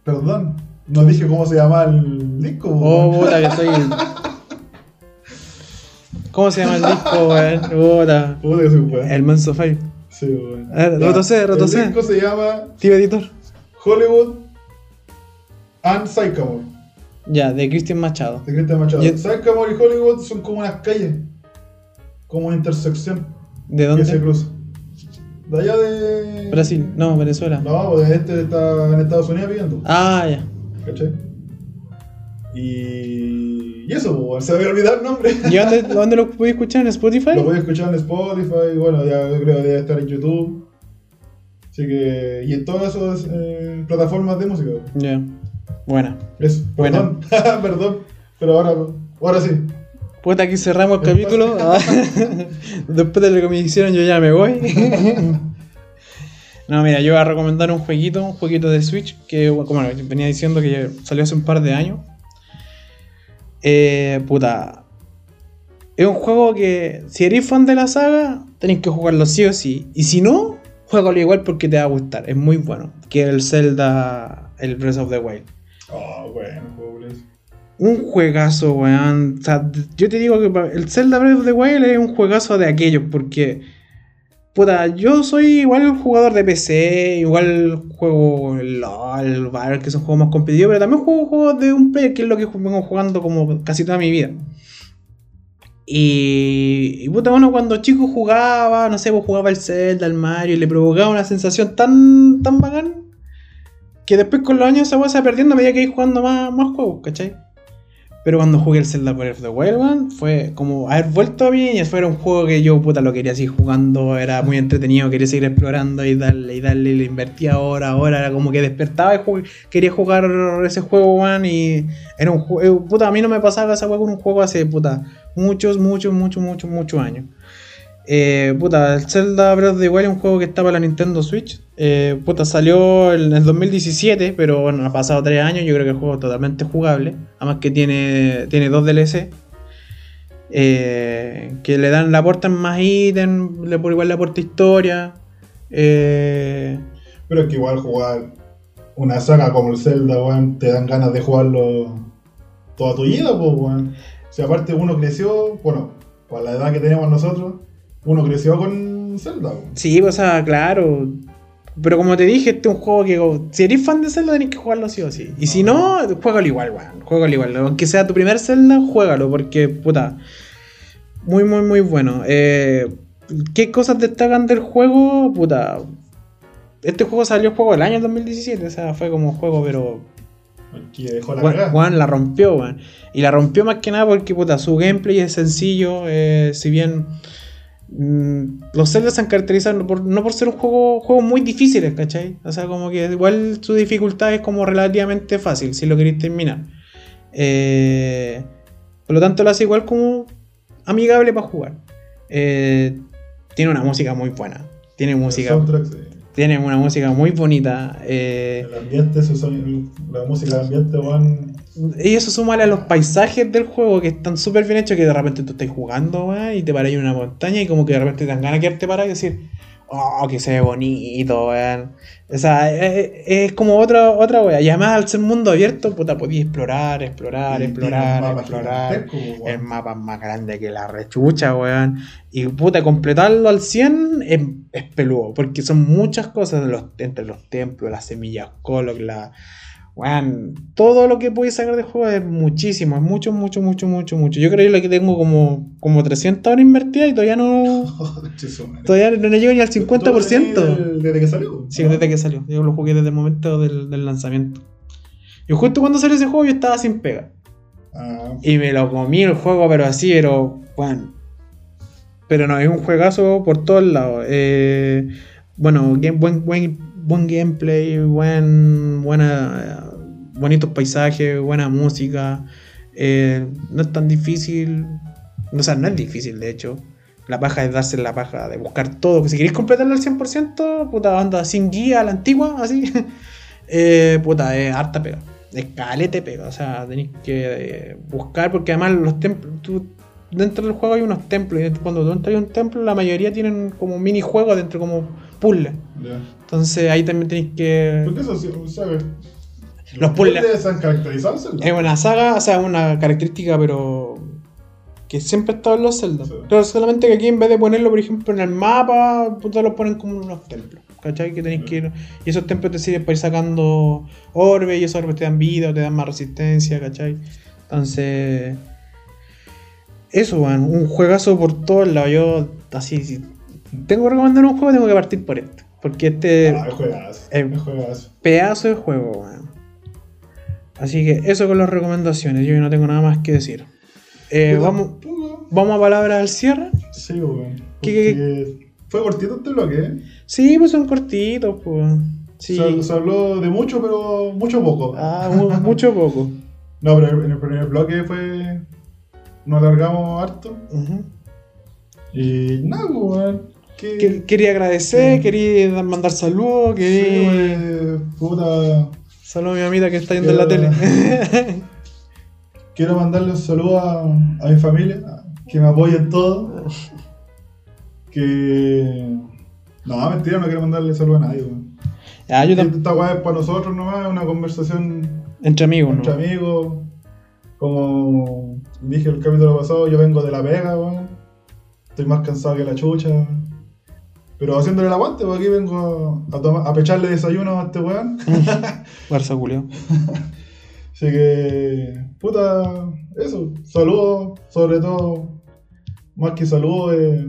perdón, no dije cómo se llama el disco. Oh, puta, que soy. ¿Cómo se llama el disco, weón? Puta. Puta que soy weón. El Manso Five. Sí, weón. Ya, rotocé, rotocé. El disco se llama Tío editor. Hollywood and Sycamore, Ya, de Cristian Machado. de Cristian Machado. Y- Sycamore y Hollywood son como unas calles, como una intersección ¿De que se dónde? cruza. De allá de... Brasil. No, Venezuela. No, pues este está en Estados Unidos viviendo. Ah, ya. ¿Cachai? Y y eso, pues, se me había olvidado el nombre. ¿Y dónde, dónde lo podéis escuchar? ¿En Spotify? Lo podéis escuchar en Spotify, bueno, ya creo que debe estar en YouTube. Así que. Y en todas esas eh, plataformas de música. Ya. Buena. Eso, Bueno. perdón, perdón. Pero ahora, ahora sí. Puta, aquí cerramos el capítulo. Ah. Después de lo que me hicieron, yo ya me voy. No, mira, yo voy a recomendar un jueguito, un jueguito de Switch, que como venía diciendo que salió hace un par de años. Eh, puta. Es un juego que, si eres fan de la saga, tenéis que jugarlo sí o sí. Y si no, juégalo igual porque te va a gustar. Es muy bueno. Que el Zelda, el Breath of the Wild. Oh, bueno. Un juegazo, weón. O sea, yo te digo que el Zelda Breath of the Wild es un juegazo de aquellos, porque. Puta, yo soy igual jugador de PC, igual juego LOL, Valorant, que son juegos más competitivos, pero también juego juegos de un player, que es lo que vengo jugando como casi toda mi vida. Y, y puta, bueno, cuando chico jugaba, no sé, pues jugaba el Zelda, el Mario, y le provocaba una sensación tan, tan bacán que después con los años esa weá se va perdiendo a medida que ir jugando más, más juegos, ¿cachai? Pero cuando jugué el Zelda Breath of the Wild, weón, fue como haber vuelto a mí y fue un juego que yo, puta, lo quería seguir jugando, era muy entretenido, quería seguir explorando y darle, y darle, le invertía hora, hora, era como que despertaba y quería jugar ese juego, weón, y era un juego, puta, a mí no me pasaba esa weá con un juego hace, puta, muchos, muchos, muchos, muchos, muchos años. Eh, puta, el Zelda Breath of the Wild es un juego que está para la Nintendo Switch. Eh, puta, salió en el 2017, pero bueno, ha pasado tres años. Yo creo que el juego es totalmente jugable. Además que tiene, tiene dos DLC. eh, que le dan, le aportan más ítems, le por igual le aporta historia. Eh, Pero es que igual jugar una saga como el Zelda, weón, te dan ganas de jugarlo toda tu vida, pues, weón. O aparte uno creció, bueno, con la edad que tenemos nosotros, uno creció con Zelda, sí, o sea, claro. Pero como te dije, este es un juego que oh, si eres fan de Zelda tenés que jugarlo sí o sí. Y si no, juégalo igual, weón. Juégalo igual. Aunque sea tu primer Zelda, juégalo. Porque, puta. Muy, muy, muy bueno. Eh, ¿Qué cosas destacan del juego? Puta. Este juego salió juego del año 2017. O sea, fue como juego, pero Que dejó la Juan. Juan la rompió, weón. Y la rompió más que nada porque, puta, su gameplay es sencillo. eh, si bien los Zelda se han caracterizado por- no por ser un juego juegos muy difíciles, ¿cachai? O sea, como que igual su dificultad es como relativamente fácil si lo queréis terminar. Eh, por lo tanto, lo hace igual como amigable para jugar. Eh, tiene una música muy buena. Tiene música. sí. Tiene una música muy bonita. eh, El ambiente, esos son- la música de ambiente, weón. Y eso súmale a los paisajes del juego que están súper bien hechos, que de repente tú estás jugando, weón, y te paras en una montaña y como que de repente te dan ganas de quedarte parado y decir, oh, que se ve bonito, weón. O sea, es, es como otra, otra weá. Y además al ser mundo abierto, puta, podías explorar, explorar, Y explorar, mapa explorar. weón. El mapa es más grande que la rechucha, weón. Y puta, completarlo al 100 es, es peludo, porque son muchas cosas los, entre los templos, las semillas Kolok, la. Weón, todo lo que puedes sacar de juego es muchísimo, es mucho, mucho, mucho, mucho, mucho. Yo creo que tengo como, como 300 horas invertidas y todavía no. Todavía no llego ni al ¿Tú 50%. desde- Desde que salió. Sí, desde que salió. Yo lo jugué desde el momento del, del lanzamiento. Y justo cuando salió ese juego yo estaba sin pega. Ah, Y me lo comí el juego, pero así, pero. Bueno. Pero no, es un juegazo por todos lados. Eh, bueno, game- buen, buen, buen gameplay, buen, buena, bonitos paisajes, buena música. Eh, no es tan difícil. O sea, no es difícil, de hecho. La paja es darse la paja de buscar todo. Que si queréis completarlo al 100%, puta, anda sin guía a la antigua, así. eh, puta, es harta pega. Es calete pega. O sea, tenéis que eh, buscar, porque además los templos. Tú, dentro del juego hay unos templos. Y cuando tú entras a un templo, la mayoría tienen como minijuegos dentro, como puzzles. Entonces ahí también tenéis que. Porque eso sí, ¿sabes? Los puzzles. han caracterizado. Es una saga, o sea, una característica, pero. que siempre ha estado en los Zelda. Sí. Claro, solamente que aquí en vez de ponerlo, por ejemplo, en el mapa, puta, lo ponen como en unos templos. ¿Cachai? Que tenéis que ir. Y esos templos te sirven para ir sacando orbes y esos orbes te dan vida, te dan más resistencia, ¿cachai? Entonces. Eso, weón, un juegazo por todos lados. Yo, así, si tengo que recomendar un juego, tengo que partir por este. Porque este Ah, es juegazo. Es juegazo. pedazo de juego, weón. Así que eso con las recomendaciones. Yo no tengo nada más que decir. Eh, vamos, vamos a palabras al cierre. Sí, weón. ¿Qué- Porque Fue cortito este bloque, ¿eh? Sí, pues son cortitos, pues. Sí. Se, se habló de mucho, pero mucho poco. Ah, mu- mucho poco. No, pero en el primer bloque fue. Nos alargamos harto. Y nada, pues, weón. Que- Que- Quería agradecer, Sí. quería dar- mandar saludos, Sí, quería. weón, puta. Saludos a mi mamita que está viendo en la tele. Quiero mandarle un saludo a, a mi familia, que me apoya en todo. Que. No, mentira, no quiero mandarle saludo a nadie, weón. ah, yo. Esta weá es para nosotros nomás, es una conversación Entre amigos, entre ¿no? amigos. Como dije el capítulo pasado, yo vengo de la pega, weón. Estoy más cansado que la chucha. Pero haciéndole el aguante, porque aquí vengo a, pecharle desayuno a este weón. Barça Julio. Así que, puta, eso. Saludos, sobre todo, más que saludos, eh,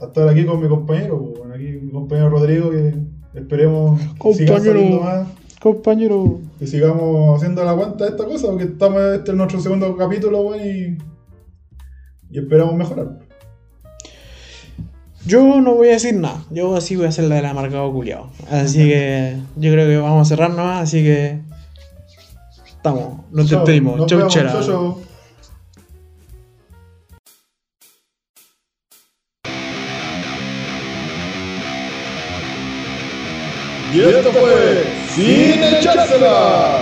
a estar aquí con mi compañero, pues, bueno, aquí mi compañero Rodrigo, que esperemos que siga Compañero. saliendo más, Compañero. que sigamos haciendo la aguanta de esta cosa, porque estamos, este es nuestro segundo capítulo, bueno, y, y esperamos mejorar. Yo no voy a decir nada. Yo así voy a hacer la del amargado culiado. Así que yo creo que vamos a cerrar nomás. Así que. Estamos. Nos Chao, despedimos. nos Chau, vemos, chera. chau, chau. Y esto fue Sin Echársela.